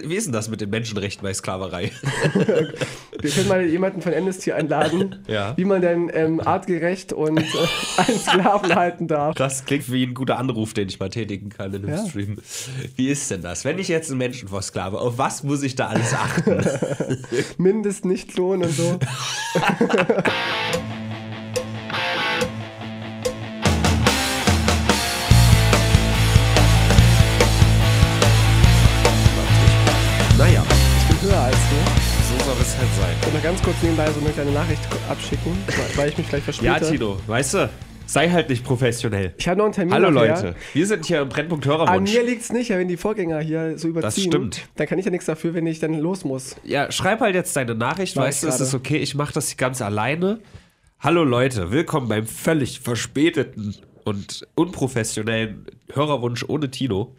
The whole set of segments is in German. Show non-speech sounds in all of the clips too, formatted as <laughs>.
Wie ist denn das mit den Menschenrechten bei Sklaverei? <laughs> Wir können mal jemanden von Amnesty einladen, <laughs> Ja. wie man denn ähm, artgerecht und äh, <laughs> einen Sklaven halten darf. Das klingt wie ein guter Anruf, den ich mal tätigen kann in dem Ja. Stream. Wie ist denn das? Wenn ich jetzt einen Menschen versklave, auf was muss ich da alles achten? Mindestnichtlohn und so. Es halt sein. Ich will noch ganz kurz nebenbei so eine kleine Nachricht abschicken, weil- ich mich gleich verspäte. Ja, Tino, weißt du, sei halt nicht professionell. Ich habe noch einen Termin. Hallo nachher. Leute, wir sind hier im Brennpunkt An Hörerwunsch. mir liegt's nicht, ja, wenn die Vorgänger hier so überziehen. stimmt. Dann kann ich ja nichts dafür, wenn ich dann los muss. Ja, schreib halt jetzt deine Nachricht, Mach weißt du, es ist okay, ich mache das ganz alleine. Hallo Leute, willkommen beim völlig verspäteten und unprofessionellen Hörerwunsch ohne Tino.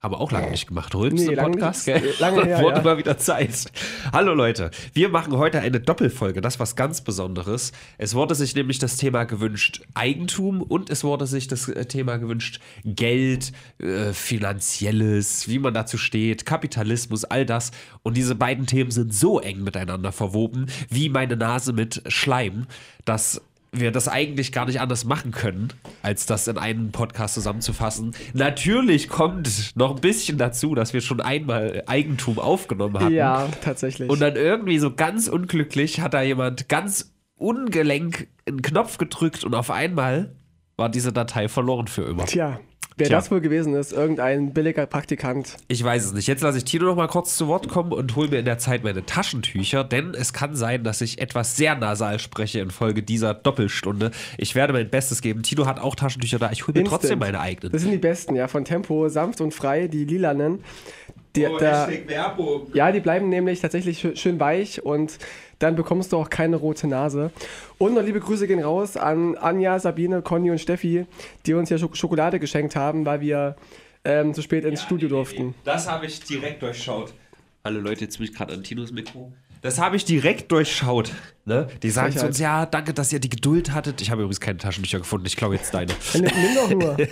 Haben wir auch lange nicht gemacht. Rülps Nee, Podcast, gell? Lange her, <laughs> Wurde ja. mal wieder Zeit. Hallo Leute, wir machen heute eine Doppelfolge. Das ist was ganz Besonderes. Es wurde sich nämlich das Thema gewünscht Eigentum und es wurde sich das äh, Thema gewünscht Geld, äh, Finanzielles, wie man dazu steht, Kapitalismus, all das. Und diese beiden Themen sind so eng miteinander verwoben, wie meine Nase mit Schleim, dass wir das eigentlich gar nicht anders machen können, als das in einen Podcast zusammenzufassen. Natürlich kommt noch ein bisschen dazu, dass wir schon einmal Eigentum aufgenommen hatten. Ja, tatsächlich. Und dann irgendwie so ganz unglücklich hat da jemand ganz ungelenk einen Knopf gedrückt und auf einmal war diese Datei verloren für immer. Tja, wer Tja. das wohl gewesen ist, irgendein billiger Praktikant. Ich weiß es nicht. Jetzt lasse ich Tino noch mal kurz zu Wort kommen und hole mir in der Zeit meine Taschentücher, denn es kann sein, dass ich etwas sehr nasal spreche infolge dieser Doppelstunde. Ich werde mein Bestes geben. Tino hat auch Taschentücher da. Ich hole mir Instant. trotzdem meine eigenen. Das sind die besten, ja, von Tempo, sanft und frei, die lilanen. Die, Oh, da, Werbung. ja, die bleiben nämlich tatsächlich schö- schön weich und dann bekommst du auch keine rote Nase. Und noch liebe Grüße gehen raus an Anja, Sabine, Conny und Steffi, die uns ja Schok Schokolade geschenkt haben, weil wir ähm, zu spät ins Studio durften. Das habe ich direkt durchschaut. Hallo Leute, jetzt bin ich gerade an Tinos Mikro. Das habe ich direkt durchschaut. Ne? Die sagen zu uns, ja, danke, dass ihr die Geduld hattet. Ich habe übrigens keine Taschentücher gefunden. Ich glaube jetzt deine. Nimm doch nur. <laughs>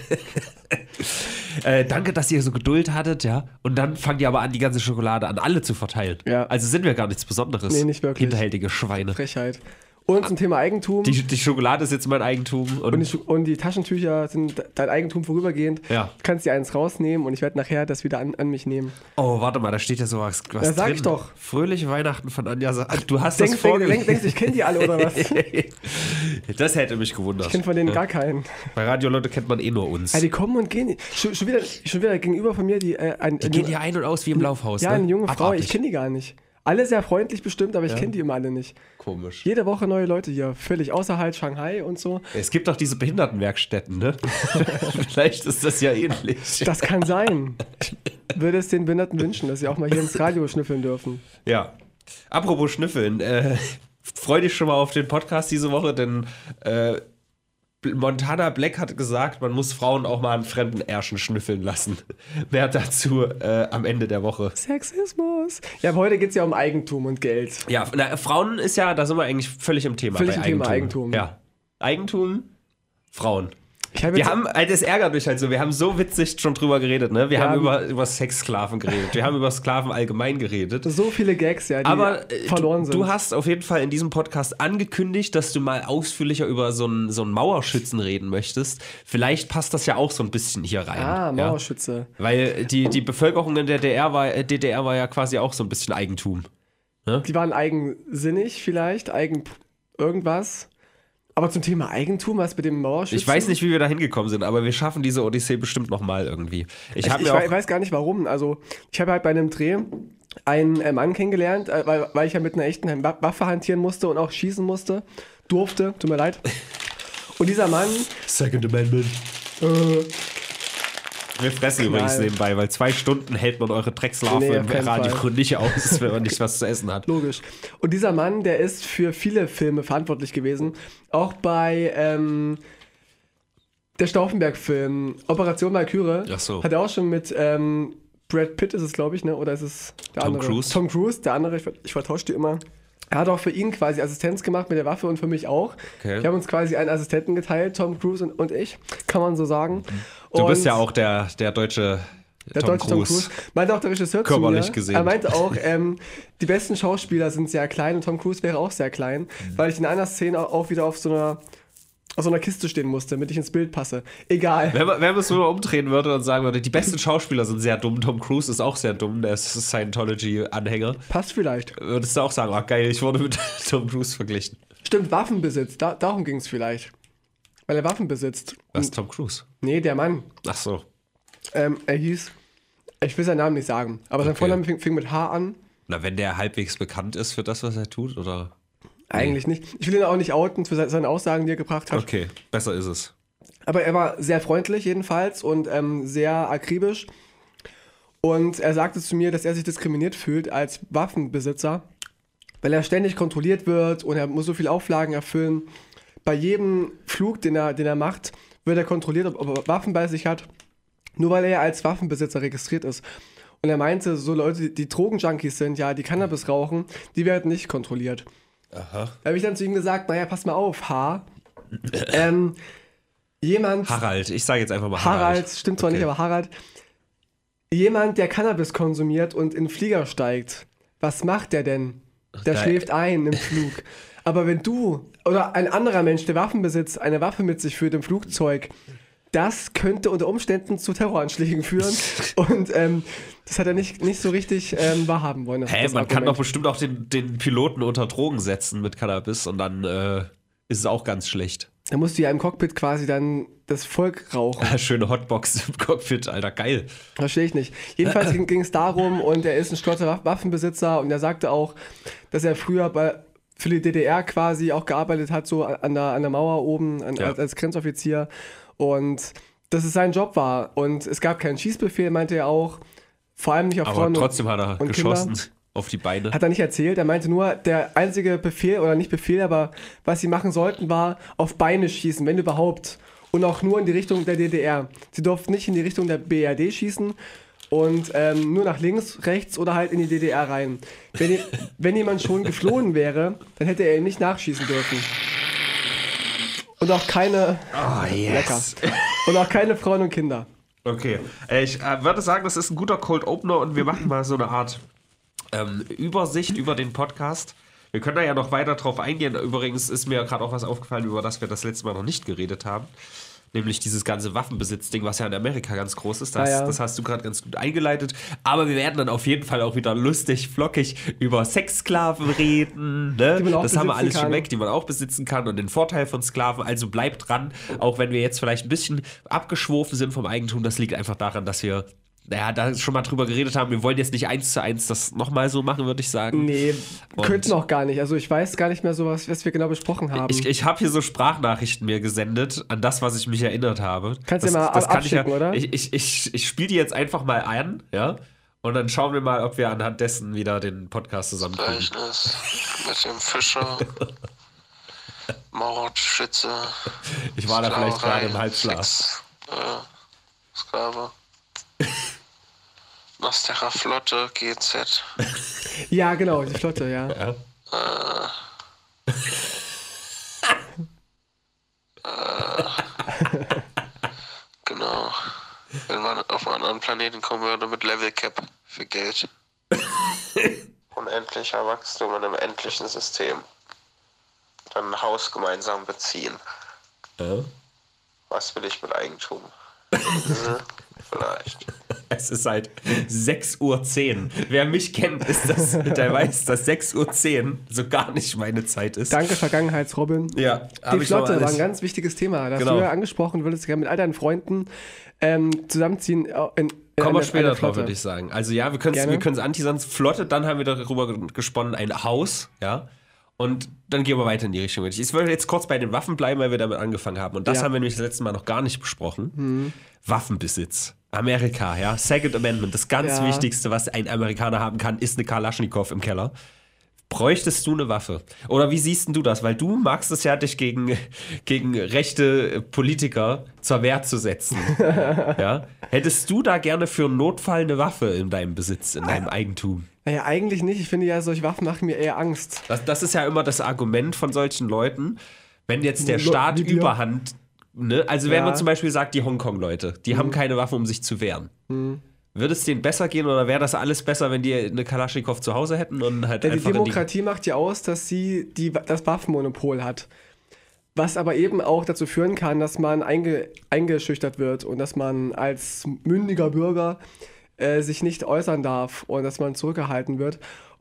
Äh, danke, dass ihr so Geduld hattet, ja. Und dann fangen die aber an, die ganze Schokolade an alle zu verteilen. Ja. Also sind wir gar nichts Besonderes. Nee, nicht wirklich. Hinterhältige Schweine. Frechheit. Und zum Thema Eigentum. Die, die Schokolade ist jetzt mein Eigentum. Und, und, die, und die Taschentücher sind dein Eigentum vorübergehend. Ja. Du kannst dir eins rausnehmen und ich werde nachher das wieder an, an mich nehmen. oh, warte mal, da steht ja sowas was Ja, sag drin. ich doch. Fröhliche Weihnachten von Anja. Ach, Du hast Denk, das denk, vorgelesen. denk, denkst du, ich kenne die alle oder was? Ich <laughs> das hätte mich gewundert. kenne von denen gar keinen. Bei Radio Leute kennt man eh nur uns. Ja, die kommen und gehen. Schon, schon, wieder, schon wieder gegenüber von mir, die, äh, ein, die gehen hier ein und aus wie im Laufhaus. Ja, ne? eine junge Frau. Abartig. Ich kenne die gar nicht. Alle sehr freundlich bestimmt, aber ich kenne die immer alle nicht. Komisch. Jede Woche neue Leute hier, völlig außerhalb Shanghai und so. Es gibt auch diese Behindertenwerkstätten, ne? <laughs> Vielleicht ist das ja ähnlich. Das kann sein. Ich würde es den Behinderten wünschen, dass sie auch mal hier ins Radio schnüffeln dürfen. Ja. Apropos Schnüffeln, äh, freu dich schon mal auf den Podcast diese Woche, denn äh, Montana Black hat gesagt, man muss Frauen auch mal an fremden Ärschen schnüffeln lassen. <laughs> Mehr dazu äh, am Ende der Woche. Sexismus. Ja, aber heute geht es ja um Eigentum und Geld. Ja, na, Frauen ist ja, da sind wir eigentlich völlig im Thema. Völlig bei im Thema Eigentum. Ja. Eigentum, Frauen. Habe Wir haben, also das ärgert mich halt so, wir haben so witzig schon drüber geredet, ne? Wir Ja, haben über, über Sexsklaven geredet, wir haben über Sklaven allgemein geredet. so viele Gags, ja, die Aber äh, verloren du, sind. du hast auf jeden Fall in diesem Podcast angekündigt, dass du mal ausführlicher über so einen, so einen Mauerschützen reden möchtest. Vielleicht passt das ja auch so ein bisschen hier rein. ah, ja? Mauerschütze. Weil die, die Bevölkerung in der DDR war, äh, DDR war ja quasi auch so ein bisschen Eigentum. Die waren eigensinnig vielleicht, eigen irgendwas. Aber zum Thema Eigentum, was mit dem Mauerschützen? Ich weiß nicht, wie wir da hingekommen sind, aber wir schaffen diese Odyssee bestimmt nochmal irgendwie. Ich Ich, habe ich auch. weiß gar nicht warum. Also, ich habe halt bei einem Dreh einen äh, Mann kennengelernt, äh, weil, weil ich ja mit einer echten Wa- Waffe hantieren musste und auch schießen musste. Durfte, tut mir leid. Und dieser Mann, Second Amendment. äh, Wir fressen Knall. übrigens nebenbei, weil zwei Stunden hält man eure Dreckslarve Nee, auf im Radio Fall. nicht aus, <laughs> wenn man nicht was zu essen hat. logisch. Und dieser Mann, der ist für viele Filme verantwortlich gewesen. Auch bei ähm, der Stauffenberg-Film Operation Valkyrie Ach so. hat er auch schon mit ähm, Brad Pitt ist es, glaube ich, ne? Oder ist es der Tom andere? Cruise. Tom Cruise, der andere, ich, ver- ich vertausche die immer. Er hat auch für ihn quasi Assistenz gemacht mit der Waffe und für mich auch. Okay. Wir haben uns quasi einen Assistenten geteilt, Tom Cruise und, und ich, kann man so sagen. Du und bist ja auch der, der deutsche Der Tom deutsche Tom Cruise. Cruise. Meinte auch der Regisseur Körperlich zu mir. gesehen. Er meinte auch, ähm, die besten Schauspieler sind sehr klein und Tom Cruise wäre auch sehr klein, Mhm. weil ich in einer Szene auch wieder auf so einer, auf so einer Kiste stehen musste, damit ich ins Bild passe. Egal. Wenn man, wenn man es nur umdrehen würde und sagen würde, die besten Schauspieler sind sehr dumm, Tom Cruise ist auch sehr dumm, der ist Scientology-Anhänger, Passt vielleicht. würdest du auch sagen, ah geil, ich wurde mit <laughs> Tom Cruise verglichen. Stimmt, Waffenbesitz. Da, darum ging es vielleicht. Weil er Waffen besitzt. Was ist Tom Cruise? Nee, der Mann. Ach so. Ähm, er hieß, ich will seinen Namen nicht sagen, aber sein Okay. Vorname fing, fing mit H an. Na, wenn der halbwegs bekannt ist für das, was er tut, oder? Eigentlich nicht. Ich will ihn auch nicht outen für se- seine Aussagen, die er gebracht hat. Okay, besser ist es. Aber er war sehr freundlich jedenfalls und ähm, sehr akribisch. Und er sagte zu mir, dass er sich diskriminiert fühlt als Waffenbesitzer, weil er ständig kontrolliert wird und er muss so viele Auflagen erfüllen. Bei jedem Flug, den er, den er macht, wird er kontrolliert, ob, ob er Waffen bei sich hat, nur weil er als Waffenbesitzer registriert ist. Und er meinte, so Leute, die- die Drogenjunkies sind, ja, die Cannabis rauchen, die werden nicht kontrolliert. Aha. Da habe ich dann zu ihm gesagt, naja, pass mal auf, H. ähm, jemand, Harald, ich sage jetzt einfach mal Harald. Harald, stimmt zwar Okay. nicht, aber Harald, jemand, der Cannabis konsumiert und in den Flieger steigt, was macht der denn? Der Da- schläft ein im Flug. Aber wenn du oder ein anderer Mensch, der Waffen besitzt, eine Waffe mit sich führt im Flugzeug, das könnte unter Umständen zu Terroranschlägen führen. <laughs> und ähm, das hat er nicht, nicht so richtig ähm, wahrhaben wollen. Hä, das man kann Argument. doch bestimmt auch den, den Piloten unter Drogen setzen mit Cannabis und dann äh, ist es auch ganz schlecht. Da musst du ja im Cockpit quasi dann das Volk rauchen. <laughs> Schöne Hotbox im Cockpit, Alter, geil. Verstehe ich nicht. Jedenfalls <laughs> ging es darum und er ist ein stolzer Waff- Waffenbesitzer und er sagte auch, dass er früher bei, für die DDR quasi auch gearbeitet hat, so an der, an der Mauer oben an, Ja. als, als Grenzoffizier und dass es sein Job war. Und es gab keinen Schießbefehl, meinte er auch. Vor allem nicht auf Aber Frauen. trotzdem hat er und geschossen Kinder. auf die Beine. Hat er nicht erzählt. Er meinte nur, der einzige Befehl, oder nicht Befehl, aber was sie machen sollten, war auf Beine schießen, wenn überhaupt. Und auch nur in die Richtung der DDR. Sie durften nicht in die Richtung der BRD schießen und ähm, nur nach links, rechts oder halt in die DDR rein. Wenn, <laughs> wenn jemand schon geflohen wäre, dann hätte er ihn nicht nachschießen dürfen. Und auch keine, Ah, lecker. Und auch keine Frauen und Kinder. Okay. Äh, Ich äh, würde sagen, das ist ein guter Cold Opener und wir machen mal so eine Art ähm, Übersicht über den Podcast. Wir können da ja noch weiter drauf eingehen. Übrigens ist mir gerade auch was aufgefallen, über das wir das letzte Mal noch nicht geredet haben. Nämlich dieses ganze Waffenbesitzding, was ja in Amerika ganz groß ist. Das, Ah, ja. das hast du gerade ganz gut eingeleitet. Aber wir werden dann auf jeden Fall auch wieder lustig, flockig über Sexsklaven reden. Ne? Das haben wir alles schon kann. weg, die man auch besitzen kann und den Vorteil von Sklaven. Also bleibt dran, auch wenn wir jetzt vielleicht ein bisschen abgeschworfen sind vom Eigentum. Das liegt einfach daran, dass wir naja, da schon mal drüber geredet haben. Wir wollen jetzt nicht eins zu eins das nochmal so machen, würde ich sagen. Nee, Und- könnten auch gar nicht. Also ich weiß gar nicht mehr so, was, was wir genau besprochen haben. Ich, ich habe hier so Sprachnachrichten mir gesendet, an das, was ich mich erinnert habe. Kannst du das, ja mal das kann ich ja, abschicken, oder? Ich, ich, ich, ich spiele die jetzt einfach mal ein, ja? Und dann schauen wir mal, ob wir anhand dessen wieder den Podcast zusammenkriegen. Gleichnis mit dem Fischer, Mordschütze, Ich war da vielleicht Sklaverei, gerade im Halbschlaf. Äh, Sklave. Nostera Flotte, GZ. <laughs> Ja, genau, die Flotte, ja. Ja. <laughs> Genau. Wenn man auf einen anderen Planeten kommen würde mit Level Cap für Geld. <laughs> Unendlicher Wachstum in einem endlichen System. Dann ein Haus gemeinsam beziehen. Ja. Was will ich mit Eigentum? Vielleicht. <laughs> Es ist halt 6.10 Uhr. Wer mich kennt, ist das, der weiß, dass 6.10 Uhr so gar nicht meine Zeit ist. Danke, Vergangenheitsrobin. Ja, Die Flotte war ein ganz wichtiges Thema. Das Genau. hast du ja angesprochen, du würdest gerne mit all deinen Freunden ähm, zusammenziehen. äh, In, in Kommen wir später drauf, Flotte. würde ich sagen. Also ja, wir können es anteasern. Flotte, dann haben wir darüber gesponnen, ein Haus, ja. Und dann gehen wir weiter in die Richtung. Ich will jetzt kurz bei den Waffen bleiben, weil wir damit angefangen haben. Und das Ja. haben wir nämlich das letzte Mal noch gar nicht besprochen. Waffenbesitz. Amerika, ja. Second Amendment. Das ganz Ja. Wichtigste, was ein Amerikaner haben kann, ist eine Kalaschnikow im Keller. Bräuchtest du eine Waffe? Oder wie siehst du das? Weil du magst es ja, dich gegen, gegen rechte Politiker zur Wehr zu setzen. <laughs> ja? Hättest du da gerne für einen Notfall eine Waffe in deinem Besitz, in deinem Eigentum? Naja, eigentlich nicht. Ich finde ja, solche Waffen machen mir eher Angst. Das, das ist ja immer das Argument von solchen Leuten, wenn jetzt der Le- Staat. Überhand, ne? also wenn Ja. Mhm. man zum Beispiel sagt, die Hongkong-Leute, die haben keine Waffe, um sich zu wehren. würde es denen besser gehen oder wäre das alles besser, wenn die eine Kalaschnikow zu Hause hätten und halt Ja, die einfach in Demokratie macht ja aus, dass sie die, das Waffenmonopol hat. Was aber eben auch dazu führen kann, dass man einge, eingeschüchtert wird und dass man als mündiger Bürger äh, sich nicht äußern darf und dass man zurückgehalten wird.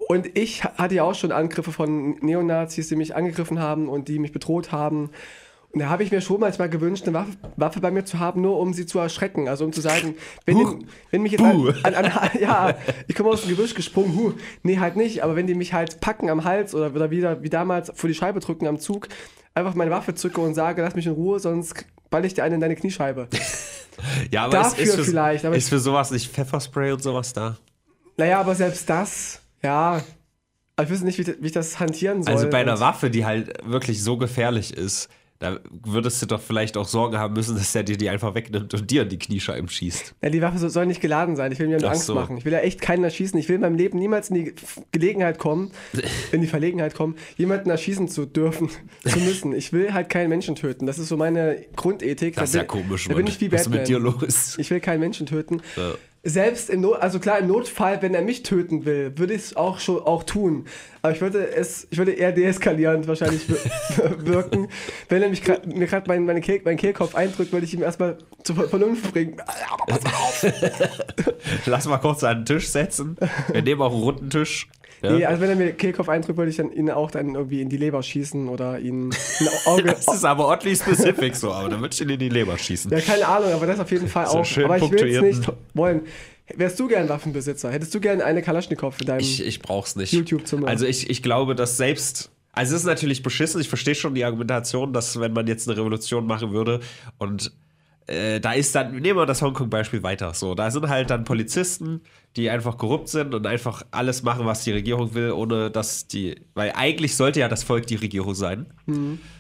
Und ich ha- hatte ja auch schon Angriffe von Neonazis, die mich angegriffen haben und die mich bedroht haben. Und da habe ich mir schon manchmal gewünscht, eine Waffe, Waffe bei mir zu haben, nur um sie zu erschrecken. Also um zu sagen, wenn, die, wenn mich jetzt Huh. an, an, an, ja, ich komme aus dem Gebüsch gesprungen, huh. nee, halt nicht, aber wenn die mich halt packen am Hals oder, oder wieder wie damals vor die Scheibe drücken am Zug, einfach meine Waffe zücke und sage, lass mich in Ruhe, sonst ball ich dir eine in deine Kniescheibe. <laughs> ja, aber dafür ist, ist, für, vielleicht, aber ist für sowas nicht Pfefferspray und sowas da? Naja, aber selbst das, ja, ich wüsste nicht, wie, ich- wie ich das hantieren soll. Also bei einer Waffe, die halt wirklich so gefährlich ist, da würdest du doch vielleicht auch Sorgen haben müssen, dass der dir die einfach wegnimmt und dir in die Kniescheiben schießt. Ja, die Waffe so- soll nicht geladen sein. Ich will mir nur Ach Angst so. machen. Ich will ja echt keinen erschießen. Ich will in meinem Leben niemals in die Gelegenheit kommen, <laughs> in die Verlegenheit kommen, jemanden erschießen zu dürfen, <laughs> zu müssen. Ich will halt keinen Menschen töten. Das ist so meine Grundethik. Das ist Da ja bin- komisch, Da bin Mann. ich wie Was ist Batman. mit dir los? Ich will keinen Menschen töten. Ja. Selbst im Not, also klar, im Notfall, wenn er mich töten will, würde ich es auch schon auch tun. Aber ich würde es, ich würde eher deeskalierend wahrscheinlich wir- <laughs> wirken. Wenn er mich grad, mir gerade meinen meine Kehl, meinen Kehlkopf eindrückt, würde ich ihm erstmal zur Vernunft bringen. Auf. <laughs> Lass mal kurz den Tisch setzen. Wir nehmen auch einen runden Tisch. Ja? Nee, also wenn er mir Kehlkopf eindrückt, würde ich dann ihn auch dann irgendwie in die Leber schießen oder ihn ein Auge. <laughs> Das ist aber oddly specific so, aber dann würde ich ihn in die Leber schießen. ja, keine Ahnung, aber das auf jeden Fall So auch. schön aber ich will es nicht wollen. Wärst du gern Waffenbesitzer? Hättest du gern eine Kalaschnikow in deinem Ich, ich brauch's nicht. YouTube-Zimmer? Also ich, ich glaube, dass selbst. Also es ist natürlich beschissen. Ich verstehe schon die Argumentation, dass wenn man jetzt eine Revolution machen würde und äh, da ist dann, nehmen wir das Hongkong-Beispiel weiter. So, da sind halt dann Polizisten, die einfach korrupt sind und einfach alles machen, was die Regierung will, ohne dass die. Weil eigentlich sollte ja das Volk die Regierung sein.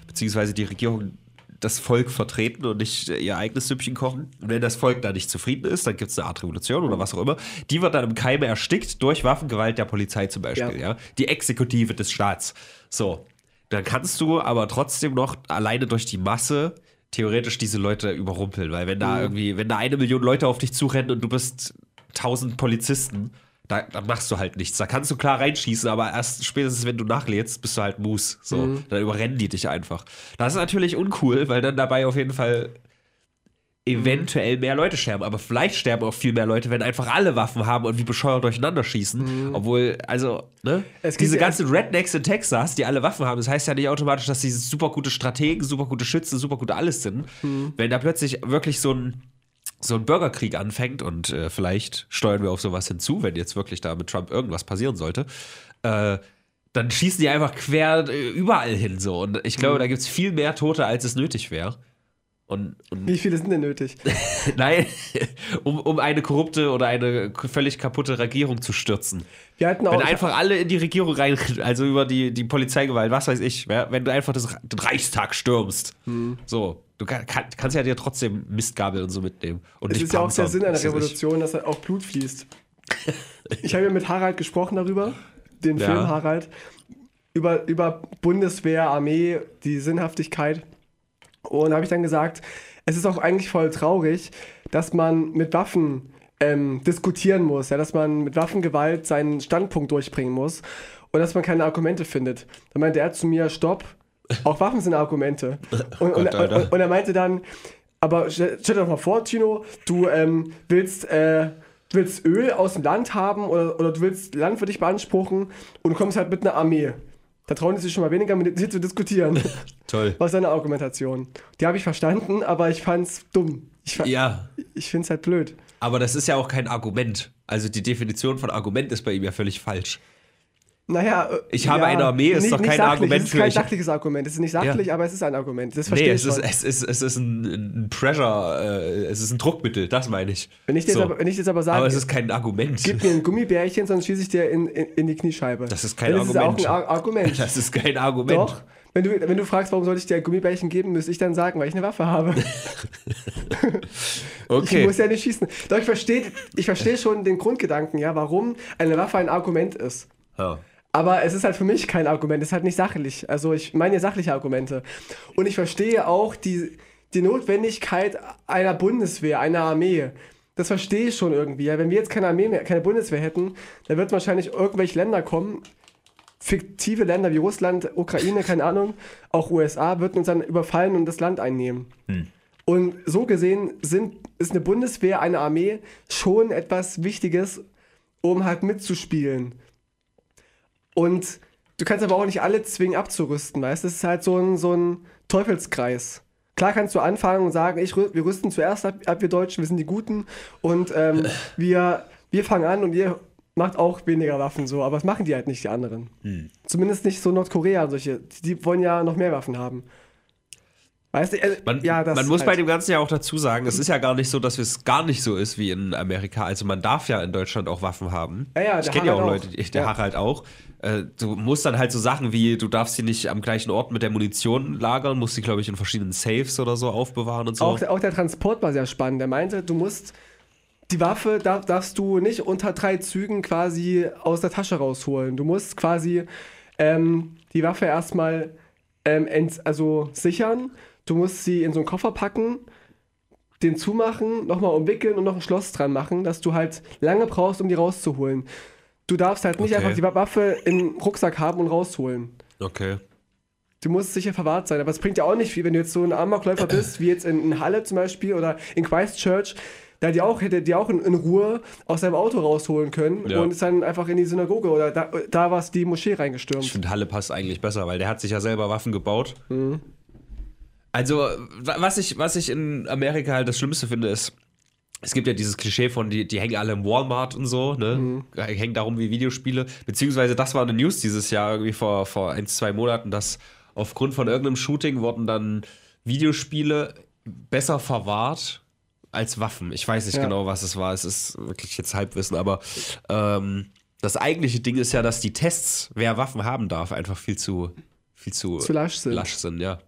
Beziehungsweise die Regierung das Volk vertreten und nicht ihr eigenes Süppchen kochen. Und wenn das Volk da nicht zufrieden ist, dann gibt es eine Art Revolution oder was auch immer. Die wird dann im Keime erstickt durch Waffengewalt der Polizei zum Beispiel, ja. Ja. Die Exekutive des Staats. So. Dann kannst du aber trotzdem noch alleine durch die Masse theoretisch diese Leute überrumpeln, weil wenn da irgendwie, wenn da eine Million Leute auf dich zurennen und du bist tausend Polizisten, da, dann machst du halt nichts. Da kannst du klar reinschießen, aber erst spätestens, wenn du nachlädst, bist du halt Mus. So, dann überrennen die dich einfach. Das ist natürlich uncool, weil dann dabei auf jeden Fall eventuell mehr Leute sterben. Aber vielleicht sterben auch viel mehr Leute, wenn einfach alle Waffen haben und wie bescheuert durcheinander schießen. Obwohl, also, ne? Es Diese ganzen Rednecks in Texas, die alle Waffen haben, das heißt ja nicht automatisch, dass sie super gute Strategen, super gute Schützen, super gute alles sind. Wenn da plötzlich wirklich so ein so ein Bürgerkrieg anfängt und äh, vielleicht steuern wir auf sowas hinzu, wenn jetzt wirklich da mit Trump irgendwas passieren sollte, äh, dann schießen die einfach quer äh, überall hin so. Und ich glaube, da gibt es viel mehr Tote, als es nötig wäre. Und, und Wie viele sind denn nötig? <laughs> nein, um, um eine korrupte oder eine völlig kaputte Regierung zu stürzen. Wir hatten auch. Wenn einfach alle in die Regierung rein, also über die, die Polizeigewalt, was weiß ich, wer- wenn du einfach das, den Reichstag stürmst, Hm. so, du kann, kann, kannst ja dir trotzdem Mistgabel und so mitnehmen. Und es ist ja auch der Sinn einer. Revolution, dass halt auch Blut fließt. <laughs> Ich habe ja mit Harald gesprochen darüber, den Ja. Film Harald, über, über Bundeswehr, Armee, die Sinnhaftigkeit. Und habe ich dann gesagt, es ist auch eigentlich voll traurig, dass man mit Waffen ähm, diskutieren muss, ja, dass man mit Waffengewalt seinen Standpunkt durchbringen muss und dass man keine Argumente findet. Dann meinte er zu mir, stopp, auch Waffen sind Argumente. <laughs> Und, und, Gott, Alter. und, und er meinte dann, aber stell, stell dir doch mal vor, Tino, du ähm, willst, äh, du willst Öl aus dem Land haben oder, oder du willst Land für dich beanspruchen und du kommst halt mit einer Armee. Da trauen die sich schon mal weniger mit dir zu diskutieren. <laughs> Toll. Was seine Argumentation. Die habe ich verstanden, aber ich fand's dumm. Ich, fa- Ja, ich find's halt blöd. aber das ist ja auch kein Argument. Also die Definition von Argument ist bei ihm ja völlig falsch. Naja, Ich habe eine Armee, ist doch kein Argument Es ist für kein ich- sachliches Argument. Es ist nicht sachlich, aber es ist ein Argument. Das Nee, verstehe es ich ist, es ist, es ist ein, ein Pressure, äh, es ist ein Druckmittel, das meine ich. Wenn ich, So. jetzt aber, wenn ich jetzt aber sage, Aber es ist kein Argument. gib mir ein Gummibärchen, sonst schieße ich dir in, in, in die Kniescheibe. Das ist kein Dann Argument. ist es auch ein Ar Argument. <laughs> Das ist kein Argument. Doch. Wenn du, wenn du fragst, warum soll ich dir ein Gummibärchen geben, müsste ich dann sagen, weil ich eine Waffe habe. <laughs> Ich Okay. muss ja nicht schießen. Doch, ich verstehe ich versteh schon den Grundgedanken, ja, warum eine Waffe ein Argument ist. Ja. Aber es ist halt für mich kein Argument, es ist halt nicht sachlich. Also ich meine sachliche Argumente. Und ich verstehe auch die, die Notwendigkeit einer Bundeswehr, einer Armee. das verstehe ich schon irgendwie. Ja, wenn wir jetzt keine Armee mehr, keine Bundeswehr hätten, dann wird wahrscheinlich irgendwelche Länder kommen, fiktive Länder wie Russland, Ukraine, keine Ahnung, auch USA, würden uns dann überfallen und das Land einnehmen. Und so gesehen sind, ist eine Bundeswehr, eine Armee schon etwas Wichtiges, um halt mitzuspielen. Und du kannst aber auch nicht alle zwingen abzurüsten, weißt du? Das ist halt so ein, so ein Teufelskreis. Klar kannst du anfangen und sagen, ich, wir rüsten zuerst ab, ab, wir Deutschen, wir sind die Guten und ähm, <laughs> wir, wir fangen an und ihr macht auch weniger Waffen so, aber das machen die halt nicht, die anderen. Zumindest nicht so Nordkorea und solche. Die, wollen ja noch mehr Waffen haben. Weißt du, äh, Man, ja, man muss halt. bei dem Ganzen ja auch dazu sagen, es ist ja gar nicht so, dass es gar nicht so ist wie in Amerika. Also man darf ja in Deutschland auch Waffen haben. Ja, ja, ich kenne ja auch Leute, auch. der Ja. Harald auch. Äh, Du musst dann halt so Sachen wie, du darfst sie nicht am gleichen Ort mit der Munition lagern, musst sie, glaube ich, in verschiedenen Safes oder so aufbewahren und so. Auch, der- auch der Transport war sehr spannend. Er meinte, du musst die Waffe darf, darfst du nicht unter drei Zügen quasi aus der Tasche rausholen. Du musst quasi ähm, die Waffe erstmal ähm, also sichern. Du musst sie in so einen Koffer packen, den zumachen, nochmal umwickeln und noch ein Schloss dran machen, dass du halt lange brauchst, um die rauszuholen. Du darfst halt nicht Okay. einfach die Waffe im Rucksack haben und rausholen. Okay. Du musst sicher verwahrt sein, aber es bringt ja auch nicht viel, wenn du jetzt so ein Amokläufer bist, wie jetzt in, in Halle zum Beispiel oder in Christchurch, da die auch hätte die auch in, in Ruhe aus seinem Auto rausholen können Ja. und ist dann einfach in die Synagoge oder da, da war es die Moschee Ich reingestürmt. finde, Halle passt eigentlich besser, weil der hat sich ja selber Waffen gebaut. Mhm. Also, wa- was ich, was ich in Amerika halt das Schlimmste finde, ist, es gibt ja dieses Klischee von, die, die hängen alle im Walmart und so, ne? Mhm. Hängen darum wie Videospiele. Beziehungsweise, das war eine News dieses Jahr, irgendwie vor, vor ein, zwei Monaten, dass aufgrund von irgendeinem Shooting wurden dann Videospiele besser verwahrt als Waffen. Ich weiß nicht Ja. genau, was es war. Es ist wirklich jetzt Halbwissen, aber ähm, das eigentliche Ding ist ja, dass die Tests, wer Waffen haben darf, einfach viel zu, viel zu, Zu lasch sind. lasch sind, ja.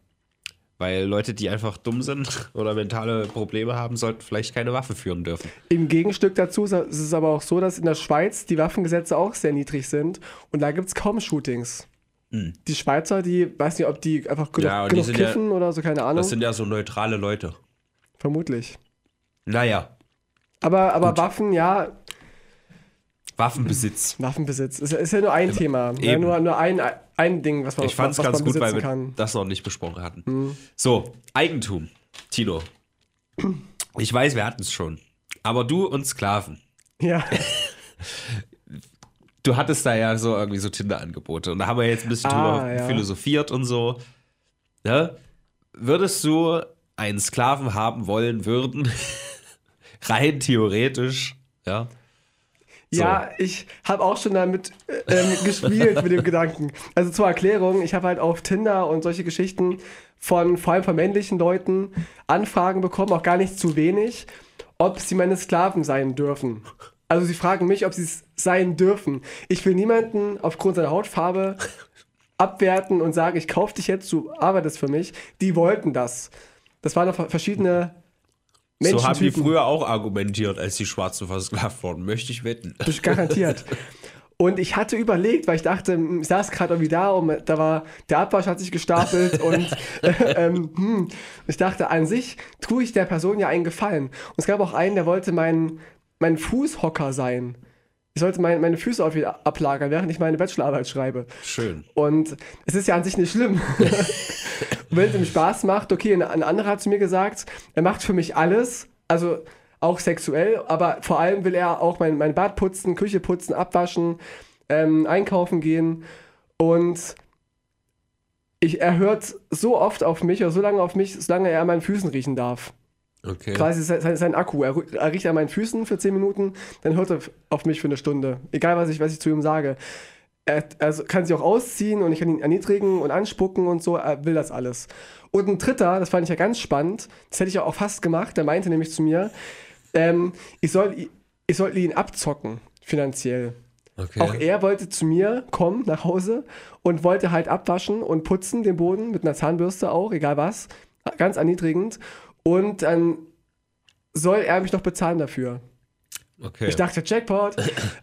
Weil Leute, die einfach dumm sind oder mentale Probleme haben, sollten vielleicht keine Waffe führen dürfen. Im Gegenstück dazu ist es aber auch so, dass in der Schweiz die Waffengesetze auch sehr niedrig sind und da gibt es kaum Shootings. Die Schweizer, die, weiß nicht, ob die einfach genug. Ja, genug sind ja- kiffen oder so, keine Ahnung. Das sind ja so neutrale Leute. Vermutlich. Naja, Aber, aber Gut. Waffen, ja, Waffenbesitz. <laughs> Waffenbesitz. Ist, ist ja nur ein Thema. Ja, nur, nur ein, ein Ding, was man, Ich fand es ganz gut, weil wir kann. Das noch nicht besprochen hatten. So, Eigentum. Tino. Ich weiß, wir hatten es schon. Aber du und Sklaven. Ja. <laughs> Du hattest da ja so irgendwie so Tinder-Angebote. Und da haben wir jetzt ein bisschen Ah, drüber ja. philosophiert und so. Ne? Würdest du einen Sklaven haben wollen würden? <laughs> Rein theoretisch, ja. So. Ja, ich habe auch schon damit äh, ähm, gespielt mit dem Gedanken. Also zur Erklärung, ich habe halt auf Tinder und solche Geschichten von vor allem von männlichen Leuten Anfragen bekommen, auch gar nicht zu wenig, ob sie meine Sklaven sein dürfen. Also sie fragen mich, ob sie es sein dürfen. Ich will niemanden aufgrund seiner Hautfarbe abwerten und sagen, ich kaufe dich jetzt, du arbeitest für mich. Die wollten das. Das waren verschiedene So haben die früher auch argumentiert, als die Schwarzen versklavt wurden. Möchte ich wetten. Das Garantiert. <laughs> Und ich hatte überlegt, weil ich dachte, hm, ich saß gerade irgendwie da und da war, der Abwasch hat sich gestapelt <laughs> und äh, ähm, hm, ich dachte, an sich tue ich der Person ja einen Gefallen. Und es gab auch einen, der wollte mein, mein Fußhocker sein. Ich sollte mein, meine Füße auf ihn ablagern, während ich meine Bachelorarbeit schreibe. Schön. Und es ist ja an sich nicht schlimm. Und <laughs> wenn es ihm Spaß macht, okay, ein, ein anderer hat zu mir gesagt, er macht für mich alles, also auch sexuell, aber vor allem will er auch mein, mein Bad putzen, Küche putzen, abwaschen, ähm, einkaufen gehen und ich, er hört so oft auf mich oder so lange auf mich, solange er an meinen Füßen riechen darf. Okay. Quasi sein, sein, Akku. Er, er riecht an meinen Füßen für 10 Minuten, dann hört er auf mich für eine Stunde. Egal, was ich, was ich zu ihm sage. Er, er kann sich auch ausziehen und ich kann ihn erniedrigen und anspucken und so. Er will das alles. Und ein dritter, das fand ich ja ganz spannend, das hätte ich auch fast gemacht, der meinte nämlich zu mir, ähm, ich, soll, ich soll ihn abzocken, finanziell. okay. Auch er wollte zu mir kommen nach Hause und wollte halt abwaschen und putzen den Boden mit einer Zahnbürste auch, egal was. Ganz erniedrigend. Und dann soll er mich noch bezahlen dafür. okay. Ich dachte, Jackpot.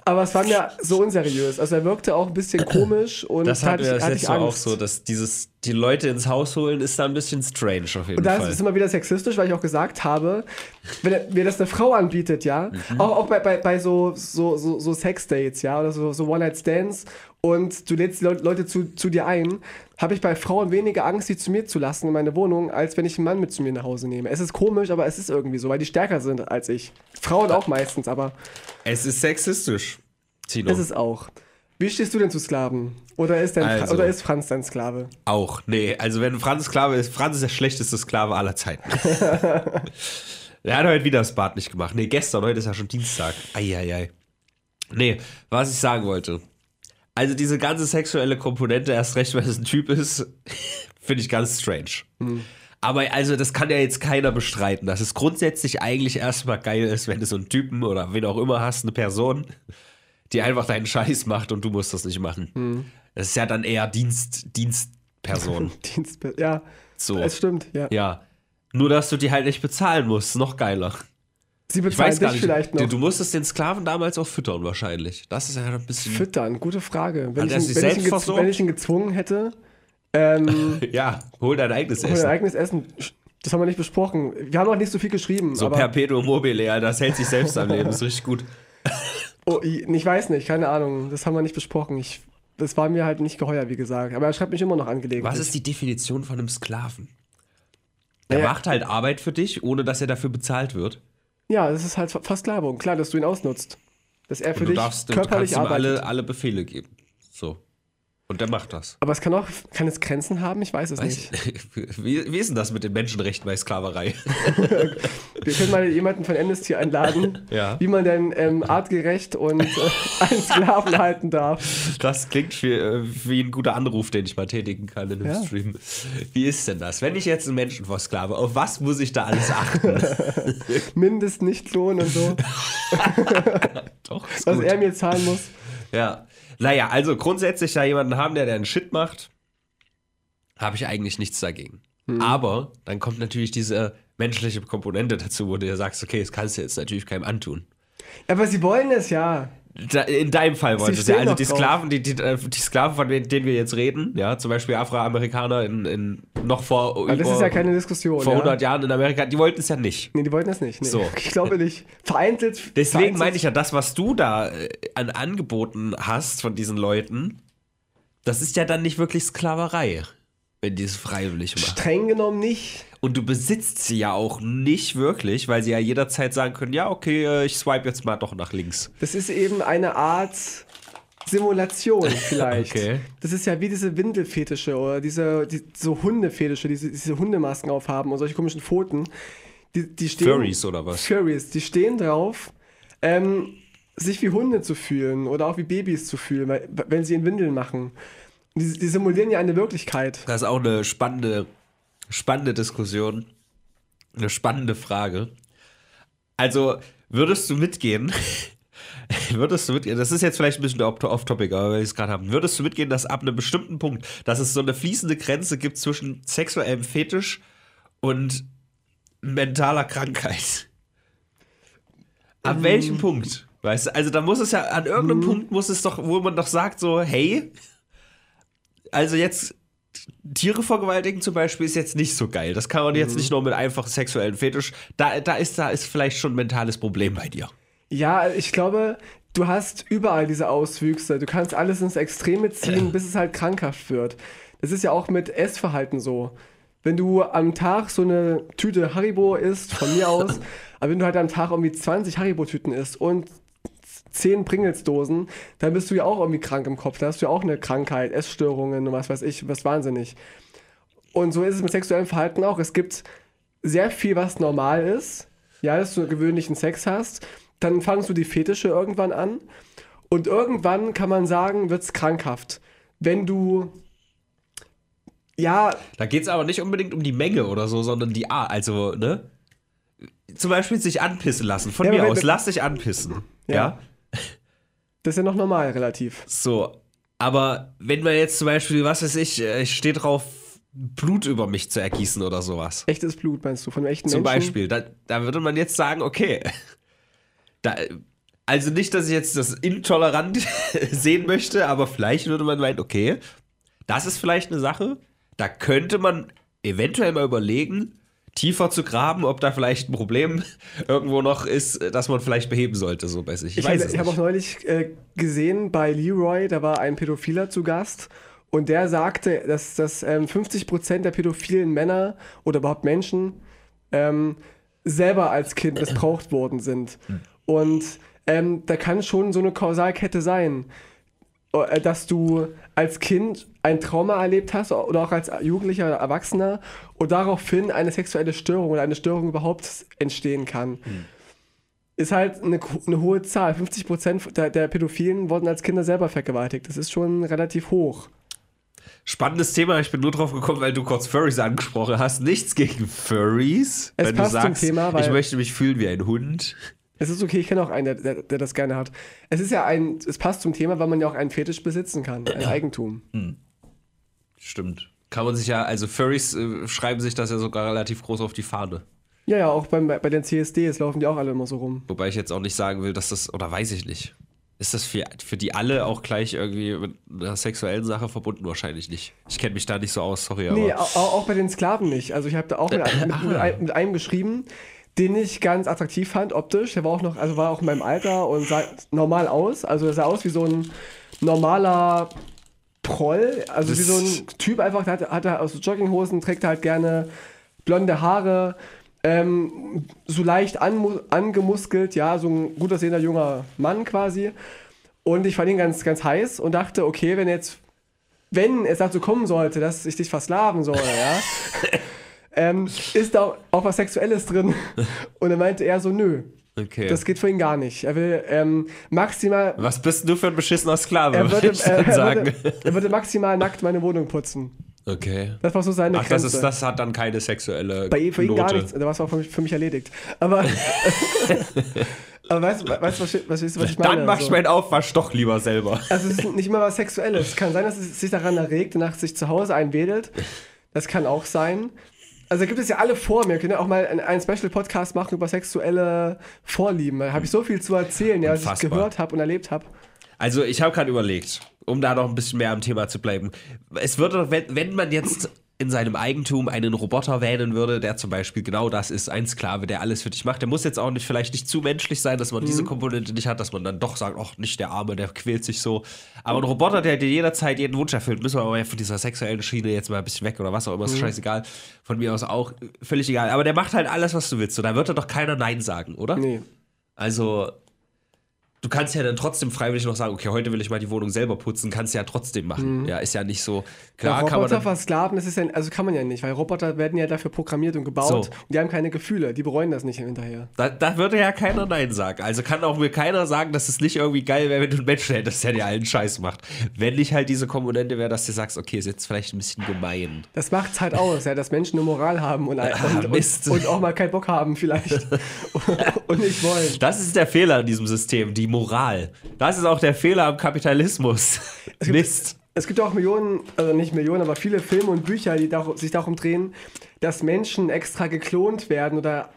Aber es war mir so unseriös. Also er wirkte auch ein bisschen komisch und das hatte ich, das hatte ich Mal auch Angst. so, dass dieses, die Leute ins Haus holen, ist da ein bisschen strange auf jeden Und da Fall. ist immer wieder sexistisch, weil ich auch gesagt habe, wenn mir das eine Frau anbietet, ja, Mhm. auch, auch bei, bei, bei so, so, so, so Sex-Dates, ja, oder so, so One-Night-Stands und du lädst die Leut- Leute zu, zu dir ein, habe ich bei Frauen weniger Angst, sie zu mir zu lassen in meine Wohnung, als wenn ich einen Mann mit zu mir nach Hause nehme. Es ist komisch, aber es ist irgendwie so, weil die stärker sind als ich. Frauen auch meistens, aber es ist sexistisch, Tino. es ist auch. Wie stehst du denn zu Sklaven? Oder ist, dein, Also. oder ist Franz dein Sklave? Auch, nee, also wenn Franz Sklave ist, Franz ist der schlechteste Sklave aller Zeiten. <laughs> er hat heute wieder das Bad nicht gemacht. Nee, gestern, heute ist ja schon Dienstag. Eieiei. Nee, was ich sagen wollte. Also diese ganze sexuelle Komponente, erst recht, weil es ein Typ ist, <laughs> finde ich ganz strange. Aber also das kann ja jetzt keiner bestreiten, dass es grundsätzlich eigentlich erstmal geil ist, wenn du so einen Typen oder wen auch immer hast, eine Person, die einfach deinen Scheiß macht und du musst das nicht machen. Das ist ja dann eher Dienst, Dienstperson. <laughs> Dienst, ja, So. es stimmt, ja. Ja. Nur, dass du die halt nicht bezahlen musst. Noch geiler. Sie Ich bezahlen weiß gar dich vielleicht noch. Du, musstest den Sklaven damals auch füttern, wahrscheinlich. Das ist ja ein bisschen. Füttern, gute Frage. Wenn, ich ihn, wenn, ich ihn, wenn ich ihn gezwungen hätte, ähm, <laughs> ja, hol dein eigenes ein Essen. eigenes Essen, das haben wir nicht besprochen. Wir haben auch nicht so viel geschrieben. So Perpetuum mobile, Alter. Das hält sich selbst am Leben. Das ist <laughs> richtig gut. oh, ich, ich weiß nicht, keine Ahnung. Das haben wir nicht besprochen. Ich, das war mir halt nicht geheuer, wie gesagt. Aber er schreibt mich immer noch angelegt. Was ist die Definition von einem Sklaven? Er Naja. macht halt Arbeit für dich, ohne dass er dafür bezahlt wird. Ja, das ist halt Versklavung. Klar, dass du ihn ausnutzt. Dass er für dich darfst, du kannst körperlich ihm arbeitet. alle, alle Befehle geben. So. Und der macht das. Aber es kann auch, kann es Grenzen haben? Ich weiß es Weiß, nicht. <laughs> wie, wie ist denn das mit den Menschenrechten bei Sklaverei? <laughs> Wir können mal jemanden von Amnesty einladen, Ja. wie man denn ähm, artgerecht und äh, einen Sklaven <laughs> halten darf. Das klingt wie, äh, wie ein guter Anruf, den ich mal tätigen kann in dem Ja. Stream. Wie ist denn das? Wenn ich jetzt einen Menschen versklave, auf was muss ich da alles achten? Mindestnichtlohn und so, Doch, was gut. er mir zahlen muss. Ja. Naja, also grundsätzlich da jemanden haben, der einen Shit macht, habe ich eigentlich nichts dagegen. Hm. Aber dann kommt natürlich diese menschliche Komponente dazu, wo du dir sagst, okay, das kannst du jetzt natürlich keinem antun. Aber sie wollen es ja. Da, in deinem Fall sie es ja. Also die. Sklaven, die, die, äh, die Sklaven, von denen wir jetzt reden, ja, zum Beispiel Afroamerikaner in, in noch vor, Aber das ist ja keine Diskussion. vor ja. 100 Jahren in Amerika, die wollten es ja nicht. Nee, die wollten es nicht. Nee. So. <laughs> Ich glaube nicht. Vereinzelt. Deswegen meine ich ja, das, was du da äh, an Angeboten hast von diesen Leuten, das ist ja dann nicht wirklich Sklaverei, wenn die es freiwillig machen. Streng genommen nicht. Und du besitzt sie ja auch nicht wirklich, weil sie ja jederzeit sagen können, ja, okay, äh, ich swipe jetzt mal doch nach links. Das ist eben eine Art Simulation <laughs> vielleicht. Okay. Das ist ja wie diese Windelfetische oder diese die, so Hundefetische, diese, diese Hundemasken aufhaben und solche komischen Pfoten. Die, die stehen, Furries oder was? Furries, die stehen drauf, ähm, sich wie Hunde zu fühlen oder auch wie Babys zu fühlen, weil, wenn sie in Windeln machen. Die, die simulieren ja eine Wirklichkeit. Das ist auch eine spannende, spannende Diskussion. Eine spannende Frage. Also, würdest du mitgehen? <laughs> Würdest du mitgehen? Das ist jetzt vielleicht ein bisschen off- off-topic, aber weil ich es gerade haben. Würdest du mitgehen, dass ab einem bestimmten Punkt, dass es so eine fließende Grenze gibt zwischen sexuellem Fetisch und mentaler Krankheit? Ab welchem Punkt? Weißt du, also da muss es ja, an irgendeinem Punkt muss es doch, wo man doch sagt, so, hey, also jetzt Tiere vergewaltigen zum Beispiel ist jetzt nicht so geil. Das kann man jetzt nicht nur mit einfach sexuellen Fetisch. Da, da, ist, da ist vielleicht schon ein mentales Problem bei dir. Ja, ich glaube, du hast überall diese Auswüchse. Du kannst alles ins Extreme ziehen, <clears throat> bis es halt krankhaft wird. Das ist ja auch mit Essverhalten so. Wenn du am Tag so eine Tüte Haribo isst, von mir <laughs> aus, aber wenn du halt am Tag irgendwie 20 Haribo-Tüten isst und 10 Pringles-Dosen, dann bist du ja auch irgendwie krank im Kopf. Da hast du ja auch eine Krankheit, Essstörungen und was weiß ich, was wahnsinnig. Und so ist es mit sexuellem Verhalten auch. Es gibt sehr viel, was normal ist. Ja, dass du gewöhnlichen Sex hast. Dann fangst du die Fetische irgendwann an. Und irgendwann kann man sagen, wird es krankhaft. Wenn du. Ja, Da geht es aber nicht unbedingt um die Menge oder so, sondern die Art. Also, ne? Zum Beispiel sich anpissen lassen. Von Ja, mir aus, lass dich anpissen. Ja. ja? Das ist ja noch normal, relativ. So. Aber wenn man jetzt zum Beispiel, was weiß ich, äh, ich stehe drauf, Blut über mich zu ergießen oder sowas. Echtes Blut, meinst du, von einem echten Zum Menschen? Beispiel. Da, da würde man jetzt sagen, okay. <laughs> Da, also nicht, dass ich jetzt das intolerant <laughs> sehen möchte, aber vielleicht würde man meinen, okay, das ist vielleicht eine Sache. da könnte man eventuell mal überlegen, tiefer zu graben, ob da vielleicht ein Problem <laughs> irgendwo noch ist, das man vielleicht beheben sollte, so bei sich. Ich, ich, ich habe auch neulich äh, gesehen bei Leroy, da war ein Pädophiler zu Gast und der sagte, dass, dass ähm, 50% der pädophilen Männer oder überhaupt Menschen ähm, selber als Kind missbraucht worden sind. Und ähm, da kann schon so eine Kausalkette sein, äh, dass du als Kind ein Trauma erlebt hast oder auch als Jugendlicher oder Erwachsener und daraufhin eine sexuelle Störung oder eine Störung überhaupt entstehen kann. Mhm. Ist halt eine, eine, hohe Zahl. 50 Prozent der, der Pädophilen wurden als Kinder selber vergewaltigt. Das ist schon relativ hoch. Spannendes Thema, ich bin nur drauf gekommen, weil du kurz Furries angesprochen hast. Nichts gegen Furries. Es wenn passt du sagst, zum Thema, ich möchte mich fühlen wie ein Hund. Es ist okay, ich kenne auch einen, der, der, der, das gerne hat. Es ist ja ein, es passt zum Thema, weil man ja auch einen Fetisch besitzen kann, ein Eigentum. Hm. Stimmt. Kann man sich ja, also Furries äh, schreiben sich das ja sogar relativ groß auf die Fahne. Ja, ja, auch beim, bei den CSDs laufen die auch alle immer so rum. Wobei ich jetzt auch nicht sagen will, dass das, oder weiß ich nicht. Ist das für, für die alle auch gleich irgendwie mit einer sexuellen Sache verbunden? Wahrscheinlich nicht. Ich kenne mich da nicht so aus, sorry. Nee, auch, auch, bei den Sklaven nicht. Also ich habe da auch <clears throat> mit, mit, mit, mit, einem geschrieben, den ich ganz attraktiv fand, optisch. Der war auch noch, also war auch in meinem Alter und sah normal aus. Also er sah aus wie so ein normaler Proll. Also das wie so ein Typ einfach, der hat, hat er aus Jogginghosen, trägt halt gerne blonde Haare. Ähm, so leicht an, angemuskelt, ja, so ein gut aussehender junger Mann quasi. Und ich fand ihn ganz, ganz heiß und dachte, okay, wenn jetzt, wenn es dazu kommen sollte, dass ich dich versklaven soll, ja, <laughs> ähm, ist da auch was Sexuelles drin? <laughs> Und er meinte er so, nö. Okay. Das geht für ihn gar nicht. Er will ähm, maximal. Was bist du für ein beschissener Sklave? Er würde, <laughs> äh, er, würde, er würde maximal nackt meine Wohnung putzen. Okay. Das war so seine Ach, Grenze. Das, ist, das hat dann keine sexuelle. Bei ihm, für ihn gar nichts. Da war es auch für mich, für mich erledigt. Aber. <laughs> Aber weißt du, weißt, was, was, was, was ich meine? Dann mach ich meinen Aufwasch doch lieber selber. Also es ist nicht immer was Sexuelles. Es kann sein, dass es sich daran erregt, nach sich zu Hause einwedelt. Das kann auch sein. Also gibt es ja alle Formen. Wir können ja auch mal einen Special-Podcast machen über sexuelle Vorlieben. Da habe ich so viel zu erzählen, ja, was ich gehört habe und erlebt habe. Also ich habe gerade überlegt, um da noch ein bisschen mehr am Thema zu bleiben. Es würde, wenn, wenn man jetzt in seinem Eigentum einen Roboter wählen würde, der zum Beispiel genau das ist, ein Sklave, der alles für dich macht. Der muss jetzt auch nicht vielleicht nicht zu menschlich sein, dass man mhm. diese Komponente nicht hat, dass man dann doch sagt, ach, nicht der Arme, der quält sich so. Aber ein Roboter, der dir jederzeit jeden Wunsch erfüllt, müssen wir aber von dieser sexuellen Schiene jetzt mal ein bisschen weg oder was auch immer, ist mhm. scheißegal. Von mir aus auch völlig egal. Aber der macht halt alles, was du willst. Und da wird er doch keiner Nein sagen, oder? Nee. Also, du kannst ja dann trotzdem freiwillig noch sagen, okay, heute will ich mal die Wohnung selber putzen, kannst ja trotzdem machen. Mhm. Ja, ist ja nicht so klar. Ja, Roboter versklaven, das ist ja, also kann man ja nicht, weil Roboter werden ja dafür programmiert und gebaut so. und die haben keine Gefühle, die bereuen das nicht hinterher. Da, da würde ja keiner Nein sagen. Also kann auch mir keiner sagen, dass es nicht irgendwie geil wäre, wenn du einen Menschen hättest, der dir allen Scheiß macht. Wenn nicht halt diese Komponente wäre, dass du sagst, okay, ist jetzt vielleicht ein bisschen gemein. Das macht es halt aus, ja, dass Menschen eine Moral haben und, <laughs> und, und, und auch mal keinen Bock haben vielleicht <laughs> und nicht wollen. Das ist der Fehler in diesem System, die Moral. Das ist auch der Fehler am Kapitalismus. Es gibt, Mist. Es gibt auch Millionen, also nicht Millionen, aber viele Filme und Bücher, die sich darum drehen, dass Menschen extra geklont werden oder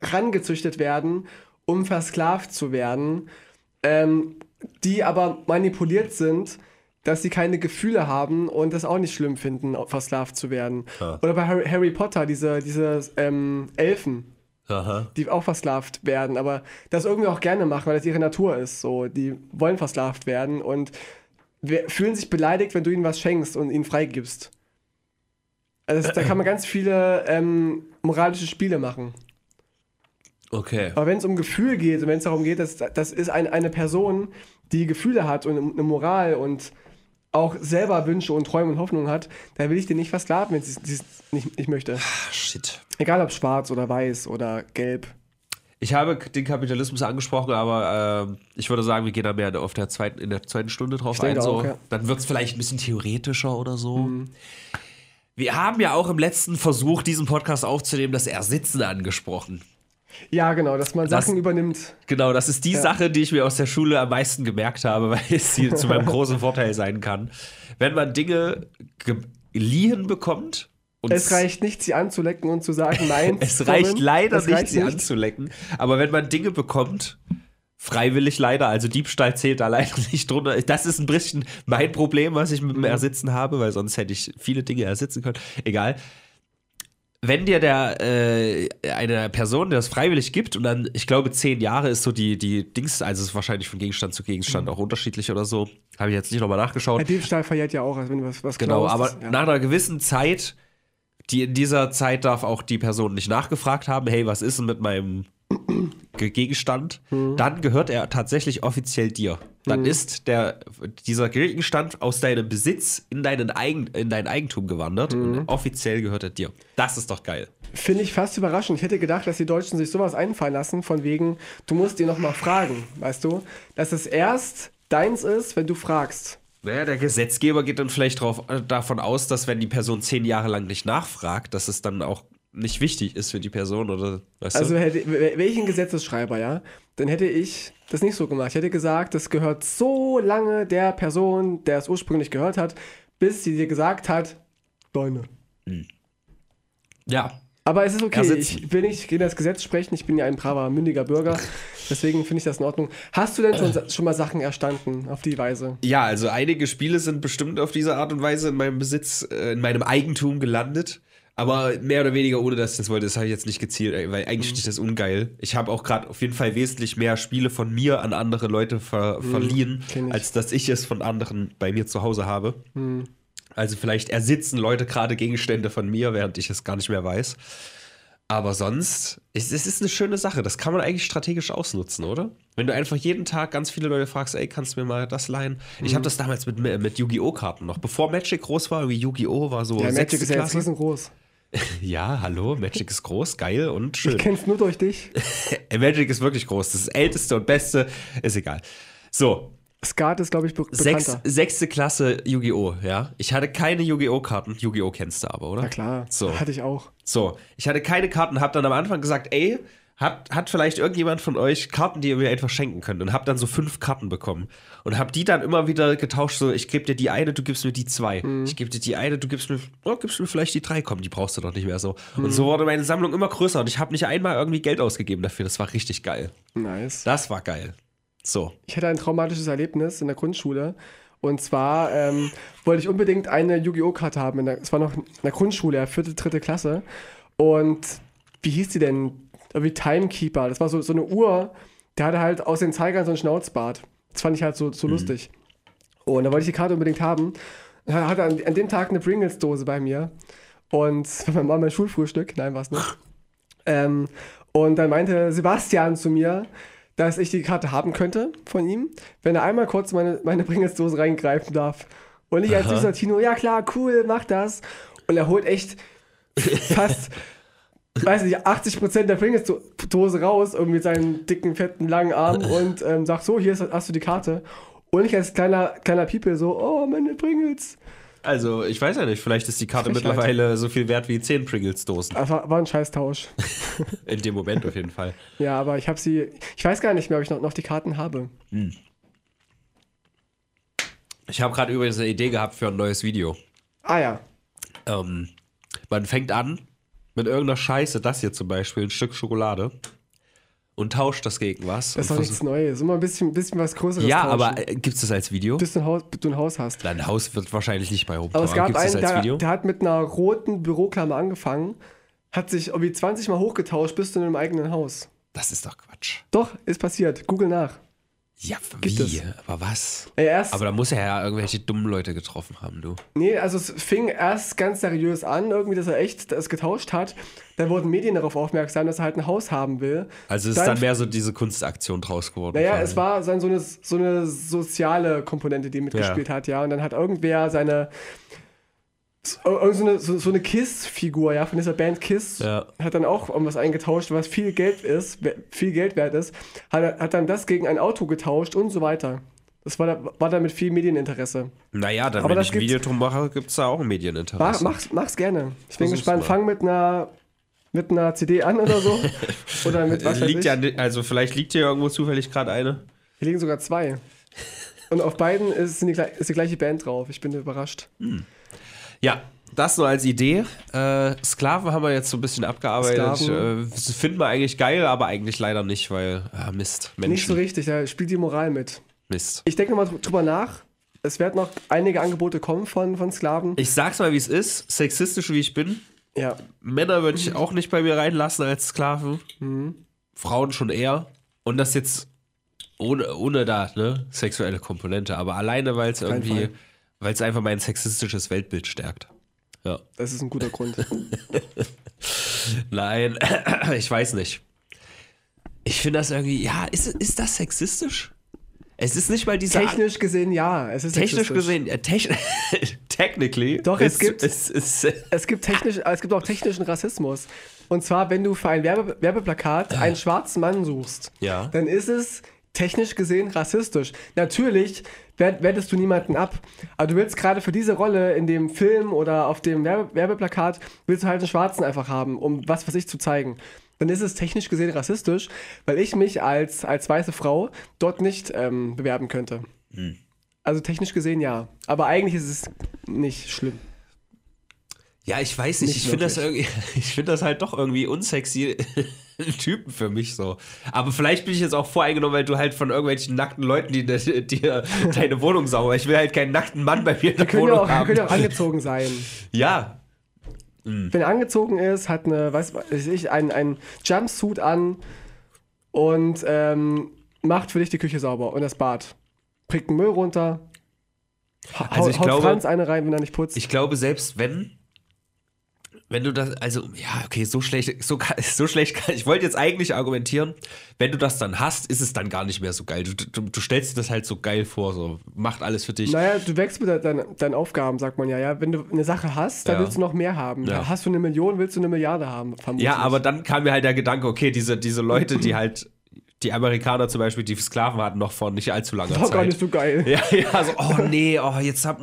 rangezüchtet werden, um versklavt zu werden, ähm, die aber manipuliert sind, dass sie keine Gefühle haben und das auch nicht schlimm finden, versklavt zu werden. Ja. Oder bei Harry, Harry, Potter, diese, diese ähm, Elfen Aha. die auch versklavt werden, aber das irgendwie auch gerne machen, weil das ihre Natur ist. So, die wollen versklavt werden und fühlen sich beleidigt, wenn du ihnen was schenkst und ihnen freigibst. Also das, da kann man ganz viele ähm, moralische Spiele machen. Okay. Aber wenn es um Gefühl geht und wenn es darum geht, dass das ist ein, eine Person, die Gefühle hat und eine Moral und auch selber Wünsche und Träume und Hoffnungen hat, dann will ich den nicht versklaven, wenn sie es nicht, nicht möchte. Ah, shit. Egal ob schwarz oder weiß oder gelb. Ich habe den Kapitalismus angesprochen, aber äh, ich würde sagen, wir gehen da mehr auf der zweiten, in der zweiten Stunde drauf ein. So. Auch, ja. Dann wird es vielleicht ein bisschen theoretischer oder so. Mhm. Wir haben ja auch im letzten Versuch, diesen Podcast aufzunehmen, das Ersitzen angesprochen. Ja, genau, dass man Sachen das, übernimmt. Genau, das ist die ja. Sache, die ich mir aus der Schule am meisten gemerkt habe, <laughs> weil es hier zu meinem großen Vorteil sein kann. Wenn man Dinge geliehen bekommt. Es reicht nicht, sie anzulecken und zu sagen, nein. <laughs> es reicht leider es nicht, reicht sie nicht. anzulecken. Aber wenn man Dinge bekommt, Freiwillig leider, also Diebstahl zählt da leider <laughs> nicht drunter. Das ist ein bisschen mein Problem, was ich mit dem Ersitzen habe, weil sonst hätte ich viele Dinge ersitzen können. Egal. Wenn dir der äh, eine Person, der das freiwillig gibt und dann, ich glaube, zehn Jahre ist so die, die Dings, also es ist wahrscheinlich von Gegenstand zu Gegenstand auch unterschiedlich oder so. Habe ich jetzt nicht nochmal nachgeschaut. Der Diebstahl verjährt ja auch, als wenn du was, was Genau, klaust, aber ja. nach einer gewissen Zeit, die in dieser Zeit darf auch die Person nicht nachgefragt haben, hey, was ist denn mit meinem <clears throat> Ge- Gegenstand? Hm. Dann gehört er tatsächlich offiziell dir. Dann ist der, dieser Gegenstand aus deinem Besitz in, deinen Eigen, in dein Eigentum gewandert Hm. und offiziell gehört er dir. Das ist doch geil. Finde ich fast überraschend. Ich hätte gedacht, dass die Deutschen sich sowas einfallen lassen, von wegen, du musst ihn nochmal fragen, weißt du? Dass es erst deins ist, wenn du fragst. Naja, der Gesetzgeber geht dann vielleicht drauf, äh, davon aus, dass wenn die Person zehn Jahre lang nicht nachfragt, dass es dann auch nicht wichtig ist für die Person oder weißt Also hätte, w- welchen Gesetzesschreiber, ja, dann hätte ich das nicht so gemacht. Ich hätte gesagt, das gehört so lange der Person, der es ursprünglich gehört hat, bis sie dir gesagt hat, deine. Ja, Aber es ist okay, ich will nicht gegen das Gesetz sprechen, ich bin ja ein braver, mündiger Bürger, deswegen finde ich das in Ordnung. Hast du denn schon, schon mal Sachen erstanden auf die Weise? Ja, also einige Spiele sind bestimmt auf diese Art und Weise in meinem Besitz, äh, in meinem Eigentum gelandet. Aber mehr oder weniger ohne, dass ich das wollte, das habe ich jetzt nicht gezielt, ey, weil eigentlich finde ich das ungeil. Ich habe auch gerade auf jeden Fall wesentlich mehr Spiele von mir an andere Leute ver verliehen, kenn ich. als dass ich es von anderen bei mir zu Hause habe. Also vielleicht ersitzen Leute gerade Gegenstände von mir, während ich es gar nicht mehr weiß. Aber sonst, es, es ist eine schöne Sache. Das kann man eigentlich strategisch ausnutzen, oder? Wenn du einfach jeden Tag ganz viele Leute fragst, ey, kannst du mir mal das leihen? Ich Mhm. habe das damals mit, mit Yu-Gi-Oh! Karten noch. Bevor Magic groß war, Yu-Gi-Oh! war so Ja, Magic ist ja jetzt riesengroß. <laughs> Ja, hallo, Magic ist groß, geil und Ich schön. kenn's nur durch dich. <laughs> Magic ist wirklich groß. Das ist das älteste und beste. Ist egal. So, Skat ist, glaube ich, be Sechs, sechste Klasse Yu-Gi-Oh! Ja, ich hatte keine Yu-Gi-Oh! Karten. Yu-Gi-Oh! kennst du aber, oder? Na klar, So. hatte ich auch. So, ich hatte keine Karten, hab dann am Anfang gesagt, ey, hat, hat vielleicht irgendjemand von euch Karten, die ihr mir einfach schenken könnt? Und hab dann so fünf Karten bekommen. Und hab die dann immer wieder getauscht, so, ich gebe dir die eine, du gibst mir die zwei. Ich gebe dir die eine, du gibst mir, oh, gibst mir vielleicht die drei, komm, die brauchst du doch nicht mehr so. Und so wurde meine Sammlung immer größer und ich habe nicht einmal irgendwie Geld ausgegeben dafür. Das war richtig geil. Nice. Das war geil. So. Ich hatte ein traumatisches Erlebnis in der Grundschule. Und zwar ähm, wollte ich unbedingt eine Yu-Gi-Oh! Karte haben. In der, es war noch in der Grundschule, ja, vierte, dritte Klasse. Und wie hieß die denn? Irgendwie Timekeeper. Das war so, so eine Uhr, der hatte halt aus den Zeigern so ein Schnauzbart. Das fand ich halt so, so lustig. Und da wollte ich die Karte unbedingt haben. Und er hatte an, an dem Tag eine Pringles-Dose bei mir. Und das war mein Schulfrühstück. Nein, war es nicht. <laughs> Ähm, und dann meinte Sebastian zu mir, dass ich die Karte haben könnte von ihm, wenn er einmal kurz meine, meine Pringles-Dose reingreifen darf. Und ich als Aha. süßer Tino, ja klar, cool, mach das. Und er holt echt fast, <laughs> weiß nicht, 80% der Pringles-Dose raus, irgendwie mit seinen dicken, fetten, langen Arm und ähm, sagt so, hier hast du die Karte. Und ich als kleiner, kleiner People so, oh, meine Pringles. Also, ich weiß ja nicht, vielleicht ist die Karte Frechheit. mittlerweile so viel wert wie 10 Pringles-Dosen. War, war ein Scheißtausch. In dem Moment auf jeden Fall. Ja, aber ich habe sie, ich weiß gar nicht mehr, ob ich noch, noch die Karten habe. Ich habe gerade übrigens eine Idee gehabt für ein neues Video. Ah ja, Ähm, man fängt an mit irgendeiner Scheiße, das hier zum Beispiel, ein Stück Schokolade, und tauscht das gegen was. das ist doch nichts Neues. Immer ein bisschen, bisschen was Größeres ja, tauschen. aber äh, gibt es das als Video? bis du ein Haus, du ein Haus hast. Dein Haus wird wahrscheinlich nicht bei rumkommen. Aber es gab einen, das als der, der hat mit einer roten Büroklammer angefangen, hat sich irgendwie 20 Mal hochgetauscht bis zu einem eigenen Haus. das ist doch Quatsch. Doch, ist passiert. Google nach. Ja, Gibt wie? es. Aber was? Erst, Aber da muss er ja irgendwelche dummen Leute getroffen haben, du. nee, also es fing erst ganz seriös an, irgendwie, dass er echt das getauscht hat. Dann wurden Medien darauf aufmerksam, dass er halt ein Haus haben will. Also ist Dann- dann mehr so diese Kunstaktion draus geworden. Naja, es war dann so eine, so eine soziale Komponente, die mitgespielt hat, ja. Und dann hat irgendwer seine. So, so eine, so, so eine Kiss-Figur, ja, von dieser Band Kiss, Ja. hat dann auch irgendwas eingetauscht, was viel Geld ist, viel Geld wert ist, hat, hat dann das gegen ein Auto getauscht und so weiter. Das war, da, war dann mit viel Medieninteresse. Naja, dann, Aber wenn ich ein Video drum mache, gibt es da auch ein Medieninteresse. Mach, mach's, mach's gerne. Ich bin gespannt. Fang mit einer, mit einer CD an oder so. <laughs> oder mit was liegt ja, also vielleicht liegt hier irgendwo zufällig gerade eine. Hier liegen sogar zwei. <laughs> Und auf beiden ist, die, ist die gleiche Band drauf. Ich bin überrascht. Ja, das nur als Idee. Äh, Sklaven haben wir jetzt so ein bisschen abgearbeitet. Äh, finden wir eigentlich geil, aber eigentlich leider nicht, weil ah, Mist, Menschen. Nicht so richtig, da spielt die Moral mit. Mist. Ich denke mal drüber nach. Es werden noch einige Angebote kommen von, von Sklaven. Ich sag's mal, wie es ist. Sexistisch wie ich bin. Ja. Männer würde ich auch nicht bei mir reinlassen als Sklaven. Frauen schon eher. Und das jetzt ohne, ohne da, ne, sexuelle Komponente, aber alleine, weil es irgendwie, Fall. Weil es einfach mein sexistisches Weltbild stärkt. Ja. Das ist ein guter Grund. <laughs> Nein, <clears throat> ich weiß nicht. Ich finde das irgendwie, ja, ist, ist das sexistisch? Es ist nicht mal diese Technisch gesehen ja. Es ist technisch gesehen, äh, techn <laughs> technically. Doch, es ist, gibt- <laughs> Es, ist, Es gibt, technisch, es gibt auch technischen Rassismus. Und zwar, wenn du für ein Werbe, Werbeplakat einen schwarzen Mann suchst, Ja. dann ist es technisch gesehen rassistisch. Natürlich wer- wertest du niemanden ab, aber du willst gerade für diese Rolle in dem Film oder auf dem Werbe, Werbeplakat, willst du halt einen Schwarzen einfach haben, um was für sich zu zeigen. Dann ist es technisch gesehen rassistisch, weil ich mich als, als weiße Frau dort nicht ähm, bewerben könnte. Hm. Also technisch gesehen ja. Aber eigentlich ist es nicht schlimm. Ja, ich weiß nicht. Nicht ich finde das irgendwie, <laughs> ich finde das halt doch irgendwie unsexy <laughs> Typen für mich so. Aber vielleicht bin ich jetzt auch voreingenommen, weil du halt von irgendwelchen nackten Leuten, die dir <laughs> deine Wohnung sauber. Ich will halt keinen nackten Mann bei mir in der Wohnung auch, haben. können ja auch angezogen sein. ja, Wenn er angezogen ist, hat eine, weiß ich, ein, ein Jumpsuit an und ähm, macht für dich die Küche sauber und das Bad. Bringt den Müll runter. Ha Also ich haut glaube- Franz eine rein, wenn er nicht putzt. ich glaube selbst wenn wenn du das, also, ja, okay, so schlecht, so, <laughs> so schlecht kann, ich wollte jetzt eigentlich argumentieren, wenn du das dann hast, ist es dann gar nicht mehr so geil. Du, du, du stellst dir das halt so geil vor, so, macht alles für dich. naja, du wächst mit de- deinen, deinen Aufgaben, sagt man ja. ja. Wenn du eine Sache hast, dann Ja. willst du noch mehr haben. Ja. Hast du eine Million, willst du eine Milliarde haben. Vermutlich. Ja, aber dann kam mir halt der Gedanke, okay, diese, diese Leute, die halt, die Amerikaner zum Beispiel, die Sklaven hatten noch vor nicht allzu langer Das war Zeit. gar nicht so geil. <laughs> Ja, ja, so, oh nee, oh, jetzt, hab,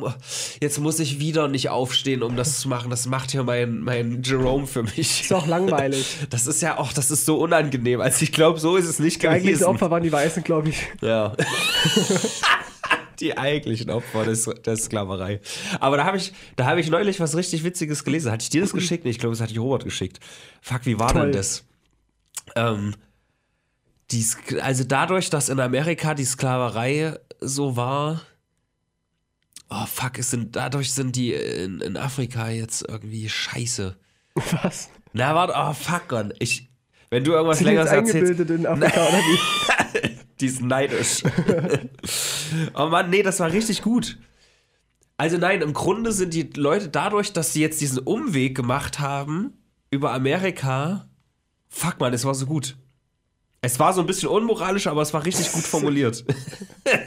jetzt muss ich wieder nicht aufstehen, um das zu machen. Das macht hier mein, mein Jerome für mich. Ist auch langweilig. <laughs> Das ist ja auch, das ist so unangenehm. Also ich glaube, so ist es nicht Die eigentlichen gewesen. Opfer waren die Weißen, glaube ich. Ja. <laughs> Die eigentlichen Opfer des, der Sklaverei. Aber da habe ich, da habe ich neulich was richtig Witziges gelesen. Hatte ich dir das geschickt? Nee, ich glaube, das hatte ich Robert geschickt. Fuck, wie war Toll. denn das? Ähm, die, also dadurch, dass in Amerika die Sklaverei so war, oh fuck, es sind, dadurch sind die in, in Afrika jetzt irgendwie scheiße. Was? Na, warte, oh fuck, Gott. Ich, wenn du irgendwas Sind länger jetzt erzählst, in Afrika <laughs> oder wie? die ist neidisch. <laughs> oh Mann, nee, das war richtig gut. Also nein, im Grunde sind die Leute dadurch, dass sie jetzt diesen Umweg gemacht haben über Amerika, fuck man, es war so gut. Es war so ein bisschen unmoralisch, aber es war richtig gut formuliert.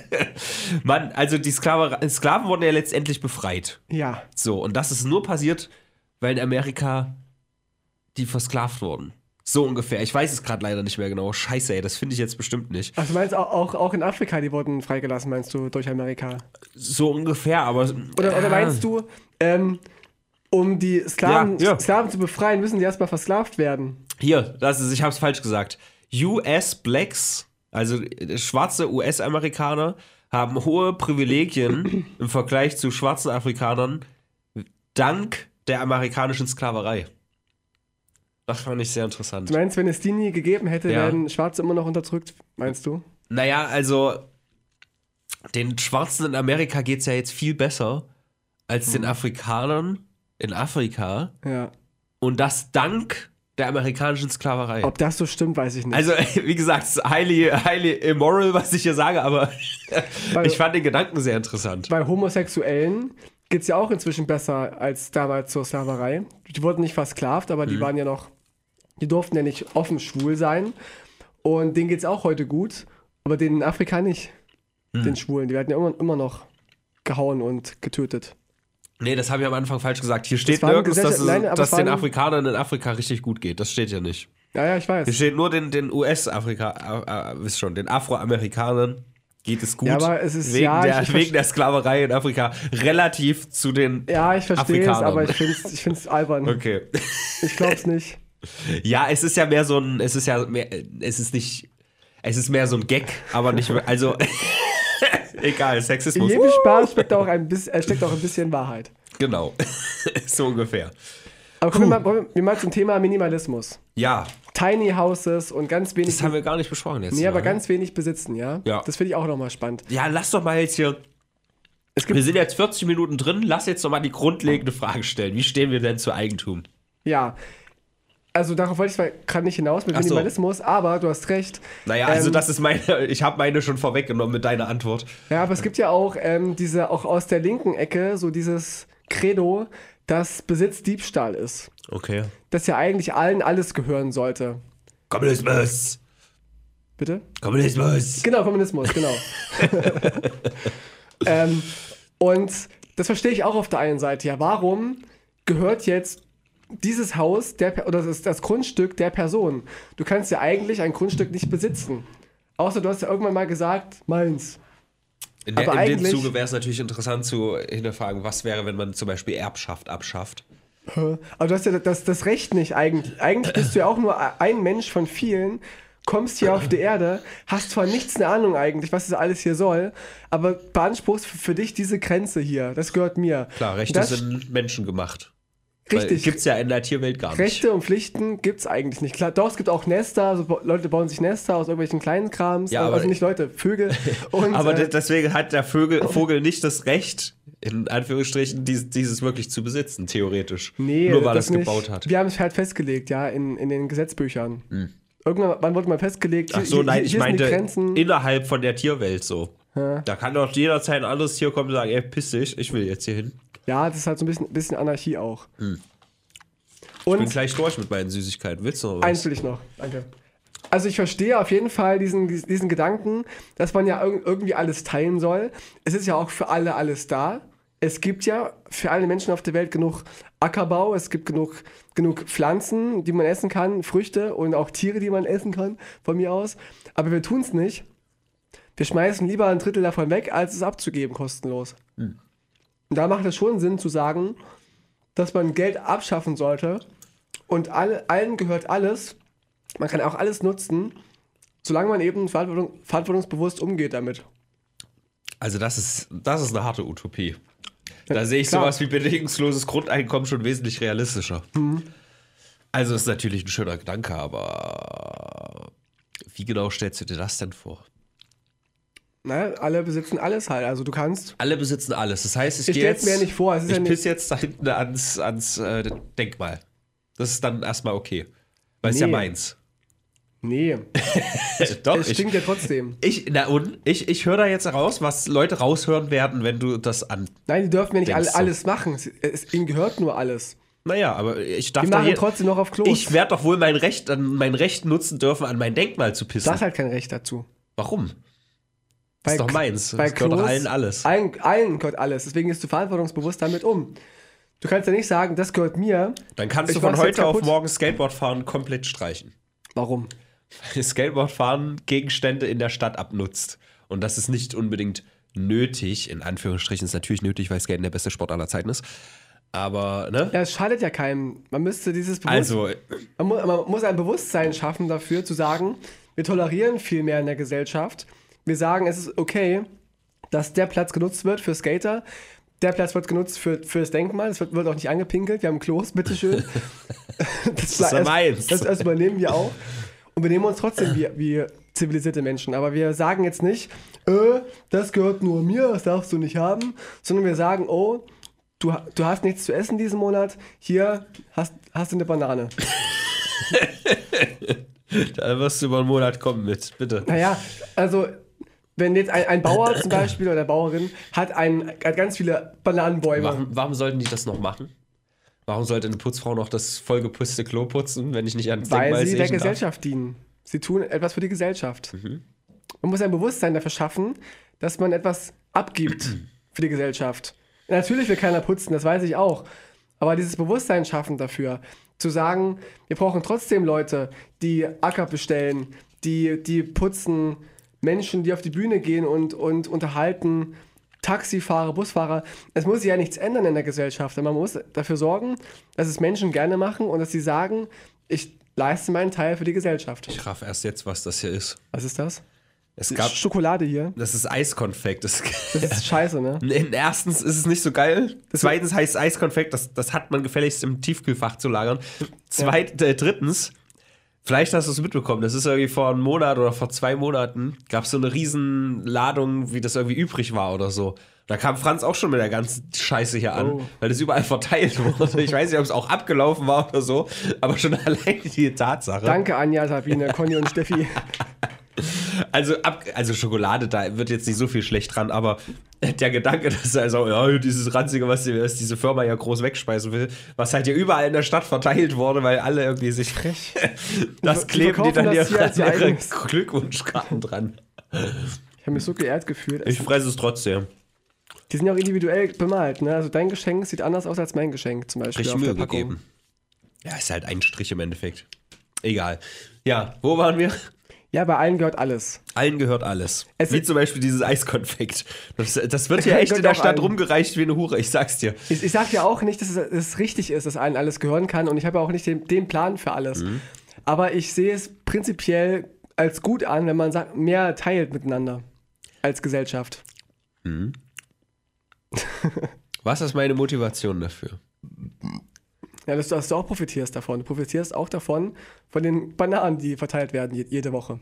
<laughs> Mann, also die Sklaverei, Sklaven wurden ja letztendlich befreit. Ja. So, und das ist nur passiert, weil in Amerika die versklavt wurden. So ungefähr. Ich weiß es gerade leider nicht mehr genau. Scheiße, ey, das finde ich jetzt bestimmt nicht. Also du meinst auch, auch, auch in Afrika, die wurden freigelassen, meinst du, durch Amerika? So ungefähr, aber. Oder, oder meinst du, ähm, um die Sklaven, Ja, ja. Sklaven zu befreien, müssen die erstmal versklavt werden? Hier, das ist, ich habe es falsch gesagt. US Blacks, also äh, schwarze US-Amerikaner, haben hohe Privilegien <clears throat> im Vergleich zu schwarzen Afrikanern dank der amerikanischen Sklaverei. Das fand ich sehr interessant. Du meinst, wenn es die nie gegeben hätte, Ja. werden Schwarze immer noch unterdrückt, meinst du? Naja, also den Schwarzen in Amerika geht es ja jetzt viel besser als den Afrikanern in Afrika. Ja. Und das dank der amerikanischen Sklaverei. Ob das so stimmt, weiß ich nicht. Also, <laughs> wie gesagt, es ist highly, highly immoral, was ich hier sage, aber <laughs> Weil- ich fand den Gedanken sehr interessant. Bei Homosexuellen geht es ja auch inzwischen besser als damals zur Sklaverei. Die wurden nicht versklavt, aber Mhm. die waren ja noch, die durften ja nicht offen schwul sein. Und denen geht es auch heute gut, aber denen in Afrika nicht. Mhm. Den Schwulen, die werden ja immer, immer noch gehauen und getötet. Nee, das habe ich am Anfang falsch gesagt. Hier steht ein nirgends, dass, es, nein, dass den Afrikanern in Afrika richtig gut geht. Das steht ja nicht. Ja, ja, ich weiß. Hier steht nur den, den US-Afrika, äh, äh, wisst schon, den Afroamerikanern geht es gut. Ja, aber es ist- wegen, ja, der, wegen der Sklaverei in Afrika relativ zu den. Ja, ich verstehe es, aber ich finde es ich find's albern. Okay. Ich glaube es nicht. <laughs> Ja, es ist ja mehr so ein, es ist ja mehr, es ist nicht, es ist mehr so ein Gag, aber nicht, also, <laughs> <laughs> egal, In Sexismus. jedem Spaß steckt auch ein bisschen, äh, steckt auch ein bisschen Wahrheit. Genau. <laughs> so ungefähr. Aber kommen wir mal, wir mal zum Thema Minimalismus. Ja, Tiny Houses und ganz wenig. das haben wir gar nicht besprochen jetzt. nee, aber ne? ganz wenig besitzen, ja? Ja. Das finde ich auch nochmal spannend. Ja, lass doch mal jetzt hier. Es gibt- wir sind jetzt 40 Minuten drin. Lass jetzt doch mal die grundlegende Frage stellen. Wie stehen wir denn zu Eigentum? Ja. Also darauf wollte ich zwar gerade nicht hinaus mit Ach so. Minimalismus, aber du hast recht. Naja, also Ähm, das ist meine. Ich habe meine schon vorweggenommen mit deiner Antwort. Ja, aber es gibt ja auch ähm, diese, auch aus der linken Ecke, so dieses Credo, dass Besitz Diebstahl ist. Okay. Dass ja eigentlich allen alles gehören sollte. Kommunismus. Bitte? Kommunismus. Genau, Kommunismus, genau. <laughs> ähm, und das verstehe ich auch auf der einen Seite. Ja, warum gehört jetzt dieses Haus der, oder das, das Grundstück der Person? Du kannst ja eigentlich ein Grundstück nicht besitzen. Außer du hast ja irgendwann mal gesagt, meins. In, der, Aber in dem Zuge wäre es natürlich interessant zu hinterfragen, was wäre, wenn man zum Beispiel Erbschaft abschafft. Aber du hast ja das, das Recht nicht eigentlich. Eigentlich bist du ja auch nur ein Mensch von vielen, kommst hier auf die Erde, hast zwar nichts eine Ahnung eigentlich, was das alles hier soll, aber beanspruchst für, für dich diese Grenze hier. Das gehört mir. Klar, Rechte das, sind menschengemacht. Richtig. Gibt es ja in der Tierwelt gar nicht. Rechte und Pflichten gibt es eigentlich nicht. Klar, doch, es gibt auch Nester, also Leute bauen sich Nester aus irgendwelchen kleinen Krams, Ja, also aber- nicht Leute, Vögel. <laughs> Und, Aber äh, de- deswegen hat der Vögel, Vogel nicht das Recht, in Anführungsstrichen, dies, dieses wirklich zu besitzen, theoretisch. nee, Nur weil es gebaut hat. Hm. Wir haben es halt festgelegt, ja, in, in den Gesetzbüchern. Irgendwann wurde mal festgelegt, Ach so, hier, nein, hier, ich meinte innerhalb von der Tierwelt so. Da kann doch jederzeit ein anderes Tier kommen und sagen, ey, piss dich, ich will jetzt hier hin. Ja, das ist halt so ein bisschen, bisschen Anarchie auch. Hm. Ich bin Und gleich durch mit meinen Süßigkeiten. Willst du noch was? eins will ich noch, danke. Also ich verstehe auf jeden Fall diesen, diesen Gedanken, dass man ja irg- irgendwie alles teilen soll. Es ist ja auch für alle alles da. Es gibt ja für alle Menschen auf der Welt genug Ackerbau, es gibt genug, genug Pflanzen, die man essen kann, Früchte und auch Tiere, die man essen kann, von mir aus. Aber wir tun es nicht. Wir schmeißen lieber ein Drittel davon weg, als es abzugeben, kostenlos. Und da macht es schon Sinn zu sagen, dass man Geld abschaffen sollte und alle, allen gehört alles. Man kann auch alles nutzen, solange man eben verantwortung, verantwortungsbewusst umgeht damit. Also das ist, das ist eine harte Utopie. Da sehe ich klar. sowas wie bedingungsloses Grundeinkommen schon wesentlich realistischer. Mhm. Also ist natürlich ein schöner Gedanke, aber wie genau stellst du dir das denn vor? Naja, alle besitzen alles halt. Also du kannst. Alle besitzen alles. Das heißt, ich, Ich gehe jetzt, mir ja nicht vor, es ist ich ja nicht- piss jetzt da hinten ans, ans äh, Denkmal. Das ist dann erstmal okay. Weil es ja Nee. meins. Nee, <laughs> Doch, es ich, stinkt ja trotzdem. ich, na und, ich, ich höre da jetzt raus, was Leute raushören werden, wenn du das an. Nein, die dürfen ja nicht du? alles machen. Es, es, ihnen gehört nur alles. Naja, aber ich darf Die machen hier, trotzdem noch auf Klos. Ich werde doch wohl mein Recht, an mein Recht nutzen dürfen, an mein Denkmal zu Du pissen. hast halt kein Recht dazu. Warum? Das Weil ist doch meins. Bei Das gehört doch Klos- allen alles. Allen, allen gehört alles. Deswegen gehst du verantwortungsbewusst damit um. Du kannst ja nicht sagen, das gehört mir. Dann kannst Ich du von heute auf morgen Skateboardfahren komplett streichen. Warum? Skateboardfahren Gegenstände in der Stadt abnutzt. Und das ist nicht unbedingt nötig. In Anführungsstrichen ist natürlich nötig, weil Skaten der beste Sport aller Zeiten ist. Aber, ne? Ja, es schadet ja keinem. Man müsste dieses Bewusst Also, man, mu man muss ein Bewusstsein schaffen dafür, zu sagen, wir tolerieren viel mehr in der Gesellschaft. Wir sagen, es ist okay, dass der Platz genutzt wird für Skater. Der Platz wird genutzt für, für das Denkmal. Es wird, wird auch nicht angepinkelt. Wir haben Klos, bitteschön. <laughs> das, ist ja meins. Das, das übernehmen wir auch. Und wir nehmen uns trotzdem wie, wie zivilisierte Menschen. Aber wir sagen jetzt nicht, äh, das gehört nur mir, das darfst du nicht haben. Sondern wir sagen, oh, du, du hast nichts zu essen diesen Monat. Hier hast, hast du eine Banane. <laughs> da wirst du über einen Monat kommen mit, bitte. Naja, also wenn jetzt ein, ein Bauer <laughs> zum Beispiel oder eine Bauerin hat, ein, hat ganz viele Bananenbäume. Warum, warum sollten die das noch machen? Warum sollte eine Putzfrau noch das vollgeputzte Klo putzen, wenn ich nicht ans Denkmal Weil sie der sehen darf? Gesellschaft dienen. Sie tun etwas für die Gesellschaft. Mhm. Man muss ein Bewusstsein dafür schaffen, dass man etwas abgibt <clears throat> für die Gesellschaft. Natürlich will keiner putzen, das weiß ich auch. Aber dieses Bewusstsein schaffen dafür, zu sagen, wir brauchen trotzdem Leute, die Acker bestellen, die, die putzen, Menschen, die auf die Bühne gehen und, und unterhalten, Taxifahrer, Busfahrer. Es muss sich ja nichts ändern in der Gesellschaft. Man muss dafür sorgen, dass es Menschen gerne machen und dass sie sagen, ich leiste meinen Teil für die Gesellschaft. Ich raff erst jetzt, was das hier ist. Was ist das? Es gab, Schokolade hier. das ist Eiskonfekt. Das, Das ist <laughs> scheiße, ne? erstens ist es nicht so geil. Zweitens heißt Eiskonfekt, das, das hat man gefälligst im Tiefkühlfach zu lagern. Zweit, äh, drittens, vielleicht hast du es mitbekommen, das ist irgendwie vor einem Monat oder vor zwei Monaten, gab es so eine riesen Ladung, wie das irgendwie übrig war oder so. Da kam Franz auch schon mit der ganzen Scheiße hier an, Oh. weil das überall verteilt wurde. Ich weiß nicht, ob es auch abgelaufen war oder so, aber schon <laughs> allein die Tatsache. Danke, Anja, Sabine, Conny und Steffi. <laughs> Also, ab, also Schokolade, da wird jetzt nicht so viel schlecht dran, aber der Gedanke, dass also ja, dieses Ranzige, was, was diese Firma ja groß wegspeisen will, was halt ja überall in der Stadt verteilt wurde, weil alle irgendwie sich Frech. das kleben die dann ihre, ihre. Glückwunschkarten dran. Ich habe mich so geehrt gefühlt. Ich fresse es trotzdem. Die sind ja auch individuell bemalt, ne? Also dein Geschenk sieht anders aus als mein Geschenk zum Beispiel auf Mühe gegeben. Ja, ist halt ein Strich im Endeffekt. Egal. Ja, wo waren wir? Ja, bei allen gehört alles. Allen gehört alles. Es wie zum Beispiel dieses Eiskonfekt. Das, das wird hier echt in der Stadt allen. rumgereicht wie eine Hure, ich sag's dir. Ich, ich sage ja auch nicht, dass es, dass es richtig ist, dass allen alles gehören kann und ich habe ja auch nicht den, den Plan für alles. Mhm. Aber ich sehe es prinzipiell als gut an, wenn man sagt, mehr teilt miteinander als Gesellschaft. Was ist meine Motivation dafür? Ja, dass du, dass du auch profitierst davon. Du profitierst auch davon, von den Bananen, die verteilt werden je, jede Woche.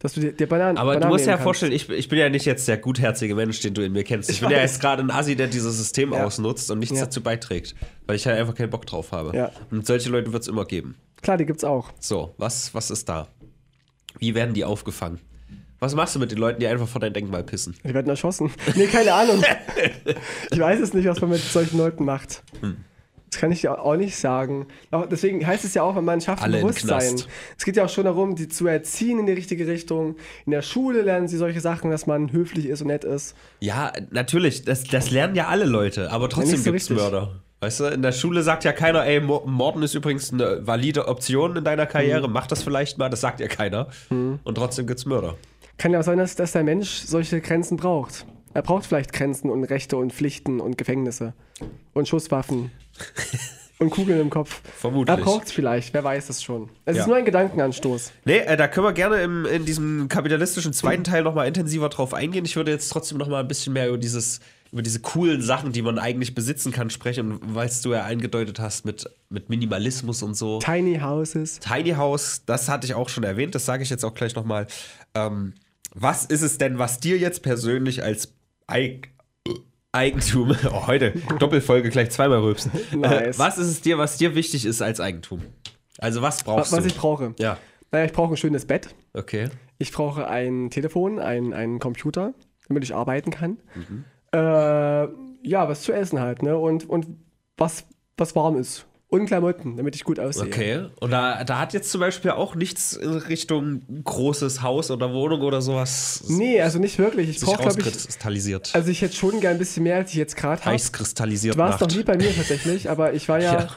Dass du dir, dir Bananen Aber Bananen du musst dir ja nehmen vorstellen, ich, ich bin ja nicht jetzt der gutherzige Mensch, den du in mir kennst. Ich, Ich bin ja weiß. jetzt gerade ein Assi, der dieses System Ja. ausnutzt und nichts Ja. dazu beiträgt. Weil ich halt einfach keinen Bock drauf habe. Ja. Und solche Leute wird es immer geben. kannst. Klar, die gibt's auch. So, was, was ist da? Wie werden die aufgefangen? Was machst du mit den Leuten, die einfach vor dein Denkmal pissen? Die werden erschossen. Nee, keine Ahnung. <laughs> ich weiß es nicht, was man mit solchen Leuten macht. Hm. Das kann ich dir auch nicht sagen. Deswegen heißt es ja auch, wenn man schafft Alle Bewusstsein. Es geht ja auch schon darum, die zu erziehen in die richtige Richtung. In der Schule lernen sie solche Sachen, dass man höflich ist und nett ist. Ja, natürlich, das, das lernen ja alle Leute, aber trotzdem nicht so gibt's richtig. Mörder. Weißt du, in der Schule sagt ja keiner, ey, Mo- Morden ist übrigens eine valide Option in deiner Karriere, Mhm. mach das vielleicht mal, das sagt ja keiner. Und trotzdem gibt's Mörder. Kann ja auch sein, dass, dass der Mensch solche Grenzen braucht. Er braucht vielleicht Grenzen und Rechte und Pflichten und Gefängnisse und Schusswaffen und Kugeln im Kopf. Vermutlich. Er braucht es vielleicht, wer weiß es schon. Es Ja. ist nur ein Gedankenanstoß. Nee, äh, da können wir gerne im, in diesem kapitalistischen zweiten Teil nochmal intensiver drauf eingehen. Ich würde jetzt trotzdem nochmal ein bisschen mehr über dieses, über diese coolen Sachen, die man eigentlich besitzen kann, sprechen, weil du ja eingedeutet hast mit, mit Minimalismus und so. Tiny Houses. Tiny House, das hatte ich auch schon erwähnt, das sage ich jetzt auch gleich nochmal. Ähm, was ist es denn, was dir jetzt persönlich als Eig Eigentum, <laughs> oh, heute Doppelfolge gleich zweimal rülpsen. <laughs> Nice. Äh, was ist es dir, was dir wichtig ist als Eigentum? Also was brauchst Was, was du? ich brauche. ja, Naja, ich brauche ein schönes Bett. okay. Ich brauche ein Telefon, ein, einen Computer, damit ich arbeiten kann. Mhm. Äh, ja, was zu essen halt, ne? Und, und was, was warm ist. Und Klamotten, damit ich gut aussehe. Okay. Und da, da hat jetzt zum Beispiel auch nichts in Richtung großes Haus oder Wohnung oder sowas Nee, also nicht wirklich. Ich brauche, glaube ich, also ich hätte schon gern ein bisschen mehr, als ich jetzt gerade habe. Heißkristallisiert Du warst noch nie bei mir tatsächlich, aber ich war <laughs> ja, Ja.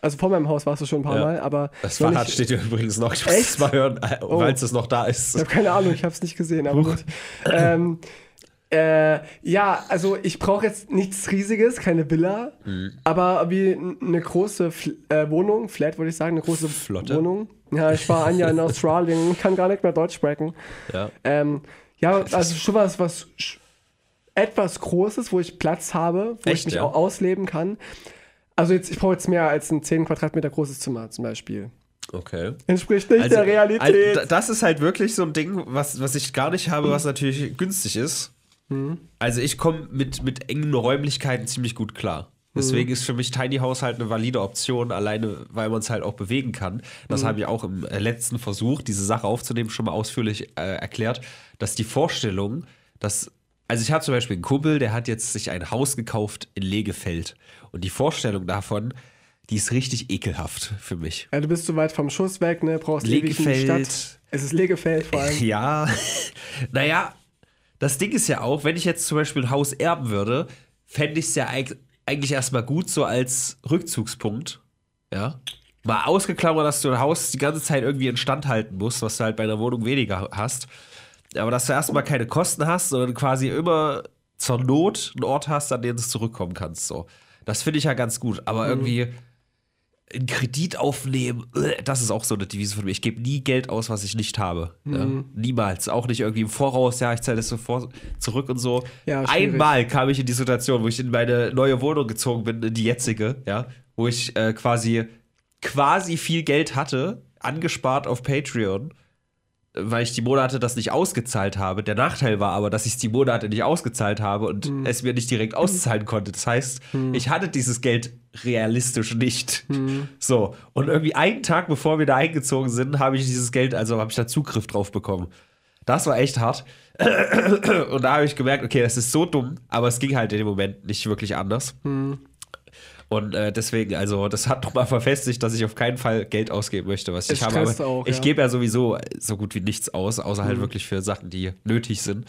also vor meinem Haus warst du schon ein paar Ja. Mal, aber Das Fahrrad steht hier übrigens noch. Ich muss Echt? es mal hören, äh, Oh. es noch da ist. Ich habe keine Ahnung, ich habe es nicht gesehen, aber gut. Ähm, äh, ja, also ich brauche jetzt nichts Riesiges, keine Villa, Mhm. aber wie eine große Fl äh, Wohnung, Flat würde ich sagen, eine große Flotte. Wohnung. Ja, ich war ein Jahr in <laughs> Australien, kann gar nicht mehr Deutsch sprechen. Ja. Ähm, ja, also schon was, was etwas Großes, wo ich Platz habe, wo Echt, ich mich ja? auch ausleben kann. Also jetzt, ich brauche jetzt mehr als ein 10 Quadratmeter großes Zimmer zum Beispiel. Okay. Entspricht nicht der Realität. Also, das ist halt wirklich so ein Ding, was, was ich gar nicht habe, was natürlich günstig ist. Mhm. Also ich komme mit, mit engen Räumlichkeiten ziemlich gut klar. Deswegen Mhm. ist für mich Tiny House halt eine valide Option, alleine weil man es halt auch bewegen kann. Das Mhm. habe ich auch im äh, letzten Versuch, diese Sache aufzunehmen, schon mal ausführlich äh, erklärt, dass die Vorstellung, dass also ich habe zum Beispiel einen Kumpel, der hat jetzt sich ein Haus gekauft in Legefeld. Und die Vorstellung davon, die ist richtig ekelhaft für mich. Ja, du bist so weit vom Schuss weg, ne? Brauchst die Legefeld. Stadt. Es ist Legefeld vor allem. <laughs> Ja, naja, das Ding ist ja auch, wenn ich jetzt zum Beispiel ein Haus erben würde, fände ich es ja eig eigentlich erstmal gut so als Rückzugspunkt. Ja. Mal ausgeklammert, dass du ein Haus die ganze Zeit irgendwie instand halten musst, was du halt bei einer Wohnung weniger hast. Aber dass du erstmal keine Kosten hast, sondern quasi immer zur Not einen Ort hast, an den du zurückkommen kannst. So. Das finde ich ja ganz gut. Aber irgendwie, einen Kredit aufnehmen, äh, das ist auch so eine Devise von mir. Ich gebe nie Geld aus, was ich nicht habe. Ja? Niemals. Auch nicht irgendwie im Voraus, ja, ich zahle das sofort zurück und so. Ja. Einmal kam ich in die Situation, wo ich in meine neue Wohnung gezogen bin, in die jetzige, ja, wo ich äh, quasi, quasi viel Geld hatte, angespart auf Patreon weil ich die Monate das nicht ausgezahlt habe. Der Nachteil war aber, dass ich es die Monate nicht ausgezahlt habe und es mir nicht direkt auszahlen konnte. Das heißt, ich hatte dieses Geld realistisch nicht. So. Und irgendwie einen Tag bevor wir da eingezogen sind, habe ich dieses Geld, also habe ich da Zugriff drauf bekommen. Das war echt hart. Und da habe ich gemerkt, okay, das ist so dumm, aber es ging halt in dem Moment nicht wirklich anders. Und äh, deswegen, also, das hat nochmal verfestigt, dass ich auf keinen Fall Geld ausgeben möchte, was ich Es habe. Aber auch, ich ja. gebe ja sowieso so gut wie nichts aus, außer halt wirklich für Sachen, die nötig sind.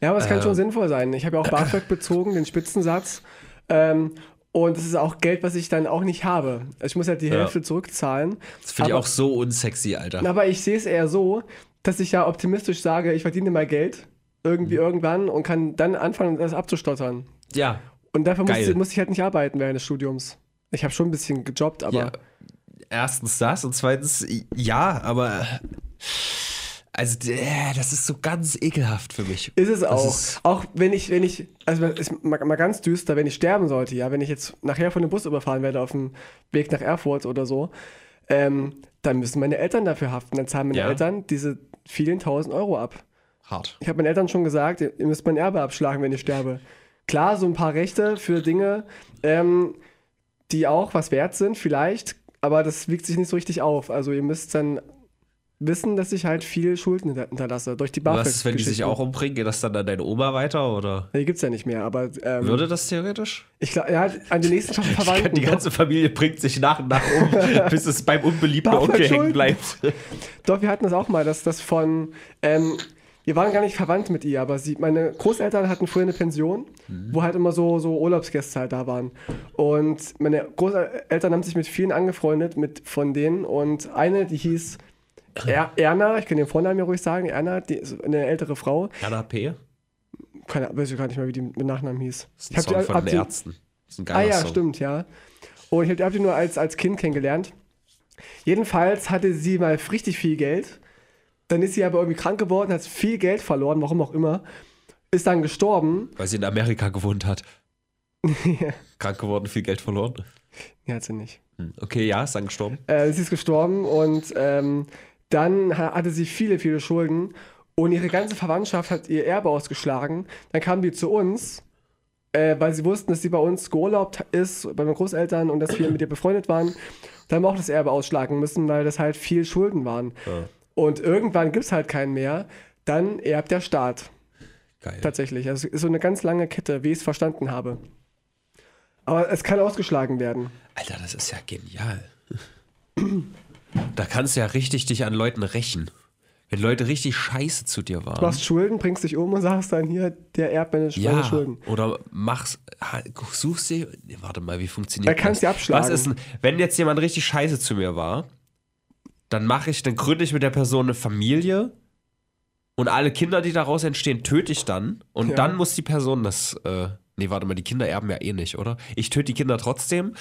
Ja, aber es kann Äh. schon sinnvoll sein. Ich habe ja auch BAföG bezogen, den Spitzensatz. Ähm, und es ist auch Geld, was ich dann auch nicht habe. Also ich muss halt die Ja. Hälfte zurückzahlen. Das finde ich auch so unsexy, Alter. Aber ich sehe es eher so, dass ich ja optimistisch sage, ich verdiene mal Geld irgendwie Mhm. irgendwann und kann dann anfangen, das abzustottern. ja. Und dafür muss, Geil. muss ich halt nicht arbeiten während des Studiums. Ich habe schon ein bisschen gejobbt, aber ja. Erstens das und zweitens, ja, aber. Also, das ist so ganz ekelhaft für mich. ist es auch. ist- auch wenn ich, wenn ich, also ist mal, mal ganz düster, wenn ich sterben sollte, ja, wenn ich jetzt nachher von dem Bus überfahren werde auf dem Weg nach Erfurt oder so, ähm, dann müssen meine Eltern dafür haften. Dann zahlen meine Ja. Eltern diese vielen tausend Euro ab. Hart. Ich habe meinen Eltern schon gesagt, ihr müsst mein Erbe abschlagen, wenn ich sterbe. Klar, so ein paar Rechte für Dinge, ähm, die auch was wert sind, vielleicht, aber das wiegt sich nicht so richtig auf. Also ihr müsst dann wissen, dass ich halt viel Schulden hinter- hinterlasse durch die BAföG. Was wenn die sich auch umbringen? Geht das dann an deine Oma weiter oder? Die gibt's ja nicht mehr, aber ähm, Würde das theoretisch? ich glaube, ja, an die nächsten <laughs> Verwandten. Die ganze Familie bringt sich nach und nach um, <laughs> bis es beim unbeliebten Onkel hängen bleibt. Doch, wir hatten das auch mal, dass das von, ähm, wir waren gar nicht verwandt mit ihr, aber sie, meine Großeltern hatten früher eine Pension, wo halt immer so, so Urlaubsgäste halt da waren. Und meine Großeltern haben sich mit vielen angefreundet, mit von denen. Und eine, die hieß er Erna, ich kann den Vornamen ja ruhig sagen, Erna, die ist eine ältere Frau. Kanapé? Keine, weiß ich gar nicht mehr, wie die mit Nachnamen hieß. Das ist ein Song die- von den Ärzten. Das ist ein Ah ja, Song. stimmt, ja. Und ich habe hab die nur als, als Kind kennengelernt. Jedenfalls hatte sie mal richtig viel Geld. Dann ist sie aber irgendwie krank geworden, hat viel Geld verloren, warum auch immer. Ist dann gestorben. Weil sie in Amerika gewohnt hat. <laughs> Krank geworden, viel Geld verloren. Ja, hat sie nicht. Hm. Okay, ja, ist dann gestorben. Äh, sie ist gestorben und ähm, dann ha- hatte sie viele, viele Schulden. Und ihre ganze Verwandtschaft hat ihr Erbe ausgeschlagen. Dann kamen die zu uns, äh, weil sie wussten, dass sie bei uns geurlaubt ist, bei meinen Großeltern und dass wir mit ihr befreundet waren. Dann haben wir auch das Erbe ausschlagen müssen, weil das halt viel Schulden waren. Ja. Und irgendwann gibt es halt keinen mehr. Dann erbt der Staat Geil. tatsächlich. Also es ist so eine ganz lange Kette, wie ich es verstanden habe. Aber es kann ausgeschlagen werden. Alter, das ist ja genial. Da kannst du ja richtig dich an Leuten rächen. Wenn Leute richtig scheiße zu dir Du waren. machst Schulden, bringst dich um und sagst dann hier, der erbt meine, meine Ja, Schulden. oder machst, suchst sie, nee, warte mal, wie funktioniert Er kann sie abschlagen. Was ist denn, wenn jetzt jemand richtig scheiße zu mir war, dann mache ich, dann gründe ich mit der Person eine Familie und alle Kinder, die daraus entstehen, töte ich dann und Ja. dann muss die Person das, äh, nee, warte mal, die Kinder erben ja eh nicht, oder? Ich töte die Kinder trotzdem.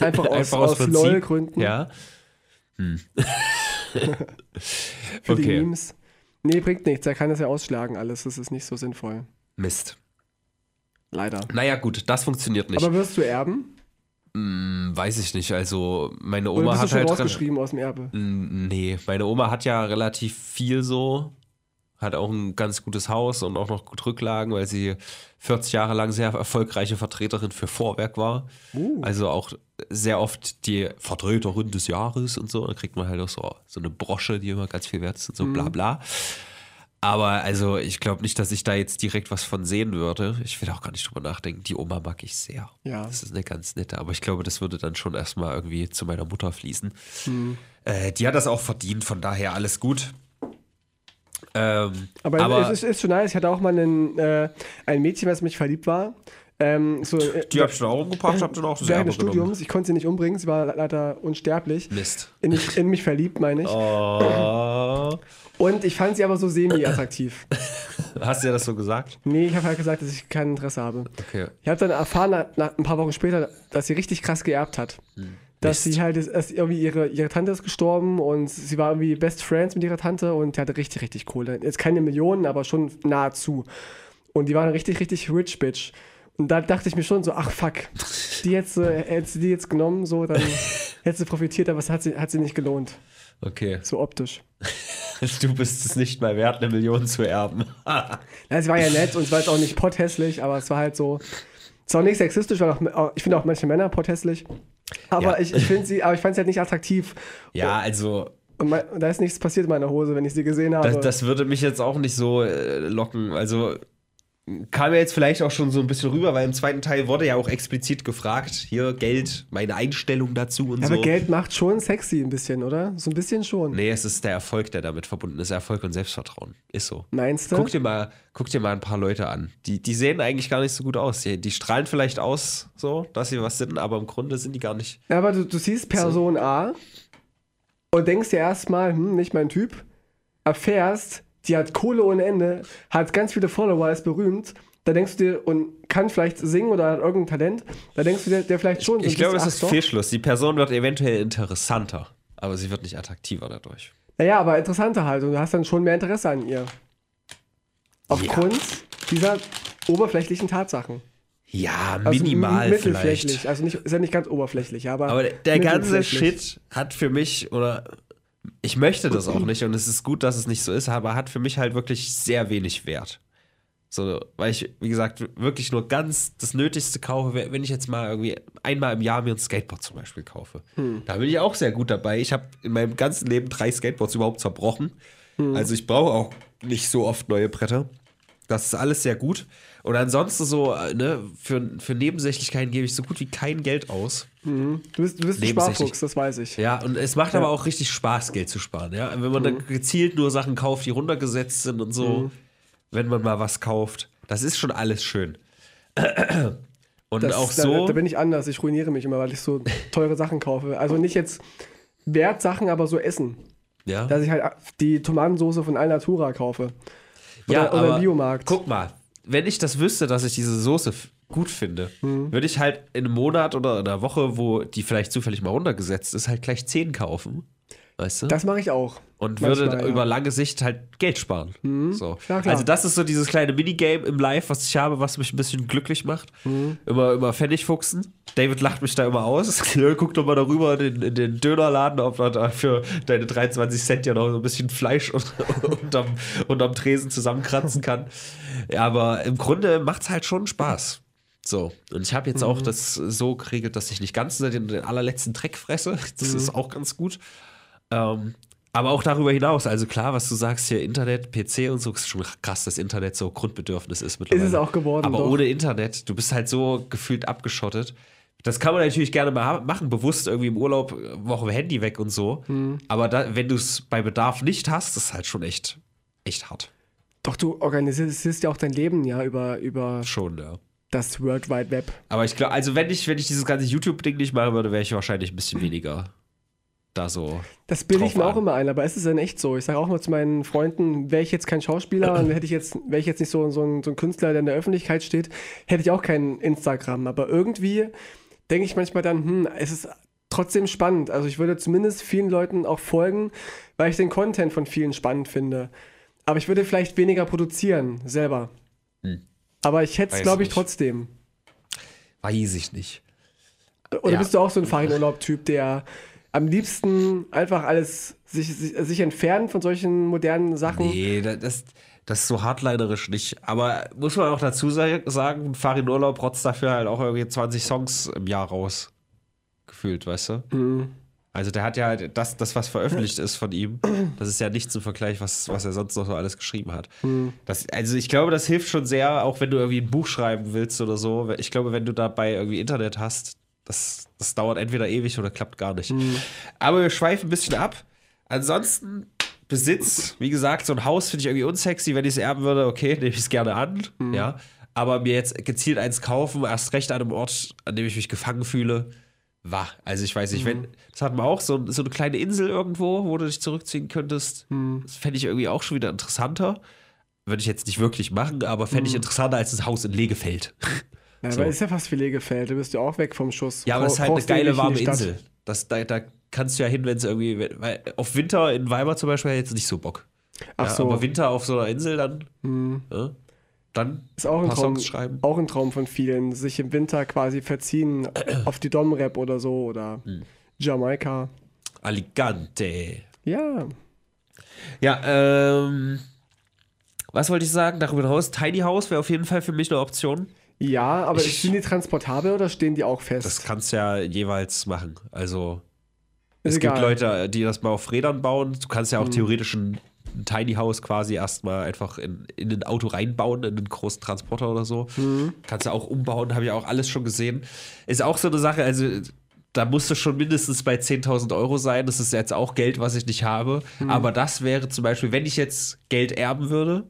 Ein- Einfach <laughs> aus, aus, LOL-Gründen. Ja. Hm. <laughs> Für die okay, Memes. Nee, bringt nichts. Er kann das ja ausschlagen alles. Das ist nicht so sinnvoll. Mist. Leider. Naja, gut, das funktioniert nicht. Aber wirst du erben? Hm, weiß ich nicht. Also, meine Oma Oder bist du hat schon halt. rausgeschrieben aus dem Erbe? Mm, Nee, meine Oma hat ja relativ viel so, hat auch ein ganz gutes Haus und auch noch gut Rücklagen, weil sie 40 Jahre lang sehr erfolgreiche Vertreterin für Vorwerk war. Uh. Also auch sehr oft die Vertreterin des Jahres und so. Da kriegt man halt auch so, so eine Brosche, die immer ganz viel wert ist und so Mhm. bla bla. Aber also ich glaube nicht, dass ich da jetzt direkt was von sehen würde. Ich will auch gar nicht drüber nachdenken. Die Oma mag ich sehr. Ja. Das ist eine ganz nette. Aber ich glaube, das würde dann schon erstmal irgendwie zu meiner Mutter fließen. Mhm. Äh, die hat das auch verdient, von daher alles gut. Ähm, Aber, aber es ist, ist schon nice. Ich hatte auch mal einen, äh, ein Mädchen, was mich verliebt war. Ähm, so, äh, die habe ich dann auch umgebracht, habe dann auch das während des genommen. Studiums. Ich konnte sie nicht umbringen. Sie war leider unsterblich. Mist. In mich, in mich verliebt, meine ich. Oh. Und ich fand sie aber so semi-attraktiv. <laughs> Hast du ja das so gesagt? nee, ich habe halt gesagt, dass ich kein Interesse habe. Okay. Ich habe dann erfahren, nach, ein paar Wochen später, dass sie richtig krass geerbt hat. Hm. dass Mist. sie halt, ist irgendwie ihre, ihre Tante ist gestorben und sie war irgendwie Best Friends mit ihrer Tante und die hatte richtig, richtig Kohle. Jetzt keine Millionen, aber schon nahezu. Und die war eine richtig, richtig rich Bitch. Und da dachte ich mir schon so, ach fuck, die jetzt, äh, hätte sie die jetzt genommen, so, dann <laughs> hätte sie profitiert, aber es hat sie, hat sie nicht gelohnt. Okay. So optisch. <laughs> Du bist es nicht mal wert, eine Million zu erben. <laughs> Ja, sie war ja nett und es war jetzt auch nicht potthässlich, aber es war halt so. Es war auch nicht sexistisch, weil auch, ich finde auch manche Männer potthässlich. Aber Ja. ich, ich finde sie, aber ich fand sie halt nicht attraktiv. ja, also Und mein, da ist nichts passiert in meiner Hose, wenn ich sie gesehen habe. Das, das würde mich jetzt auch nicht so äh, locken. Also kam ja jetzt vielleicht auch schon so ein bisschen rüber, weil im zweiten Teil wurde ja auch explizit gefragt, hier Geld, meine Einstellung dazu und ja, so. aber Geld macht schon sexy ein bisschen, oder? So ein bisschen schon. Nee, es ist der Erfolg, der damit verbunden ist. Erfolg und Selbstvertrauen. Ist so. Meinst du? Guck dir, mal, guck dir mal ein paar Leute an. Die, die sehen eigentlich gar nicht so gut aus. Die, die strahlen vielleicht aus, so, dass sie was sind, aber im Grunde sind die gar nicht. Ja, aber du, du siehst Person A und denkst dir erstmal, hm, nicht mein Typ. Erfährst, die hat Kohle ohne Ende, hat ganz viele Follower, ist berühmt. Da denkst du dir, und kann vielleicht singen oder hat irgendein Talent. Da denkst du dir, der vielleicht schon. so Ich glaube, es ist doch. Fehlschluss. Die Person wird eventuell interessanter, aber sie wird nicht attraktiver dadurch. Naja, aber interessanter halt. Und du hast dann schon mehr Interesse an ihr. Aufgrund dieser oberflächlichen Tatsachen. Ja, Also minimal m- mittelflächlich. vielleicht. Also nicht, ist ja nicht ganz oberflächlich, aber. Aber der ganze. Shit hat für mich, oder ich möchte das auch nicht und es ist gut, dass es nicht so ist, aber hat für mich halt wirklich sehr wenig Wert. So, weil ich, wie gesagt, wirklich nur ganz das Nötigste kaufe, wenn ich jetzt mal irgendwie einmal im Jahr mir ein Skateboard zum Beispiel kaufe. Da bin ich auch sehr gut dabei. Ich habe in meinem ganzen Leben drei Skateboards überhaupt zerbrochen. Also ich brauche auch nicht so oft neue Bretter. Das ist alles sehr gut. Und ansonsten so, äh, ne, für, für Nebensächlichkeiten gebe ich so gut wie kein Geld aus. Du bist, du bist ein. Sparfuchs, das weiß ich. Ja, und es macht aber auch richtig Spaß, Geld zu sparen, ja. Wenn man dann gezielt nur Sachen kauft, die runtergesetzt sind und so, wenn man mal was kauft, das ist schon alles schön. <clears throat> Und Das, auch da, so. Da bin ich anders. Ich ruiniere mich immer, weil ich so teure Sachen kaufe. Also nicht jetzt Wertsachen, aber so Essen. ja, Dass ich halt die Tomatensauce von Alnatura kaufe. Oder, ja, oder aber im Biomarkt. Guck mal, wenn ich das wüsste, dass ich diese Soße gut finde, Mhm. würde ich halt in einem Monat oder in einer Woche, wo die vielleicht zufällig mal runtergesetzt ist, halt gleich 10 kaufen. Weißt du? Das mache ich auch. und manchmal, würde ja. Mhm. über lange Sicht halt Geld sparen. So. Ja, also das ist so dieses kleine Minigame im Live, was ich habe, was mich ein bisschen glücklich macht. Mhm. Immer, immer Pfennig fuchsen. David lacht mich da immer aus. <laughs> Guck doch mal darüber in den, in den Dönerladen, ob man da für deine 23 Cent ja noch so ein bisschen Fleisch und, <laughs> unterm, unterm Tresen zusammenkratzen kann. Ja, aber im Grunde macht es halt schon Spaß. So, und ich habe jetzt Mhm. auch das so geregelt, dass ich nicht ganz den, den allerletzten Dreck fresse. Das Mhm. ist auch ganz gut. Ähm, aber auch darüber hinaus, also klar, was du sagst hier, Internet, PC und so, ist schon krass, dass Internet so Grundbedürfnis ist mittlerweile. Ist es auch geworden, Aber doch. ohne Internet, du bist halt so gefühlt abgeschottet. Das kann man natürlich gerne mal machen, bewusst irgendwie im Urlaub, äh, Woche Handy weg und so. Hm. Aber da, wenn du es bei Bedarf nicht hast, ist halt schon echt, echt hart. Doch du organisierst ja auch dein Leben ja über, über Schon, ja. das World Wide Web. Aber ich glaube, also wenn ich, wenn ich dieses ganze YouTube-Ding nicht machen würde, wäre ich wahrscheinlich ein bisschen weniger da so. Das bilde ich mir auch an. immer ein, aber es ist dann echt so. Ich sage auch mal zu meinen Freunden, wäre ich jetzt kein Schauspieler und hätte ich jetzt, wäre ich jetzt nicht so, so, ein, so ein Künstler, der in der Öffentlichkeit steht, hätte ich auch kein Instagram. Aber irgendwie denke ich manchmal dann, hm, es ist trotzdem spannend. Also ich würde zumindest vielen Leuten auch folgen, weil ich den Content von vielen spannend finde. Aber ich würde vielleicht weniger produzieren selber. Hm. Aber ich hätte es, glaube ich, nicht. trotzdem. Weiß ich nicht. Oder Ja. bist du auch so ein Ferienurlaub-Typ, der am liebsten einfach alles sich, sich, sich entfernt von solchen modernen Sachen? Nee, da- das, das ist so hardlinerisch nicht. Aber muss man auch dazu sa- sagen, Farin Urlaub rotzt dafür halt auch irgendwie 20 Songs im Jahr raus. Gefühlt, weißt du? Mhm. Also der hat ja halt das, das, was veröffentlicht ist von ihm, das ist ja nichts im Vergleich, was, was er sonst noch so alles geschrieben hat. Mhm. Das, also ich glaube, das hilft schon sehr, auch wenn du irgendwie ein Buch schreiben willst oder so. Ich glaube, wenn du dabei irgendwie Internet hast, das, das dauert entweder ewig oder klappt gar nicht. Mhm. Aber wir schweifen ein bisschen ab. Ansonsten Besitz, wie gesagt, so ein Haus finde ich irgendwie unsexy. Wenn ich es erben würde, okay, nehme ich es gerne an. Mhm. Ja. Aber mir jetzt gezielt eins kaufen, erst recht an einem Ort, an dem ich mich gefangen fühle, wah. Also ich weiß nicht, Mhm. wenn, das hat man auch, so, so eine kleine Insel irgendwo, wo du dich zurückziehen könntest, Mhm. das fände ich irgendwie auch schon wieder interessanter. Würde ich jetzt nicht wirklich machen, aber fände ich Mhm. interessanter als das Haus in Legefeld. <laughs> Ja, So. aber ist ja fast wie Legefeld, du bist ja auch weg vom Schuss. Ja, aber das ist halt eine geile in warme Stadt. Insel. Das, da, da kannst du ja hin, wenn es irgendwie, weil auf Winter in Weimar zum Beispiel hätte jetzt nicht so Bock. Ach ja, so. Aber Winter auf so einer Insel dann, Hm. ja, dann Ist auch ein, Traum, Songs schreiben. auch ein Traum von vielen, sich im Winter quasi verziehen <clears throat> auf die Dom-Rap oder so oder Hm. Jamaika. Alicante. Ja, Ja, ähm, was wollte ich sagen? Darüber hinaus, Tiny House wäre auf jeden Fall für mich eine Option. Ja, aber Ich- sind die transportabel oder stehen die auch fest? Das kannst du ja jeweils machen. Also, Ist es gibt egal. Leute, die das mal auf Rädern bauen. Du kannst ja auch Mhm. theoretisch ein, ein Tiny House quasi erstmal einfach in, in ein Auto reinbauen, in einen großen Transporter oder so. Mhm. Kannst du auch umbauen, habe ich auch alles schon gesehen. Ist auch so eine Sache, also da musst du schon mindestens bei 10.000 Euro sein. Das ist jetzt auch Geld, was ich nicht habe. Mhm. Aber das wäre zum Beispiel, wenn ich jetzt Geld erben würde,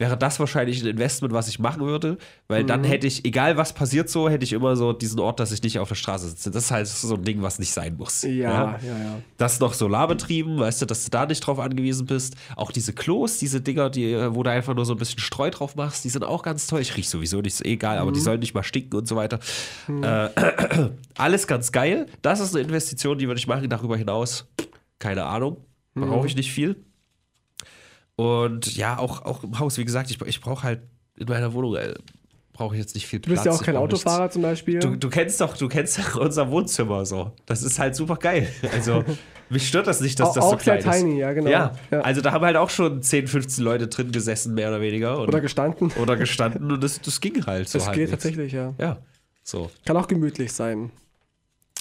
wäre das wahrscheinlich ein Investment, was ich machen würde, weil dann Mhm. hätte ich, egal was passiert so, hätte ich immer so diesen Ort, dass ich nicht auf der Straße sitze. Das ist halt so ein Ding, was nicht sein muss. ja, ja, ja. Das ist noch solarbetrieben, weißt du, dass du da nicht drauf angewiesen bist. Auch diese Klos, diese Dinger, die, äh, wo du einfach nur so ein bisschen Streu drauf machst, die sind auch ganz toll. Ich riech sowieso nicht, ist egal, aber die sollen nicht mal stinken und so weiter. Äh, <clears throat> alles ganz geil. Das ist eine Investition, die würde ich machen. Darüber hinaus, keine Ahnung, brauche ich nicht viel. Und ja, auch, auch im Haus, wie gesagt, ich, ich brauche halt in meiner Wohnung, äh, brauche ich jetzt nicht viel Du bist Platz. ja auch kein brauch nichts. Autofahrer zum Beispiel. Du, du kennst doch, du kennst doch unser Wohnzimmer so. Das ist halt super geil. Also, <laughs> mich stört das nicht, dass Au- das so auch sehr klein ist. tiny, ja, genau. Ja, Ja. also da haben halt auch schon 10, 15 Leute drin gesessen, mehr oder weniger. Und, oder gestanden. oder gestanden und das, das ging halt so. Das geht halbwegs. tatsächlich, ja. Ja, so. Kann auch gemütlich sein.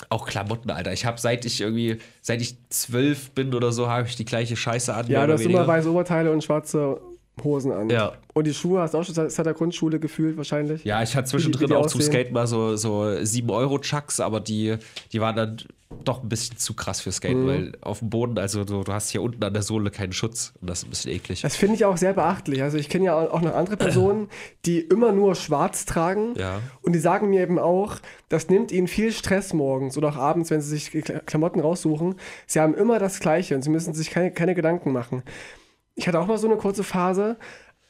Auch Klamotten, Alter. Ich habe seit ich irgendwie, seit ich zwölf bin oder so, habe ich die gleiche Scheiße an. Ja, du hast immer weiße Oberteile und schwarze Hosen an. Ja. Und die Schuhe hast du auch schon seit der Grundschule gefühlt wahrscheinlich. Ja, ich hatte Wie die- zwischendrin wie die auch zum aussehen. Skaten mal so, so 7-Euro-Chucks, aber die, die waren dann doch ein bisschen zu krass für Skaten, Mhm. weil auf dem Boden, also du, du hast hier unten an der Sohle keinen Schutz und das ist ein bisschen eklig. Das finde ich auch sehr beachtlich. Also ich kenne ja auch noch andere Personen, <clears throat> die immer nur schwarz tragen. Ja. Und die sagen mir eben auch, das nimmt ihnen viel Stress morgens oder auch abends, wenn sie sich Kla- Klamotten raussuchen. Sie haben immer das Gleiche und sie müssen sich keine, keine Gedanken machen. Ich hatte auch mal so eine kurze Phase,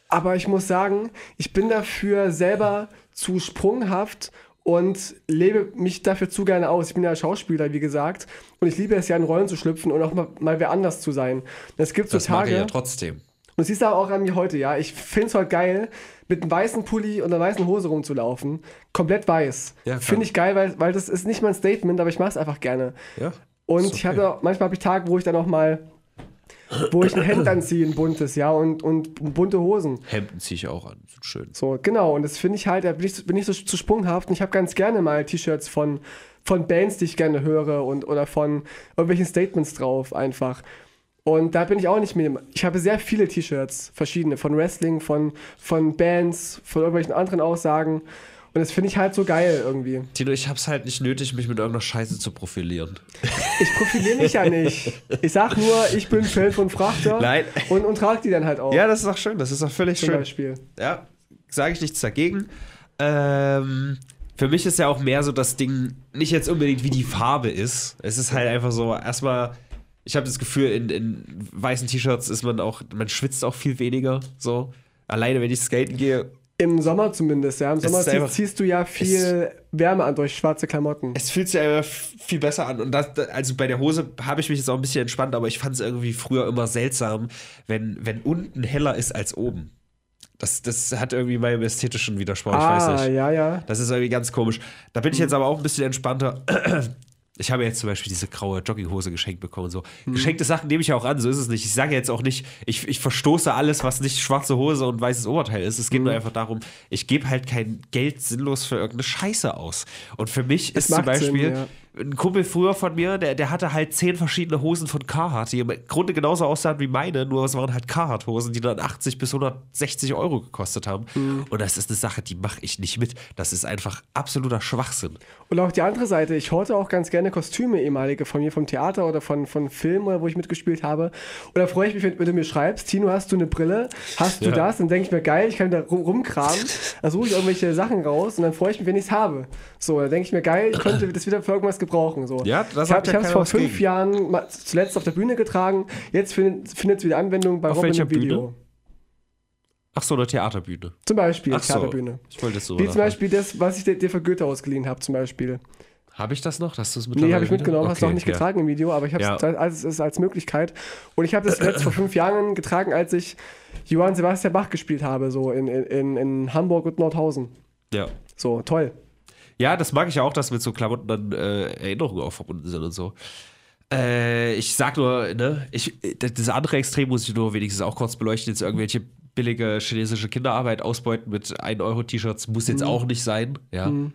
aber ich muss sagen, ich bin dafür selber zu sprunghaft und lebe mich dafür zu gerne aus. Ich bin ja Schauspieler, wie gesagt, und ich liebe es ja in Rollen zu schlüpfen und auch mal, mal wer anders zu sein. Es gibt so Das mag Tage. ich ja trotzdem. Und siehst du aber auch an mir heute, ja. Ich finde es halt geil, mit einem weißen Pulli und einer weißen Hose rumzulaufen. Komplett weiß. Ja, finde ich geil, weil, weil das ist nicht mein Statement, aber ich mache es einfach gerne. Ja. Und Ist ich okay. habe manchmal habe ich Tage, wo ich dann auch mal, wo ich ein Hemd anziehe, ein buntes, ja, und, und bunte Hosen. Hemden ziehe ich auch an. Sind schön. So, genau. Und das finde ich halt, da bin ich, bin ich so zu sprunghaft und ich habe ganz gerne mal T-Shirts von, von Bands, die ich gerne höre und oder von irgendwelchen Statements drauf einfach. Und da bin ich auch nicht mehr. Ich habe sehr viele T-Shirts, verschiedene, von Wrestling, von, von Bands, von irgendwelchen anderen Aussagen. Und das finde ich halt so geil irgendwie. Tino, ich hab's halt nicht nötig, mich mit irgendeiner Scheiße zu profilieren. Ich profiliere mich ja nicht. <laughs> Ich sag nur, ich bin Feld von Frachter Nein. und, und trage die dann halt auch. Ja, das ist auch schön. Das ist auch völlig zum schön. Beispiel. Ja, sage ich nichts dagegen. Ähm, für mich ist ja auch mehr so das Ding, nicht jetzt unbedingt wie die Farbe ist. Es ist halt einfach so, erstmal, ich habe das Gefühl, in, in weißen T-Shirts ist man auch, man schwitzt auch viel weniger. So. Alleine, wenn ich skaten gehe, Im Sommer zumindest, ja. Im Sommer ziehst, ziehst du ja viel Wärme an durch schwarze Klamotten. es fühlt sich einfach viel besser an. Und das, also bei der Hose habe ich mich jetzt auch ein bisschen entspannt, aber ich fand es irgendwie früher immer seltsam, wenn, wenn unten heller ist als oben. Das, das hat irgendwie meinem ästhetischen Widerspruch, ich weiß ah, nicht. ja, ja. Das ist irgendwie ganz komisch. Da bin ich jetzt aber auch ein bisschen entspannter. Ich habe jetzt zum Beispiel diese graue Jogginghose geschenkt bekommen. So. Geschenkte Sachen nehme ich ja auch an, so ist es nicht. Ich sage jetzt auch nicht, ich, ich verstoße alles, was nicht schwarze Hose und weißes Oberteil ist. Es geht nur einfach darum, ich gebe halt kein Geld sinnlos für irgendeine Scheiße aus. Und für mich ist zum macht Sinn, Beispiel ja. Ein Kumpel früher von mir, der, der hatte halt zehn verschiedene Hosen von Carhartt, die im Grunde genauso aussahen wie meine, nur es waren halt Carhartt-Hosen, die dann 80 bis 160 Euro gekostet haben. Mhm. Und das ist eine Sache, die mache ich nicht mit. Das ist einfach absoluter Schwachsinn. Und auch die andere Seite, ich horte auch ganz gerne Kostüme ehemalige von mir vom Theater oder von, von Film oder wo ich mitgespielt habe. Und da freue ich mich, wenn, wenn du mir schreibst, Tino, hast du eine Brille? Hast du Ja. das? Dann denke ich mir, geil, ich kann da rum, rumkramen. <laughs> Dann suche ich irgendwelche Sachen raus und dann freue ich mich, wenn ich es habe. So, dann denke ich mir, geil, ich könnte <clears throat> das wieder für irgendwas gebrauchen. So. Ja, da ich habe ja es vor fünf gegen. Jahren zuletzt auf der Bühne getragen. Jetzt findet es wieder Anwendung bei Auf Robin im Video. Bühne? Ach so, eine Theaterbühne. Zum Beispiel Ach so. Theaterbühne. Ich wollte es so. Wie zum Beispiel das, was ich dir, dir für Goethe ausgeliehen habe, zum Beispiel. Habe ich das noch? Hast du es Nee, habe ich mitgenommen, hast du Okay, auch nicht ja. getragen im Video, aber ich habe Ja. es als, als, als Möglichkeit. Und ich habe das jetzt vor fünf Jahren getragen, als ich Johann Sebastian Bach gespielt habe, so in, in, in Hamburg und Nordhausen. Ja. So, toll. Ja, das mag ich auch, dass mit so Klamotten dann äh, Erinnerungen auch verbunden sind und so. Äh, ich sag nur, ne, ich, das andere Extrem muss ich nur wenigstens auch kurz beleuchten. Jetzt irgendwelche billige chinesische Kinderarbeit ausbeuten mit 1-Euro-T-Shirts muss jetzt auch nicht sein, ja. Äh,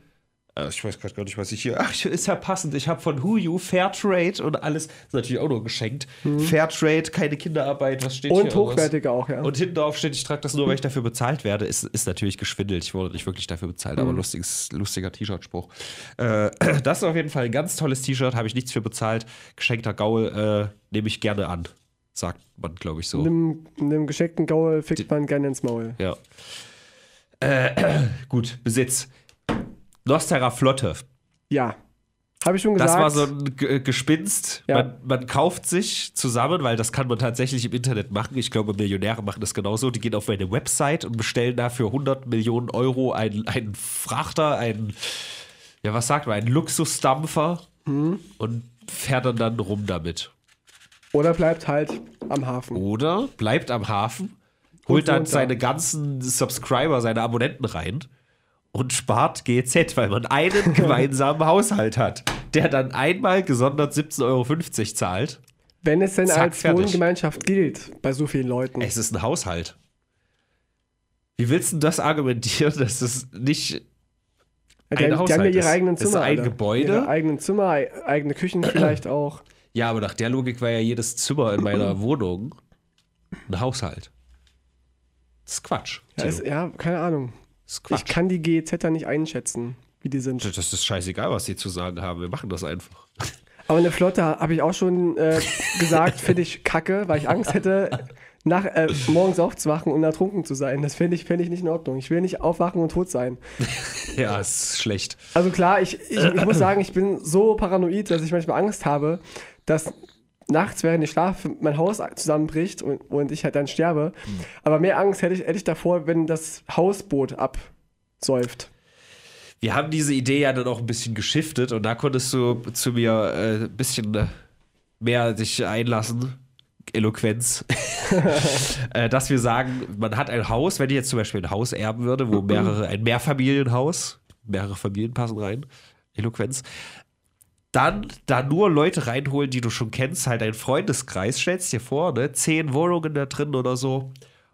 Ich weiß gerade gar nicht, was ich hier. Ach, ist ja passend. Ich habe von Huyu Fairtrade und alles. Das ist natürlich auch nur geschenkt. Fairtrade, keine Kinderarbeit. Was steht hier? Und hochwertiger auch, ja. Und hinten drauf steht, ich trage das nur, weil ich dafür bezahlt werde. Ist, ist natürlich geschwindelt. Ich wurde nicht wirklich dafür bezahlt, aber lustiges, lustiger T-Shirt-Spruch. Äh, das ist auf jeden Fall ein ganz tolles T-Shirt, habe ich nichts für bezahlt. Geschenkter Gaul äh, nehme ich gerne an. Sagt man, glaube ich, so. Nimm, nimm gescheckten Gaul, fickt man gerne ins Maul. Ja. Äh, <clears throat> gut, Besitz. Nostera Flotte. Ja. Habe ich schon gesagt. Das war so ein G Gespinst. Ja. Man, man kauft sich zusammen, weil das kann man tatsächlich im Internet machen. Ich glaube, Millionäre machen das genauso. Die gehen auf meine Website und bestellen dafür 100 Millionen Euro einen, einen Frachter, einen, ja, was sagt man, einen Luxusdampfer Mhm. und fährt dann, dann rum damit. Oder bleibt halt am Hafen. Oder bleibt am Hafen, holt dann seine ganzen Subscriber, seine Abonnenten rein und spart GZ, weil man einen <laughs> gemeinsamen Haushalt hat, der dann einmal gesondert 17,50 Euro zahlt. Wenn es denn Zack, als fertig. Wohngemeinschaft gilt, bei so vielen Leuten. Es ist ein Haushalt. Wie willst du das argumentieren, dass das nicht Ja, die, ein haben- die haben ja Haushalt ihre eigenen ist ein Zimmer. alle. Gebäude? Ihre eigenen Zimmer, ei- eigene Küchen <clears throat> vielleicht auch. Ja, aber nach der Logik war ja jedes Zimmer in meiner <clears throat> Wohnung ein Haushalt. Das ist Quatsch. Ja, ist, ja keine Ahnung. Ich kann die GEZer nicht einschätzen, wie die sind. Das ist scheißegal, was die zu sagen haben. Wir machen das einfach. Aber eine Flotte habe ich auch schon äh, gesagt, finde ich kacke, weil ich Angst hätte, nach, äh, morgens aufzuwachen und ertrunken zu sein. Das fände ich, fänd ich nicht in Ordnung. Ich will nicht aufwachen und tot sein. <laughs> Ja, ist schlecht. Also klar, ich, ich, ich muss sagen, ich bin so paranoid, dass ich manchmal Angst habe, dass nachts, während ich schlafe, mein Haus zusammenbricht und, und ich halt dann sterbe. Aber mehr Angst hätte ich, hätte ich davor, wenn das Hausboot absäuft. Wir haben diese Idee ja dann auch ein bisschen geschiftet und da konntest du zu mir äh, ein bisschen äh, mehr dich einlassen. Eloquenz. <laughs> <laughs> äh, dass wir sagen, man hat ein Haus, wenn ich jetzt zum Beispiel ein Haus erben würde, wo mehrere, ein Mehrfamilienhaus, mehrere Familien passen rein, Eloquenz, dann da nur Leute reinholen, die du schon kennst, halt ein Freundeskreis, stellst dir vor, ne, zehn Wohnungen da drin oder so.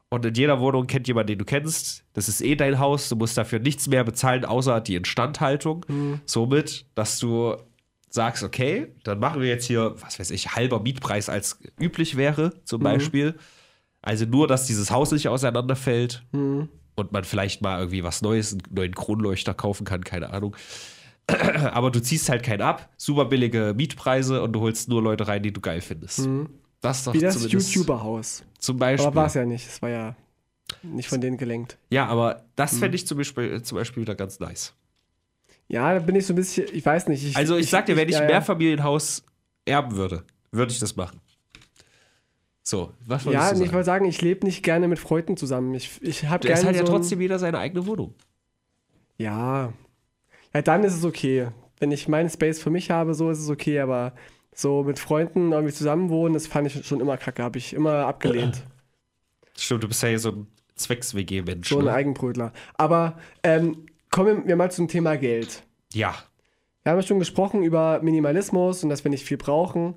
Und in jeder Wohnung kennt jemand, den du kennst. Das ist eh dein Haus. Du musst dafür nichts mehr bezahlen, außer die Instandhaltung. Somit, dass du sagst, okay, dann machen wir jetzt hier, was weiß ich, halber Mietpreis als üblich wäre, zum Beispiel. Also nur, dass dieses Haus nicht auseinanderfällt und man vielleicht mal irgendwie was Neues, einen neuen Kronleuchter kaufen kann, keine Ahnung. <clears throat> Aber du ziehst halt keinen ab, super billige Mietpreise und du holst nur Leute rein, die du geil findest. Das ist doch Wie das YouTuber-Haus. zum Beispiel. Aber war es ja nicht. Es war ja nicht von denen gelenkt. Ja, aber das Mhm. fände ich zum Beispiel, zum Beispiel wieder ganz nice. Ja, da bin ich so ein bisschen, ich weiß nicht. Ich, Also ich, sag dir, wenn ich ja, ein ja. Mehrfamilienhaus erben würde, würde ich das machen. So, was wolltest Ja, du nee, ich sagen? wollte sagen, ich lebe nicht gerne mit Freunden zusammen. Ich, ich habe Es gerne hat ja so ein- trotzdem jeder seine eigene Wohnung. Ja. Ja, dann ist es okay. Wenn ich meinen Space für mich habe, so ist es okay, aber so mit Freunden irgendwie zusammenwohnen, das fand ich schon immer kacke, habe ich immer abgelehnt. <clears throat> Stimmt, du bist ja hier so ein Zwecks-WG-Mensch. So ein ne? Eigenbrötler. Aber ähm, kommen wir mal zum Thema Geld. Ja. Wir haben ja schon gesprochen über Minimalismus und dass wir nicht viel brauchen.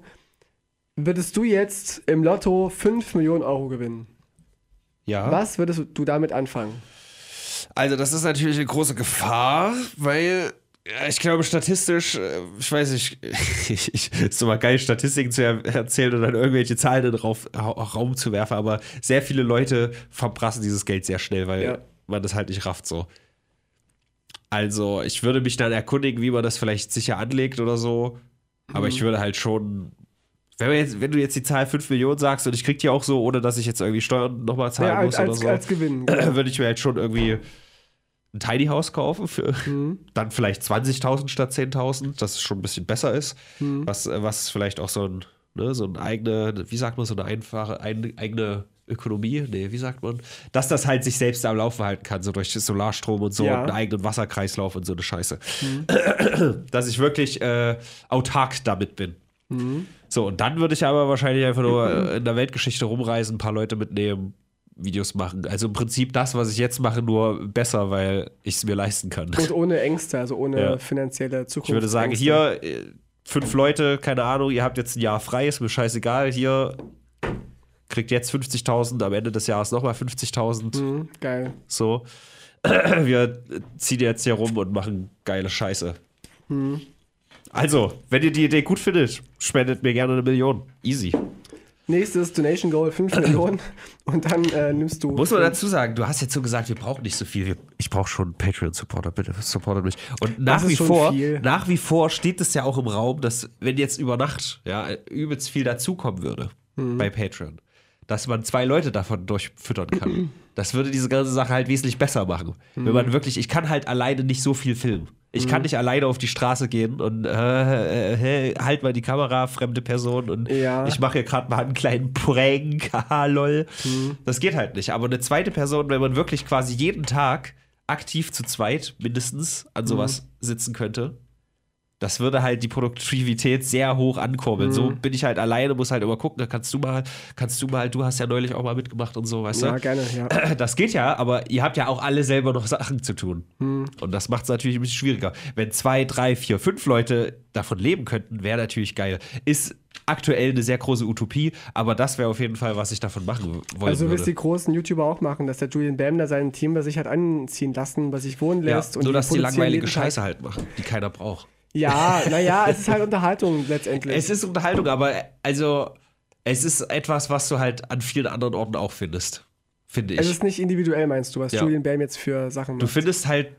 Würdest du jetzt im Lotto 5 Millionen Euro gewinnen? Ja. Was würdest du damit anfangen? Also, das ist natürlich eine große Gefahr, weil ich glaube, statistisch, äh, ich weiß nicht, <laughs> ich, ich, ist immer geil, Statistiken zu er erzählen und dann irgendwelche Zahlen in den Rauf, Ra Raum zu werfen, aber sehr viele Leute verprassen dieses Geld sehr schnell, weil Ja. man das halt nicht rafft so. Also, ich würde mich dann erkundigen, wie man das vielleicht sicher anlegt oder so, aber ich würde halt schon. Wenn, wir jetzt, wenn du jetzt die Zahl 5 Millionen sagst und ich krieg die auch so, ohne dass ich jetzt irgendwie Steuern nochmal zahlen Ja, muss als, oder als, so als Gewinn. genau. <clears throat> würde ich mir halt schon irgendwie ein Tiny House kaufen für Mhm. dann vielleicht 20.000 statt 10.000, das schon ein bisschen besser ist. Mhm. Was, was vielleicht auch so ein, ne, so ein eigene, wie sagt man, so eine einfache, ein, eigene Ökonomie, nee, wie sagt man? Dass das halt sich selbst am Laufen halten kann, so durch Solarstrom und so Ja. und einen eigenen Wasserkreislauf und so eine Scheiße. <clears throat> Dass ich wirklich äh, autark damit bin. So, und dann würde ich aber wahrscheinlich einfach nur äh, in der Weltgeschichte rumreisen, ein paar Leute mitnehmen, Videos machen. Also im Prinzip das, was ich jetzt mache, nur besser, weil ich es mir leisten kann. Und ohne Ängste, also ohne Ja. finanzielle Zukunft. Ich würde sagen, hier, äh, fünf Leute, keine Ahnung, ihr habt jetzt ein Jahr frei, ist mir scheißegal, hier kriegt jetzt 50.000, am Ende des Jahres nochmal 50.000, Mhm, geil. so. <clears throat> Wir ziehen jetzt hier rum und machen geile Scheiße. Mhm. Also, wenn ihr die Idee gut findet, spendet mir gerne eine Million. Easy. Nächstes Donation Goal 5 <clears throat> Millionen und dann äh, nimmst du. Muss man dazu sagen, du hast jetzt so gesagt, wir brauchen nicht so viel. Wir- Ich brauche schon einen Patreon-Supporter, bitte supportet mich. Und nach ist wie vor, viel. nach wie vor steht es ja auch im Raum, dass wenn jetzt über Nacht ja übelst viel dazukommen würde Mhm. bei Patreon, dass man zwei Leute davon durchfüttern kann. <clears throat> Das würde diese ganze Sache halt wesentlich besser machen. Wenn Mhm. man wirklich, ich kann halt alleine nicht so viel filmen. Ich kann nicht alleine auf die Straße gehen und äh, äh, äh, halt mal die Kamera, fremde Person und Ja. ich mache hier gerade mal einen kleinen Prank, <laughs> haha, lol. Mhm. Das geht halt nicht. Aber eine zweite Person, wenn man wirklich quasi jeden Tag aktiv zu zweit mindestens an sowas Mhm. sitzen könnte, das würde halt die Produktivität sehr hoch ankurbeln. So Mhm. bin ich halt alleine, muss halt immer gucken, da kannst du mal, kannst du mal, du hast ja neulich auch mal mitgemacht und so, weißt Ja, du? gerne, ja. <clears throat> Das geht ja, aber ihr habt ja auch alle selber noch Sachen zu tun. Hm. Und das macht es natürlich ein bisschen schwieriger. Wenn zwei, drei, vier, fünf Leute davon leben könnten, wäre natürlich geil. Ist aktuell eine sehr große Utopie, aber das wäre auf jeden Fall, was ich davon machen wollen Also wie es die großen YouTuber auch machen, dass der Julian Bam da sein Team bei sich hat anziehen lassen, bei sich wohnen Ja, lässt. so dass die langweilige. Scheiße halt machen, die keiner braucht. Ja, naja, es ist halt Unterhaltung letztendlich. Es ist Unterhaltung, aber also es ist etwas, was du halt an vielen anderen Orten auch findest, finde ich. Es ist nicht individuell, meinst du, was Ja. Julian Bam jetzt für Sachen Du macht. findest halt,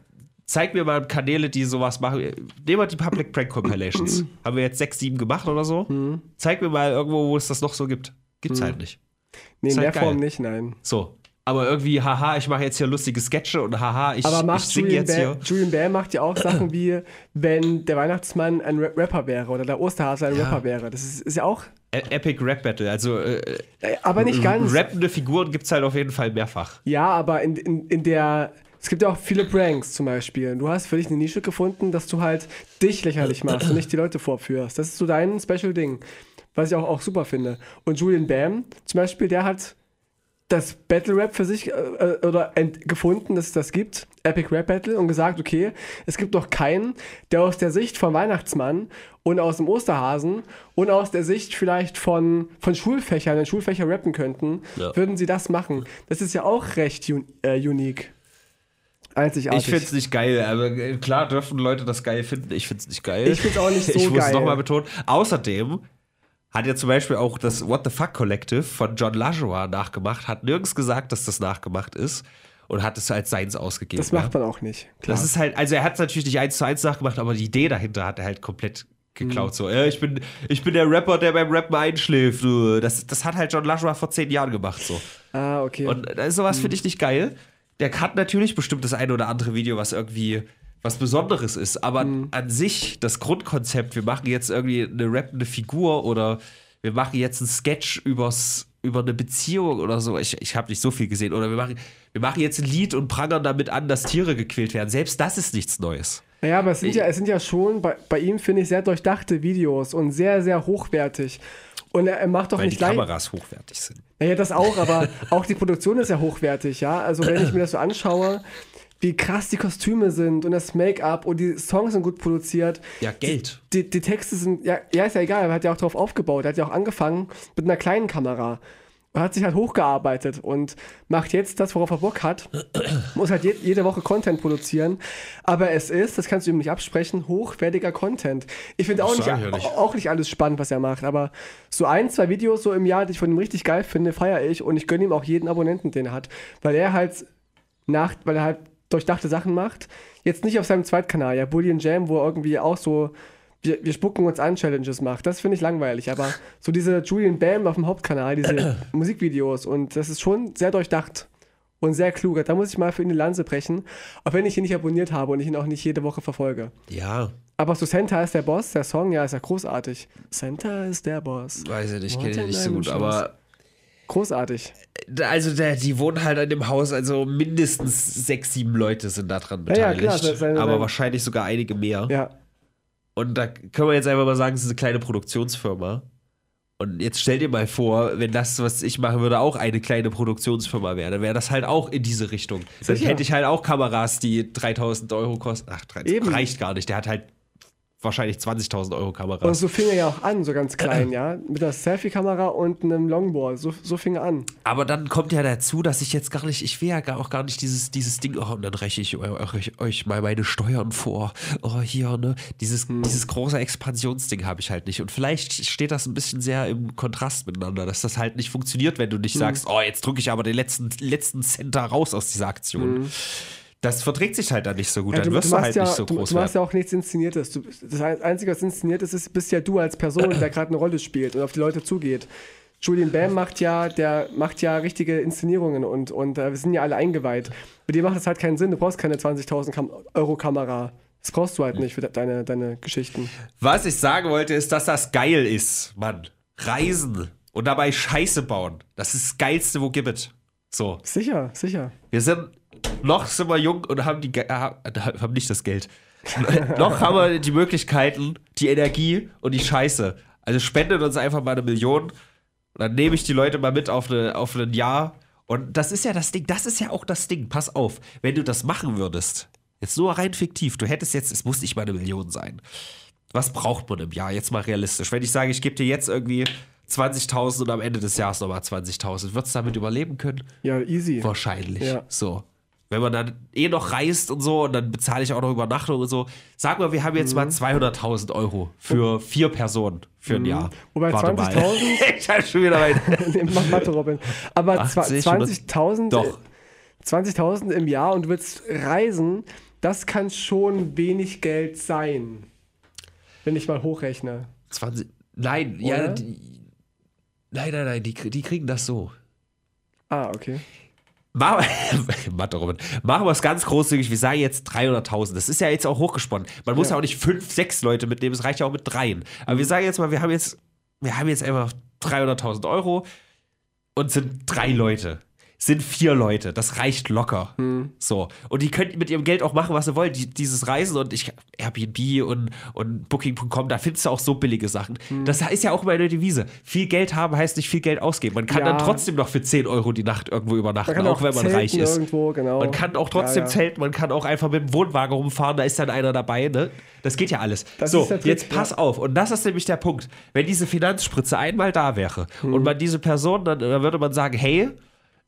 zeig mir mal Kanäle, die sowas machen. Nehmen wir die Public Prank Compilations. <clears throat> Haben wir jetzt sechs, sieben gemacht oder so? Mhm. Zeig mir mal irgendwo, wo es das noch so gibt. Gibt's halt nicht. nee, in ist der halt geil. Form nicht, nein. So. Aber irgendwie, haha, ich mache jetzt hier lustige Sketche und haha, ich, Aber ich Julian jetzt Bam, hier. Julian Bam macht ja auch Sachen wie, wenn der Weihnachtsmann ein Ra- Rapper wäre oder der Osterhase ein Ja. Rapper wäre. Das ist, ist ja auch, E- Epic Rap Battle. Also äh, äh, aber nicht ganz. rappende Figuren gibt's halt auf jeden Fall mehrfach. Ja, aber in, in, in der. Es gibt ja auch viele Pranks zum Beispiel. Du hast für dich eine Nische gefunden, dass du halt dich lächerlich machst und nicht die Leute vorführst. Das ist so dein Special-Ding. Was ich auch, auch super finde. Und Julian Bam zum Beispiel, der hat das Battle Rap für sich äh, äh, oder gefunden, dass es das gibt, Epic Rap Battle, und gesagt, okay, es gibt doch keinen, der aus der Sicht vom Weihnachtsmann und aus dem Osterhasen und aus der Sicht vielleicht von, von Schulfächern, wenn Schulfächer rappen könnten, Ja. würden sie das machen. Das ist ja auch recht un äh, unique. Einzigartig. Ich find's nicht geil, aber äh, klar dürfen Leute das geil finden. Ich find's nicht geil. Ich find's auch nicht <laughs> so Ich muss geil. nochmal betonen. Außerdem hat ja zum Beispiel auch das What the Fuck Collective von John LaJoie nachgemacht, hat nirgends gesagt, dass das nachgemacht ist und hat es als seins ausgegeben. das macht man auch nicht. Klar. Das ist halt, also er hat es natürlich nicht eins zu eins nachgemacht, aber die Idee dahinter hat er halt komplett geklaut. Mhm. So, ja, ich bin, ich bin der Rapper, der beim Rappen einschläft. Das, das hat halt John LaJoie vor zehn Jahren gemacht. So. ah, okay. Und äh, sowas finde ich nicht geil. Der hat natürlich bestimmt das eine oder andere Video, was irgendwie was Besonderes ist, aber an sich das Grundkonzept, wir machen jetzt irgendwie eine rappende Figur oder wir machen jetzt einen Sketch übers, über eine Beziehung oder so. Ich, ich habe nicht so viel gesehen. Oder wir machen, wir machen jetzt ein Lied und prangern damit an, dass Tiere gequält werden. Selbst das ist nichts Neues. Naja, aber es sind ja, es sind ja schon bei, bei ihm, finde ich, sehr durchdachte Videos und sehr, sehr hochwertig. Und er, macht doch Weil die nicht leicht. Kameras hochwertig sind. Naja, das auch, aber <laughs> auch die Produktion ist ja hochwertig, ja. Also wenn ich mir das so anschaue, wie krass die Kostüme sind und das Make-up und die Songs sind gut produziert. Ja, Geld. Die, die Texte sind, ja, ja, ist ja egal, er hat ja auch drauf aufgebaut. Er hat ja auch angefangen mit einer kleinen Kamera. Er hat sich halt hochgearbeitet und macht jetzt das, worauf er Bock hat. <clears throat> Muss halt je, jede Woche Content produzieren. Aber es ist, das kannst du ihm nicht absprechen, hochwertiger Content. Ich finde auch, nicht, ja nicht. auch nicht alles spannend, was er macht. Aber so ein, zwei Videos so im Jahr, die ich von ihm richtig geil finde, feiere ich. Und ich gönne ihm auch jeden Abonnenten, den er hat. Weil er halt nach, weil er halt durchdachte Sachen macht. Jetzt nicht auf seinem Zweitkanal, ja, Bullion Jam, wo er irgendwie auch so, wir, wir spucken uns an Challenges macht. Das finde ich langweilig. Aber so diese Julian Bam auf dem Hauptkanal, diese <clears throat> Musikvideos und das ist schon sehr durchdacht und sehr klug. Da muss ich mal für ihn die Lanze brechen, auch wenn ich ihn nicht abonniert habe und ich ihn auch nicht jede Woche verfolge. Ja, Aber so Santa ist der Boss, der Song, ja, ist ja großartig. Santa ist der Boss. weiß ich nicht, kenne ich nicht so gut, aber Großartig. Also der, die wohnen halt in dem Haus, also mindestens sechs, sieben Leute sind da dran Ja, ja, beteiligt. klar, seine- aber seine- wahrscheinlich sogar einige mehr. Ja. Und da können wir jetzt einfach mal sagen, es ist eine kleine Produktionsfirma. Und jetzt stell dir mal vor, wenn das, was ich machen würde, auch eine kleine Produktionsfirma wäre, dann wäre das halt auch in diese Richtung. Dann Sicher. hätte ich halt auch Kameras, die 3000 Euro kosten. Ach, 3000 Eben. reicht gar nicht. Der hat halt wahrscheinlich 20.000 Euro Und Kameras. so fing er ja auch an, so ganz klein, <clears throat> ja. Mit einer Selfie-Kamera und einem Longboard. So, so fing er an. Aber dann kommt ja dazu, dass ich jetzt gar nicht, ich will ja gar, auch gar nicht dieses, dieses Ding, oh, und dann räche ich euch, euch mal meine Steuern vor. Oh, hier, ne? Dieses, Hm. dieses große Expansionsding habe ich halt nicht. Und vielleicht steht das ein bisschen sehr im Kontrast miteinander, dass das halt nicht funktioniert, wenn du Hm. nicht sagst, oh, jetzt drücke ich aber den letzten, letzten Cent da raus aus dieser Aktion. Das verträgt sich halt dann nicht so gut. dann wirst du, machst halt ja, nicht so du, groß du machst werden. ja auch nichts Inszeniertes. Du, das Einzige, was inszeniert ist, ist, bist ja du als Person, der gerade eine Rolle spielt und auf die Leute zugeht. Julian Bam macht ja, der macht ja richtige Inszenierungen und, und äh, wir sind ja alle eingeweiht. Bei dir macht das halt keinen Sinn. Du brauchst keine 20.000 Kam Euro Kamera. Das brauchst du halt nicht für de- deine, deine Geschichten. Was ich sagen wollte, ist, dass das geil ist, Mann. Reisen und dabei Scheiße bauen. Das ist das Geilste, wo gibt es. So. Sicher, sicher. Wir sind noch sind wir jung und haben die äh, haben nicht das Geld. <laughs> noch haben wir die Möglichkeiten, die Energie und die Scheiße. Also spendet uns einfach mal eine Million und dann nehme ich die Leute mal mit auf, eine, auf ein Jahr. Und das ist ja das Ding, das ist ja auch das Ding. Pass auf, wenn du das machen würdest, jetzt nur rein fiktiv, du hättest jetzt, es muss nicht mal eine Million sein. Was braucht man im Jahr? Jetzt mal realistisch. Wenn ich sage, ich gebe dir jetzt irgendwie 20.000 und am Ende des Jahres nochmal 20.000, würdest du damit überleben können? Ja, easy. Wahrscheinlich. Ja. So. Wenn man dann eh noch reist und so und dann bezahle ich auch noch Übernachtung und so. Sag mal, wir haben jetzt Mhm. mal 200.000 Euro für vier Personen für ein Jahr. Mhm. Wobei Warte mal. 20.000 <laughs> ich hab schon wieder rein. <laughs> Mach Mathe, Robin. Aber zwa- 80, 20.000 Doch. 20.000 im Jahr und du willst reisen, das kann schon wenig Geld sein. Wenn ich mal hochrechne. 20. Nein, ja. Oder? Die, nein, nein, nein, die, die kriegen das so. Ah, okay. Machen wir, es ganz großzügig. Wir sagen jetzt 300.000. Das ist ja jetzt auch hochgesponnen. Man muss ja. Ja. auch nicht fünf, sechs Leute mitnehmen. Es reicht ja auch mit dreien. Aber wir sagen jetzt mal, wir haben jetzt, wir haben jetzt einfach 300.000 Euro und sind drei Leute. Sind vier Leute. Das reicht locker. So. Und die können mit ihrem Geld auch machen, was sie wollen. Die, dieses Reisen und ich, Airbnb und, und Booking.com, da findest du auch so billige Sachen. Das ist ja auch immer eine Devise. Viel Geld haben heißt nicht viel Geld ausgeben. Man kann Ja. dann trotzdem noch für 10 Euro die Nacht irgendwo übernachten, auch, auch wenn man reich ist. irgendwo, genau. Man kann auch trotzdem Ja, ja. zelten, man kann auch einfach mit dem Wohnwagen rumfahren, da ist dann einer dabei, ne? Das geht ja alles. Das so, Trick, jetzt pass auf. Und das ist nämlich der Punkt. Wenn diese Finanzspritze einmal da wäre Hm. und man diese Person, dann, dann würde man sagen, hey,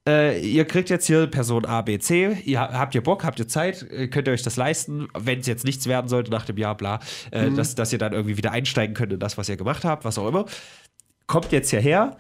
äh, ihr kriegt jetzt hier Person A, B, C, ihr ha- habt ihr Bock, habt ihr Zeit, äh, könnt ihr euch das leisten, wenn es jetzt nichts werden sollte nach dem Jahr, bla, äh, Mhm. dass, dass ihr dann irgendwie wieder einsteigen könnt in das, was ihr gemacht habt, was auch immer. Kommt jetzt hierher,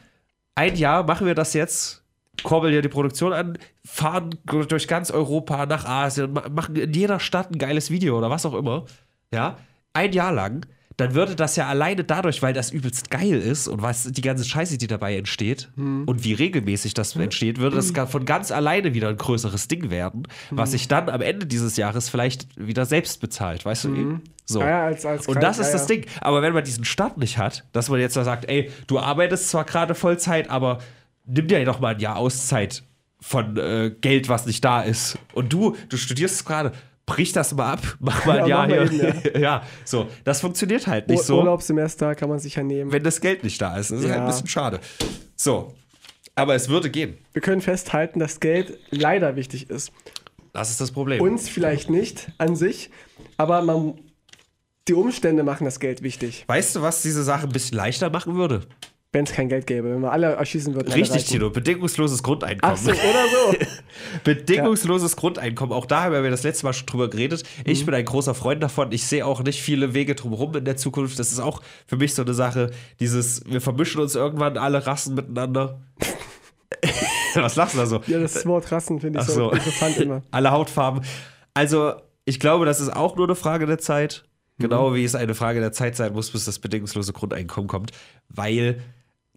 ein Jahr machen wir das jetzt, kurbeln hier die Produktion an, fahren durch ganz Europa nach Asien, ma- machen in jeder Stadt ein geiles Video oder was auch immer, ja, ein Jahr lang, dann würde das ja alleine dadurch, weil das übelst geil ist und was die ganze Scheiße, die dabei entsteht und wie regelmäßig das entsteht, würde das ga- von ganz alleine wieder ein größeres Ding werden, was sich dann am Ende dieses Jahres vielleicht wieder selbst bezahlt, weißt du? So. Ja, als- als und das ist das. Ding. Aber wenn man diesen Start nicht hat, dass man jetzt da sagt, ey, du arbeitest zwar gerade Vollzeit, aber nimm dir doch mal ein Jahr Auszeit von äh, Geld, was nicht da ist. Und du, du studierst gerade, brich das mal ab, <laughs> mach mal ein Ja, Jahr mach mal hier. <laughs> ja. so. Das funktioniert halt nicht Ur so, Urlaubssemester kann man sich ja nehmen. wenn das Geld nicht da ist. Das ist halt ein Ja. bisschen schade. So. Aber es würde gehen. Wir können festhalten, dass Geld leider wichtig ist. Das ist das Problem. Uns vielleicht nicht an sich, aber man, die Umstände machen das Geld wichtig. weißt du, was diese Sache ein bisschen leichter machen würde? Wenn es kein Geld gäbe, wenn wir alle erschießen würden. Richtig. Tino. Bedingungsloses Grundeinkommen. Ach so, oder so. <laughs> Bedingungsloses Grundeinkommen. Auch da haben wir das letzte Mal schon drüber geredet. Ich Mhm. bin ein großer Freund davon. Ich sehe auch nicht viele Wege drumherum in der Zukunft. Das ist auch für mich so eine Sache, dieses, wir vermischen uns irgendwann alle Rassen miteinander. <laughs> Was lachst du da so? Ja, das Wort Rassen finde ich so, so. interessant immer. <laughs> alle Hautfarben. Also, ich glaube, das ist auch nur eine Frage der Zeit. Genau wie es eine Frage der Zeit sein muss, bis das bedingungslose Grundeinkommen kommt. Weil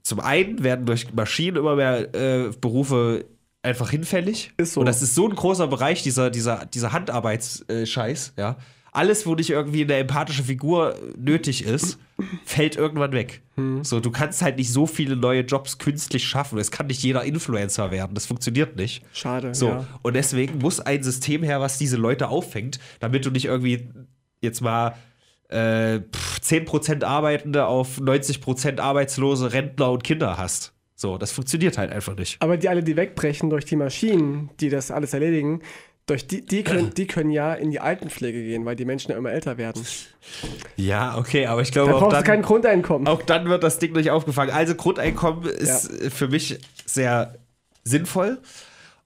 zum einen werden durch Maschinen immer mehr äh, Berufe einfach hinfällig. Ist so. Und das ist so ein großer Bereich, dieser, dieser, dieser Handarbeitsscheiß, ja. Alles, wo nicht irgendwie eine empathische Figur nötig ist, fällt irgendwann weg. So, du kannst halt nicht so viele neue Jobs künstlich schaffen. Es kann nicht jeder Influencer werden. Das funktioniert nicht. Schade. So, Ja. und deswegen muss ein System her, was diese Leute auffängt, damit du nicht irgendwie jetzt mal äh, pff, 10% Arbeitende auf 90% Arbeitslose, Rentner und Kinder hast. So, das funktioniert halt einfach nicht. Aber die alle, die wegbrechen durch die Maschinen, die das alles erledigen, durch die, die, können, die können ja in die Altenpflege gehen, weil die Menschen ja immer älter werden. Ja, okay, aber ich Da glaube auch brauchst du kein dann, Grundeinkommen. auch dann wird das Ding nicht aufgefangen. Also Grundeinkommen ist äh, für mich sehr sinnvoll.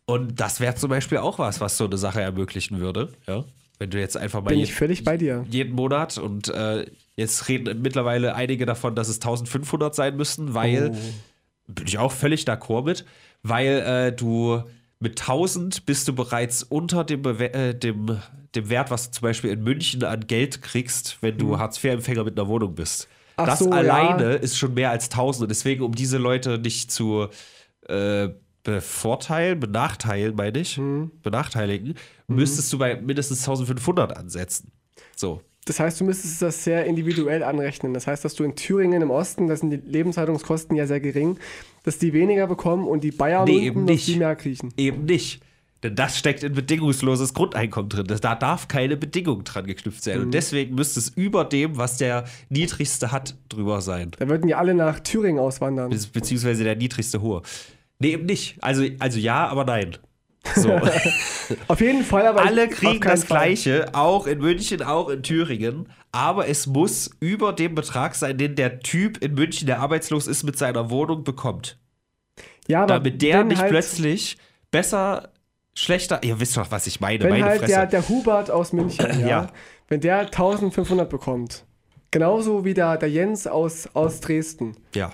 Und das wäre zum Beispiel auch was, was so eine Sache ermöglichen würde. Ja? Wenn du jetzt einfach mal Bin jeden- ich völlig bei dir. jeden Monat und äh, jetzt reden mittlerweile einige davon, dass es 1500 sein müssten, weil, Oh. bin ich auch völlig d'accord mit, weil äh, du mit 1000 bist du bereits unter dem, Bewe äh, dem, dem Wert, was du zum Beispiel in München an Geld kriegst, wenn du Hartz-IV-Empfänger mit einer Wohnung bist. Ach das so, ja. alleine ist schon mehr als 1000 und deswegen, um diese Leute nicht zu äh, bevorteilen, benachteilen, meine ich, Hm. benachteiligen, müsstest du bei mindestens 1500 ansetzen. So. Das heißt, du müsstest das sehr individuell anrechnen. Das heißt, dass du in Thüringen im Osten, da sind die Lebenshaltungskosten ja sehr gering, dass die weniger bekommen und die Bayern Nee, eben noch nicht. viel mehr kriechen. Eben nicht. Denn das steckt in bedingungsloses Grundeinkommen drin. Das- Da darf keine Bedingung dran geknüpft sein. Und deswegen müsste es über dem, was der niedrigste hat, drüber sein. Da würden ja alle nach Thüringen auswandern. Be- Beziehungsweise der niedrigste hohe. Nee, eben nicht. Also, also ja, aber nein. So. <laughs> Auf jeden Fall, aber Alle kriegen das Fall. Gleiche, auch in München, auch in Thüringen. Aber es muss über dem Betrag sein, den der Typ in München, der arbeitslos ist, mit seiner Wohnung bekommt. Ja, aber Damit der nicht halt, plötzlich besser, schlechter. Ihr wisst doch, was ich meine. Wenn meine halt Fresse. der, der Hubert aus München, <clears throat> ja, Ja. wenn der 1500 bekommt, genauso wie der, der Jens aus, aus Dresden, ja,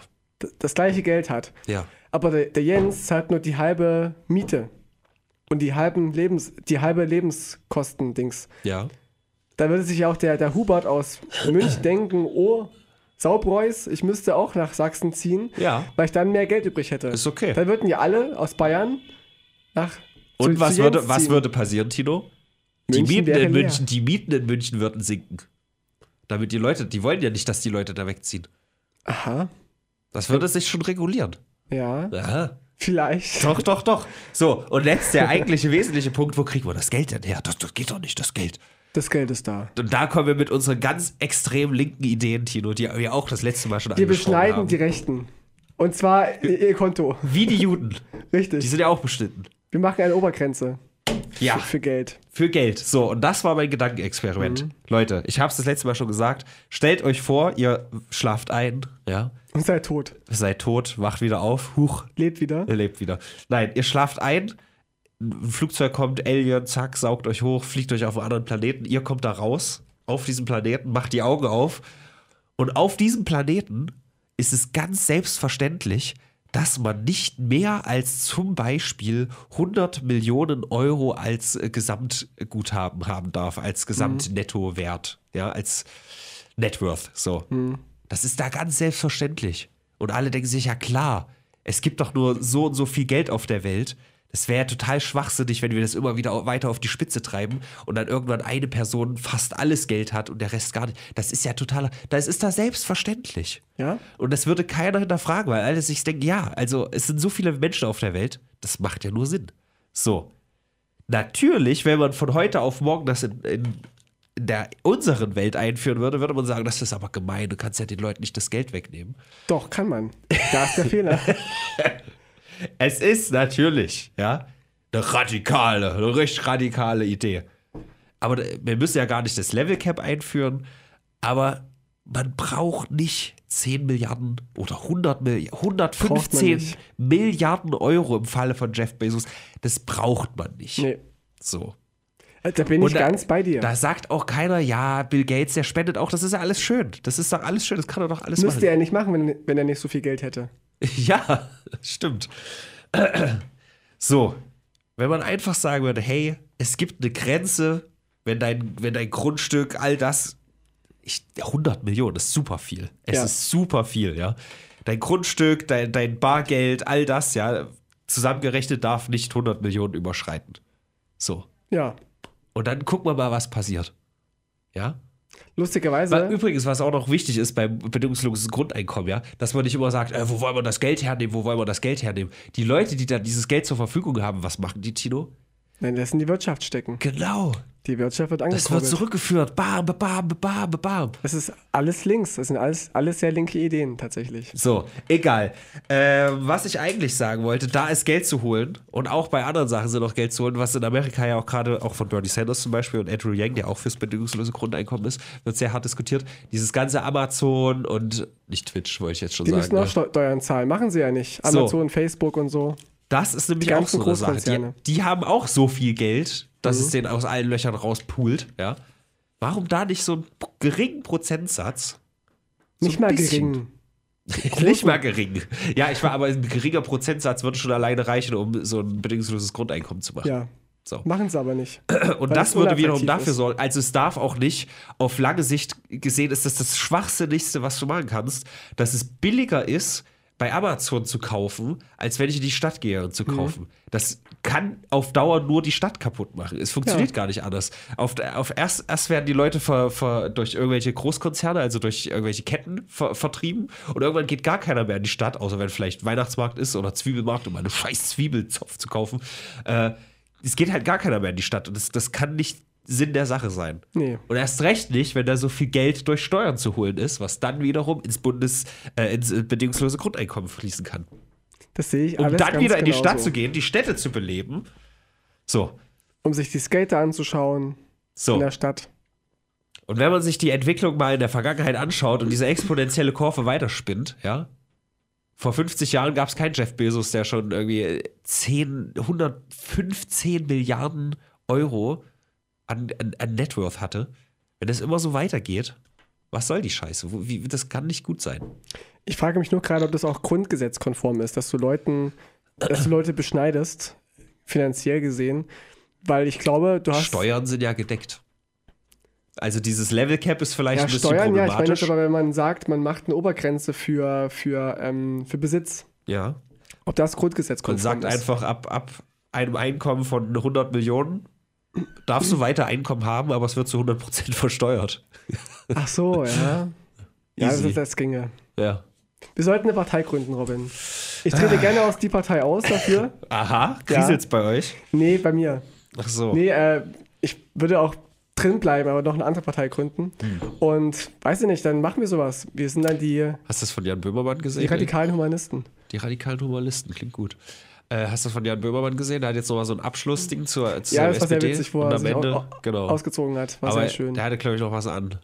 das gleiche Geld hat, ja. aber der, der Jens zahlt nur die halbe Miete und die halben Lebens, die halbe Lebenskosten-Dings. Ja. Da würde sich ja auch der, der Hubert aus München <clears throat> denken, oh, Saubreus, ich müsste auch nach Sachsen ziehen, Ja. weil ich dann mehr Geld übrig hätte. Ist okay. Dann würden die alle aus Bayern nach Und zu- was, zu würde, was würde passieren, Tino? Die Mieten, in leer. München, die Mieten in München würden sinken. Damit die Leute, die wollen ja nicht, dass die Leute da wegziehen. Aha, Das würde sich schon regulieren. ja, Aha. Vielleicht. Doch, doch, doch. So, und jetzt der eigentliche wesentliche Punkt, wo kriegen wir das Geld denn her? Das, das geht doch nicht, das Geld. Das Geld ist da. Und da kommen wir mit unseren ganz extrem linken Ideen, Tino, die wir auch das letzte Mal schon Wir angesprochen beschneiden haben. die Rechten. Und zwar ihr, Konto. Wie die Juden. Die Richtig. sind ja auch beschnitten. Wir machen eine Obergrenze Ja. für, für Geld. Für Geld. So, und das war mein Gedankenexperiment. Mhm. Leute, ich habe es das letzte Mal schon gesagt. Stellt euch vor, ihr schlaft ein, ja, Und seid tot. seid tot, wacht wieder auf, huch, Lebt wieder. ihr lebt wieder. Nein, ihr schlaft ein, ein Flugzeug kommt, Alien, zack, saugt euch hoch, fliegt euch auf einen anderen Planeten, ihr kommt da raus, auf diesem Planeten, macht die Augen auf und auf diesem Planeten ist es ganz selbstverständlich, dass man nicht mehr als zum Beispiel 100 Millionen Euro als äh, Gesamtguthaben haben darf, als Gesamtnettowert, ja, als Networth, so. Das ist da ganz selbstverständlich. Und alle denken sich, ja klar, es gibt doch nur so und so viel Geld auf der Welt. Es wäre total schwachsinnig, wenn wir das immer wieder weiter auf die Spitze treiben und dann irgendwann eine Person fast alles Geld hat und der Rest gar nicht. Das ist ja total, das ist da selbstverständlich. Ja? Und das würde keiner hinterfragen, weil alle sich denken, ja, also es sind so viele Menschen auf der Welt, das macht ja nur Sinn. So. Natürlich, wenn man von heute auf morgen das in, in, in der unseren Welt einführen würde, würde man sagen, das ist aber gemein, du kannst ja den Leuten nicht das Geld wegnehmen. Doch, kann man. Da ist der Fehler. <laughs> Es ist natürlich, ja, eine radikale, eine richtig radikale Idee. Aber wir müssen ja gar nicht das Level Cap einführen, aber man braucht nicht 10 Milliarden oder 100 Milliarden, Braucht man 115 nicht. Milliarden Euro im Falle von Jeff Bezos. Das braucht man nicht. Nee. So. Da bin ich da- ganz bei dir. Da sagt auch keiner, ja, Bill Gates, der spendet auch, das ist ja alles schön. Das ist doch alles schön, das kann er doch alles Müsste machen. er nicht machen, wenn, wenn er nicht so viel Geld hätte. <laughs> Ja, stimmt. <clears throat> So, wenn man einfach sagen würde, hey, es gibt eine Grenze, wenn dein, wenn dein Grundstück, all das, ich, 100 Millionen ist super viel. Es Ja. ist super viel, ja. Dein Grundstück, dein, dein Bargeld, all das, ja, zusammengerechnet darf nicht 100 Millionen überschreiten. So. Ja. Und dann gucken wir mal, was passiert. Ja? Lustigerweise. Wa- Übrigens, was auch noch wichtig ist beim bedingungslosen Grundeinkommen, ja, dass man nicht immer sagt, äh, wo wollen wir das Geld hernehmen, wo wollen wir das Geld hernehmen. Die Leute, die dann dieses Geld zur Verfügung haben, was machen die, Tino? Nein, das in die Wirtschaft stecken. Genau. Die Wirtschaft wird Das wird angekurbelt. zurückgeführt. Bam, bam, bam, bam. Es ist alles links. Das sind alles, alles sehr linke Ideen tatsächlich. So, egal. Ähm, was ich eigentlich sagen wollte, da ist Geld zu holen und auch bei anderen Sachen sind noch Geld zu holen, was in Amerika ja auch gerade, auch von Bernie Sanders zum Beispiel und Andrew Yang, der auch fürs bedingungslose Grundeinkommen ist, wird sehr hart diskutiert. Dieses ganze Amazon und nicht Twitch, wollte ich jetzt schon Die sagen. müssen auch ne? Steu- Steuern zahlen. Machen sie ja nicht. So. Amazon, Facebook und so. Das ist nämlich Die auch so eine Sache. Die, die haben auch so viel Geld, dass Mhm. es den aus allen Löchern rauspoolt, ja. Warum da nicht so einen geringen Prozentsatz? So Nicht mal bisschen. gering. <laughs> Nicht mal gering. Ja, ich war aber ein geringer Prozentsatz würde schon alleine reichen, um so ein bedingungsloses Grundeinkommen zu machen. Ja. So. Machen sie aber nicht. <clears throat> Und das würde wiederum dafür sorgen, also es darf auch nicht auf lange Sicht gesehen, ist das das Schwachsinnigste, was du machen kannst, dass es billiger ist, bei Amazon zu kaufen, als wenn ich in die Stadt gehe und zu Mhm. kaufen. Das kann auf Dauer nur die Stadt kaputt machen. Es funktioniert Ja. gar nicht anders. Auf, auf erst, erst werden die Leute ver, ver, durch irgendwelche Großkonzerne, also durch irgendwelche Ketten ver, vertrieben und irgendwann geht gar keiner mehr in die Stadt, außer wenn vielleicht Weihnachtsmarkt ist oder Zwiebelmarkt, um eine <laughs> scheiß Zwiebelzopf zu kaufen. Äh, es geht halt gar keiner mehr in die Stadt und das, das kann nicht Sinn der Sache sein. Nee. Und erst recht nicht, wenn da so viel Geld durch Steuern zu holen ist, was dann wiederum ins Bundes, äh, ins äh, bedingungslose Grundeinkommen fließen kann. Das sehe ich Um alles dann ganz wieder in die. Stadt zu gehen, die Städte zu beleben. So, Um sich die Skater anzuschauen in so. der Stadt. Und wenn man sich die Entwicklung mal in der Vergangenheit anschaut und diese exponentielle Kurve weiterspinnt, ja, vor 50 Jahren gab es keinen Jeff Bezos, der schon irgendwie 10, 115 Milliarden Euro an, an, an Net Worth hatte. Wenn das immer so weitergeht, was soll die Scheiße? Wo- Wie, das kann nicht gut sein. Ich frage mich nur gerade, ob das auch grundgesetzkonform ist, dass du Leuten, dass du Leute beschneidest, finanziell gesehen, weil ich glaube, du hast Steuern sind ja gedeckt. Also dieses Level Cap ist vielleicht ja ein bisschen Steuern, ja, ich meine problematisch. jetzt aber, wenn man sagt, man macht eine Obergrenze für, für, ähm, für Besitz, ja. ob das Man grundgesetzkonform sagt ist. einfach, ab, ab einem Einkommen von 100 Millionen darfst du weiter Einkommen haben, aber es wird zu 100% versteuert. Ach so, ja. <laughs> Ja, ist, das ginge. Ja. Wir sollten eine Partei gründen, Robin. Ich trete gerne aus die Partei aus dafür. Aha, kriselt's bei euch? Nee, bei mir. Ach so. Nee, äh, ich würde auch drin bleiben, aber noch eine andere Partei gründen. Hm. Und weiß ich nicht, dann machen wir sowas. Wir sind dann die, Hast du das von Jan Böhmermann gesehen? die radikalen Humanisten. Die radikalen Humanisten, klingt gut. Äh, hast du das von Jan Böhmermann gesehen? Der hat jetzt nochmal so ein Abschlussding zur, zur Ja, das war sehr SPD. witzig, wo er am Ende, au- au- genau. ausgezogen hat. War aber sehr schön. der hatte, glaube ich, noch was an.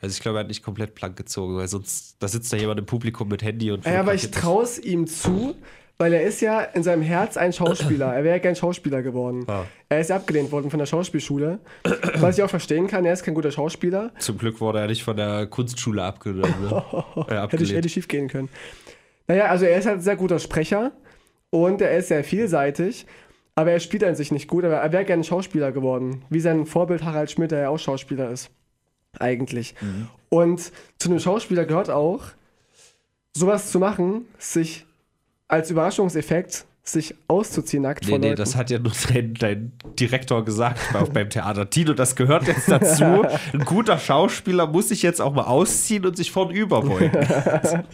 Also ich glaube, er hat nicht komplett blank gezogen, weil sonst, da sitzt da jemand im Publikum mit Handy und Ja, aber ich traue es ihm zu, weil er ist ja in seinem Herz ein Schauspieler. Er wäre ja gern Schauspieler geworden. Ah. Er ist abgelehnt worden von der Schauspielschule. Was ich auch verstehen kann, er ist kein guter Schauspieler. Zum Glück wurde er nicht von der Kunstschule abgenommen. Ne? <laughs> äh, Hätte, ich, abgelehnt. hätte schief gehen können. Naja, also er ist halt ein sehr guter Sprecher und er ist sehr vielseitig, aber er spielt an sich nicht gut, aber er wäre gerne Schauspieler geworden. Wie sein Vorbild Harald Schmidt, der ja auch Schauspieler ist. Eigentlich. Mhm. Und zu einem Schauspieler gehört auch, sowas zu machen, sich als Überraschungseffekt sich auszuziehen nackt Nee, vor nee, Leuten. das hat ja nur dein, dein Direktor gesagt auch beim Theater. Tino, das gehört jetzt dazu. <laughs> Ein guter Schauspieler muss sich jetzt auch mal ausziehen und sich vornüber beugen. <laughs>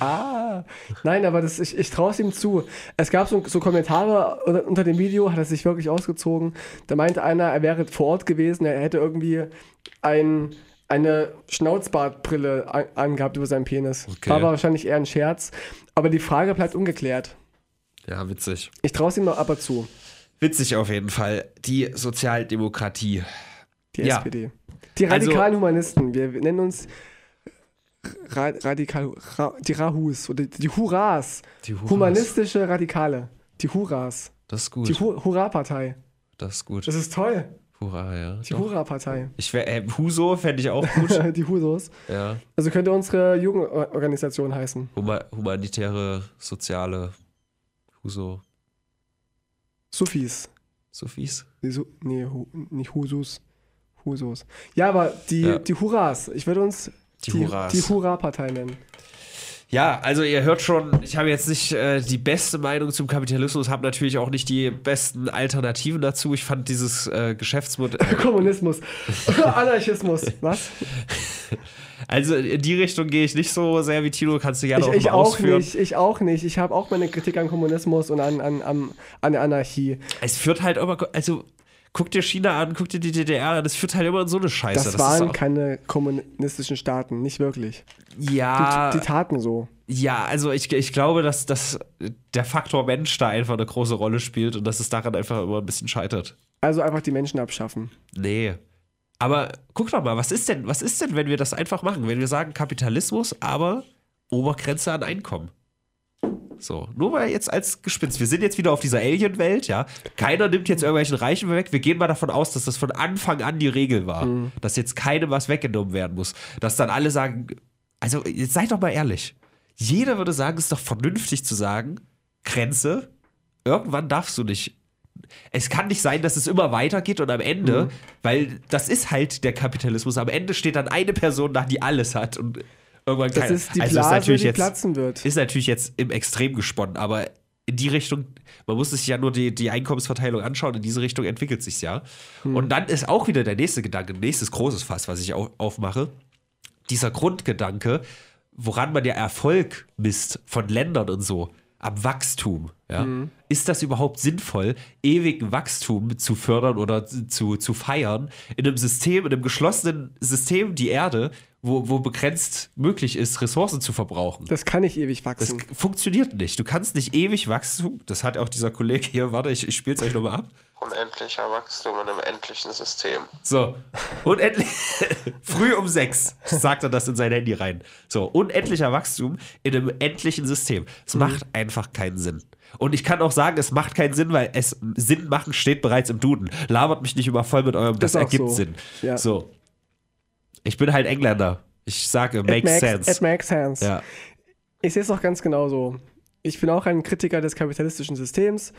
Ah, nein, aber das, ich, ich traue es ihm zu. Es gab so, so Kommentare unter, unter dem Video, hat er sich wirklich ausgezogen. Da meinte einer, er wäre vor Ort gewesen, er hätte irgendwie ein, eine Schnauzbartbrille an, angehabt über seinen Penis. Okay. War aber wahrscheinlich eher ein Scherz. Aber die Frage bleibt ungeklärt. Ja, witzig. Ich traue es ihm noch aber zu, Witzig auf jeden Fall. Die Sozialdemokratie. die Ja. SPD. Die Also- radikalen Humanisten. Wir nennen uns Ra radikal, Ra die Rahus oder die Hurras. Die Hurras. Humanistische Radikale. Die Hurras. Das ist gut. Die Hu Hurra-Partei. das ist gut. Das ist toll. Hurra, ja. Die. Hurra-Partei. Ich wär, äh, Huso fände ich auch gut. <laughs> die Husos. ja. Also könnte unsere Jugendorganisation heißen. Huma humanitäre, soziale Huso. Sufis. Sophies. Nee, Su nee hu nicht Husus. Husos. Ja, aber die, Ja. die Hurras. Ich würde uns Die die, die Hurra-Partei nennen. Ja, also ihr hört schon, ich habe jetzt nicht äh, die beste Meinung zum Kapitalismus, habe natürlich auch nicht die besten Alternativen dazu. Ich fand dieses äh, Geschäftsmodell. <laughs> Kommunismus. <laughs> Anarchismus. Was? <laughs> Also in die Richtung gehe ich nicht so sehr wie Tino, kannst du gerne Ich, auch ich mal auch ausführen. nicht. Ich auch nicht. Ich habe auch meine Kritik an Kommunismus und an, an, an, an Anarchie. Es führt halt immer, also guck dir China an, guck dir die DDR an, das führt halt immer in so eine Scheiße. Das, ist waren keine kommunistischen Staaten, nicht wirklich. ja, Die, die taten so. ja, also ich, ich glaube, dass, dass der Faktor Mensch da einfach eine große Rolle spielt und dass es daran einfach immer ein bisschen scheitert. Also einfach die Menschen abschaffen. Nee. Aber guck doch mal, was ist denn, was ist denn, wenn wir das einfach machen? Wenn wir sagen Kapitalismus, aber Obergrenze an Einkommen. So, nur mal jetzt als Gespinst. Wir sind jetzt wieder auf dieser Alien-Welt, ja. Keiner nimmt jetzt irgendwelchen Reichen weg. Wir gehen mal davon aus, dass das von Anfang an die Regel war. Dass jetzt keinem was weggenommen werden muss. Dass dann alle sagen, also jetzt seid doch mal ehrlich. Jeder würde sagen, es ist doch vernünftig zu sagen, Grenze, irgendwann darfst du nicht es kann nicht sein, dass es immer weitergeht und am Ende, weil das ist halt der Kapitalismus, am Ende steht dann eine Person da, die alles hat und irgendwann Das keiner. ist die also Blase, natürlich die jetzt, platzen wird. Ist natürlich jetzt im Extrem gesponnen, aber in die Richtung, man muss sich ja nur die, die Einkommensverteilung anschauen, in diese Richtung entwickelt sich ja. Hm. Und dann ist auch wieder der nächste Gedanke, nächstes großes Fass, was ich au aufmache, dieser Grundgedanke, woran man ja Erfolg misst von Ländern und so, am Wachstum. Ja? Ist das überhaupt sinnvoll, ewigen Wachstum zu fördern oder zu, zu feiern in einem System, in einem geschlossenen System, die Erde, wo, wo begrenzt möglich ist, Ressourcen zu verbrauchen? Das kann nicht ewig Das wachsen. funktioniert nicht. Du kannst nicht ewig wachsen. Das hat auch dieser Kollege hier, warte, ich, ich spiele es euch nochmal ab. Unendlicher Wachstum in einem endlichen System. So, unendlich. <laughs> Früh um sechs sagt er das in sein Handy rein. So, unendlicher Wachstum in einem endlichen System. Es macht einfach keinen Sinn. Und ich kann auch sagen, es macht keinen Sinn, weil es Sinn machen steht bereits im Duden. Labert mich nicht immer voll mit eurem, das auch ergibt so. Sinn. Ja. So. Ich bin halt Engländer. Ich sage, It makes makes, sense. It makes sense. ja. Ich sehe es auch ganz genauso. Ich bin auch ein Kritiker des kapitalistischen Systems.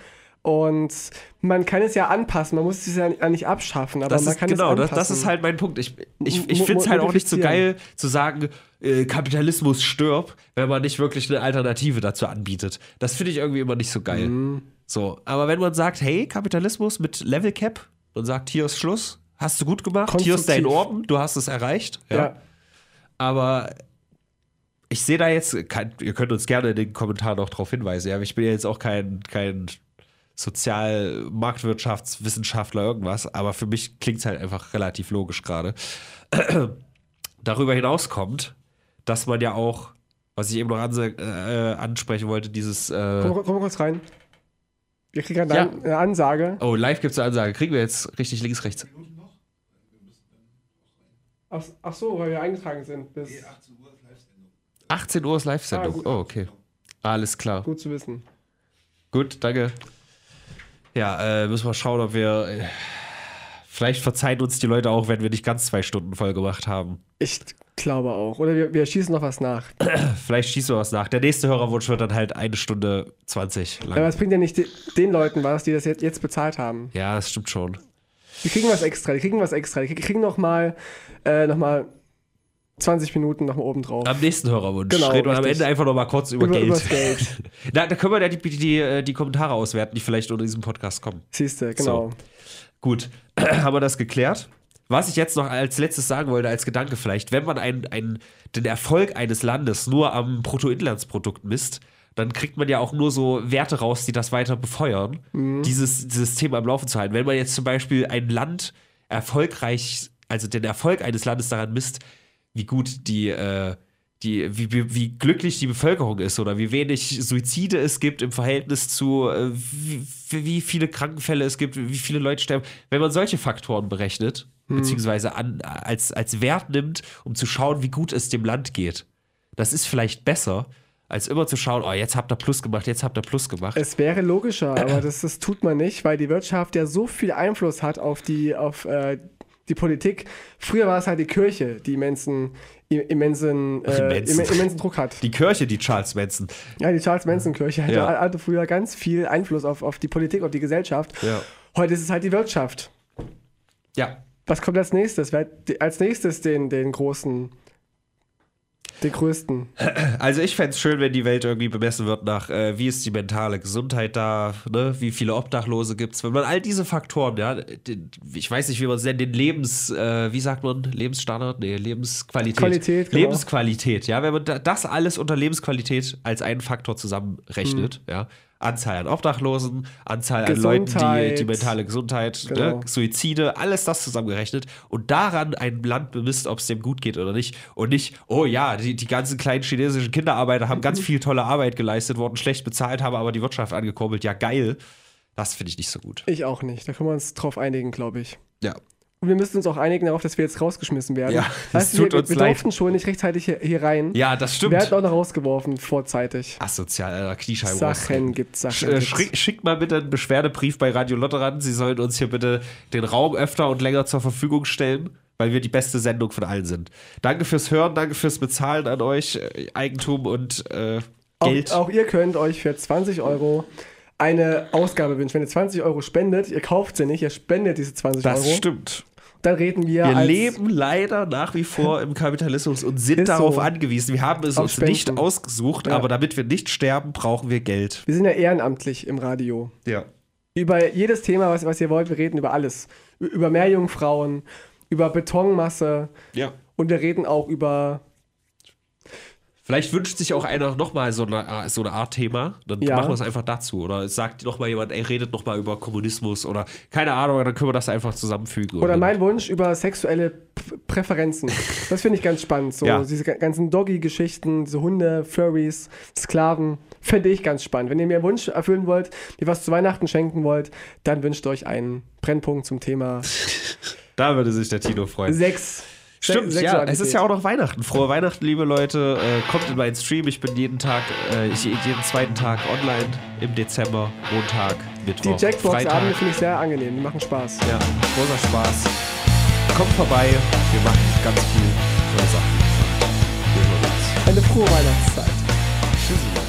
Und man kann es ja anpassen, man muss es ja nicht abschaffen, aber Das man ist, kann genau, es anpassen. das ist halt mein Punkt. Ich, ich, ich finde es halt auch nicht so geil zu sagen, äh, Kapitalismus stirbt, wenn man nicht wirklich eine Alternative dazu anbietet. Das finde ich irgendwie immer nicht so geil. Mhm. So, aber wenn man sagt, hey, Kapitalismus mit Level Cap und sagt, hier ist Schluss, hast du gut gemacht, hier ist dein. Orden, du hast es erreicht. Ja. ja. Aber ich sehe da jetzt, kein, ihr könnt uns gerne in den Kommentaren auch darauf hinweisen, ja, ich bin ja jetzt auch kein, kein Sozial-, Marktwirtschaftswissenschaftler, irgendwas, aber für mich klingt es halt einfach relativ logisch gerade. <clears throat> Darüber hinaus kommt, dass man ja auch, was ich eben noch anse äh, ansprechen wollte, dieses. Äh, Komm, komm mal kurz rein. Wir kriegen eine, Ja. Eine Ansage. oh, live gibt es eine Ansage. Kriegen wir jetzt richtig links, rechts? Ach, ach so, weil wir eingetragen sind. Bis 18 Uhr ist Live-Sendung. Ah, gut. oh, okay. Alles klar. gut zu wissen. Gut, danke. Ja, äh, müssen wir schauen, ob wir. Äh, vielleicht verzeihen uns die Leute auch, wenn wir nicht ganz zwei Stunden voll gemacht haben. Ich glaube auch. Oder wir, wir schießen noch was nach. <clears throat> Vielleicht schießt du was nach. Der nächste Hörerwunsch wird dann halt eine Stunde 20 Aber lang. es bringt ja nicht de- den Leuten was, die das jetzt, jetzt bezahlt haben. Ja, das stimmt schon. Die kriegen was extra, die kriegen was extra. Die kriegen nochmal äh, noch mal 20 Minuten nochmal oben drauf. Am nächsten Hörerwunsch Genau, reden wir am. Ende einfach noch mal kurz über, Über- Geld. Geld. <laughs> Na, da können wir ja die, die, die, äh, die Kommentare auswerten, die vielleicht unter diesem Podcast kommen. Siehst du, genau. Gut, <clears throat> haben wir das geklärt. Was ich jetzt noch als letztes sagen wollte, als Gedanke vielleicht, wenn man ein, ein, den Erfolg eines Landes nur am Bruttoinlandsprodukt misst, dann kriegt man ja auch nur so Werte raus, die das weiter befeuern, dieses, dieses Thema am Laufen zu halten. Wenn man jetzt zum Beispiel ein Land erfolgreich, also den Erfolg eines Landes daran misst, wie gut die, äh, die wie, wie, wie glücklich die Bevölkerung ist oder wie wenig Suizide es gibt im Verhältnis zu, äh, wie, wie viele Krankenfälle es gibt, wie viele Leute sterben. Wenn man solche Faktoren berechnet, beziehungsweise an, als, als Wert nimmt, um zu schauen, wie gut es dem Land geht, das ist vielleicht besser, als immer zu schauen, oh, jetzt habt ihr Plus gemacht, jetzt habt ihr Plus gemacht. Es wäre logischer, aber <clears throat> das, das tut man nicht, weil die Wirtschaft ja so viel Einfluss hat auf die, auf, äh, die Politik. Früher war es halt die Kirche, die immensen, immensen, äh, Immensen. immensen. immensen Druck hat. die Kirche, die Charles Manson. Ja, die Charles Manson-Kirche hatte, Ja. hatte früher ganz viel Einfluss auf, auf die Politik, auf die Gesellschaft. Ja. Heute ist es halt die Wirtschaft. Ja. Was kommt als nächstes? Wer hat als nächstes den, den großen, Den größten. Also ich fände es schön, wenn die Welt irgendwie bemessen wird nach, äh, wie ist die mentale Gesundheit da, ne? wie viele Obdachlose gibt es. Wenn man all diese Faktoren, ja, den, ich weiß nicht, wie man es nennt, den Lebens, äh, wie sagt man, Lebensstandard? Nee, Lebensqualität. Qualität, genau. Lebensqualität, ja, wenn man da, das alles unter Lebensqualität als einen Faktor zusammenrechnet, Mhm. ja. Anzahl an Obdachlosen, Anzahl an Leuten, die Gesundheit. die mentale Gesundheit, Genau. ne, Suizide, alles das zusammengerechnet und daran ein Land bemisst, ob es dem gut geht oder nicht. Und nicht, oh ja, die, die ganzen kleinen chinesischen Kinderarbeiter haben ganz <laughs> viel tolle Arbeit geleistet, wurden schlecht bezahlt, haben aber die Wirtschaft angekurbelt. Ja, geil. Das finde ich nicht so gut. Ich auch nicht. Da können wir uns drauf einigen, glaube ich. Ja. Und wir müssen uns auch einigen darauf, dass wir jetzt rausgeschmissen werden. Ja, das du, tut wir, uns wir leid. durften schon nicht rechtzeitig hier, hier rein. Ja, das stimmt. Wir werden auch noch rausgeworfen, vorzeitig. Asozial, Alter, Kniescheibe Sachen gibt's, Sachen Sch äh, gibt's. schrick- Schickt mal bitte einen Beschwerdebrief bei Radio Lotte ran. Sie sollen uns hier bitte den Raum öfter und länger zur Verfügung stellen, weil wir die beste Sendung von allen sind. Danke fürs Hören, danke fürs Bezahlen an euch. Äh, Eigentum und äh, Geld. Auch, auch ihr könnt euch für 20 Euro eine Ausgabe wünschen. Wenn ihr 20 Euro spendet, ihr kauft sie nicht, ihr spendet diese 20 das Euro. stimmt. Dann reden wir, Wir leben leider nach wie vor im Kapitalismus und sind darauf so. angewiesen. Wir haben es uns Spenden. nicht ausgesucht, Ja. aber damit wir nicht sterben, brauchen wir Geld. Wir sind ja ehrenamtlich im Radio. Ja. Über jedes Thema, was, was ihr wollt, wir reden über alles. Über Meerjungfrauen, über Betonmasse Ja. und wir reden auch über. Vielleicht wünscht sich auch einer nochmal so eine, so eine Art Thema. Dann Ja. machen wir es einfach dazu. Oder es sagt nochmal jemand, ey, redet nochmal über Kommunismus oder keine Ahnung, dann können wir das einfach zusammenfügen. Oder Und mein Wunsch über sexuelle P Präferenzen. <laughs> Das finde ich ganz spannend. So Ja. diese ga- ganzen Doggy-Geschichten, diese Hunde, Furries, Sklaven, fände ich ganz spannend. Wenn ihr mir einen Wunsch erfüllen wollt, mir was zu Weihnachten schenken wollt, dann wünscht euch einen Brennpunkt zum Thema <laughs> da würde sich der Tino freuen. Sex. Stimmt, ja, es ist ja auch noch Weihnachten. Frohe Weihnachten, liebe Leute. Äh, kommt in meinen Stream. Ich bin jeden Tag, äh, ich- jeden zweiten Tag online im Dezember, Montag, Die Mittwoch, Jackbox-Abende Freitag. finde ich sehr angenehm, die machen Spaß. Ja, großer Spaß. Kommt vorbei. Wir machen ganz viel tolle Sachen. Eine frohe Weihnachtszeit. Tschüssi.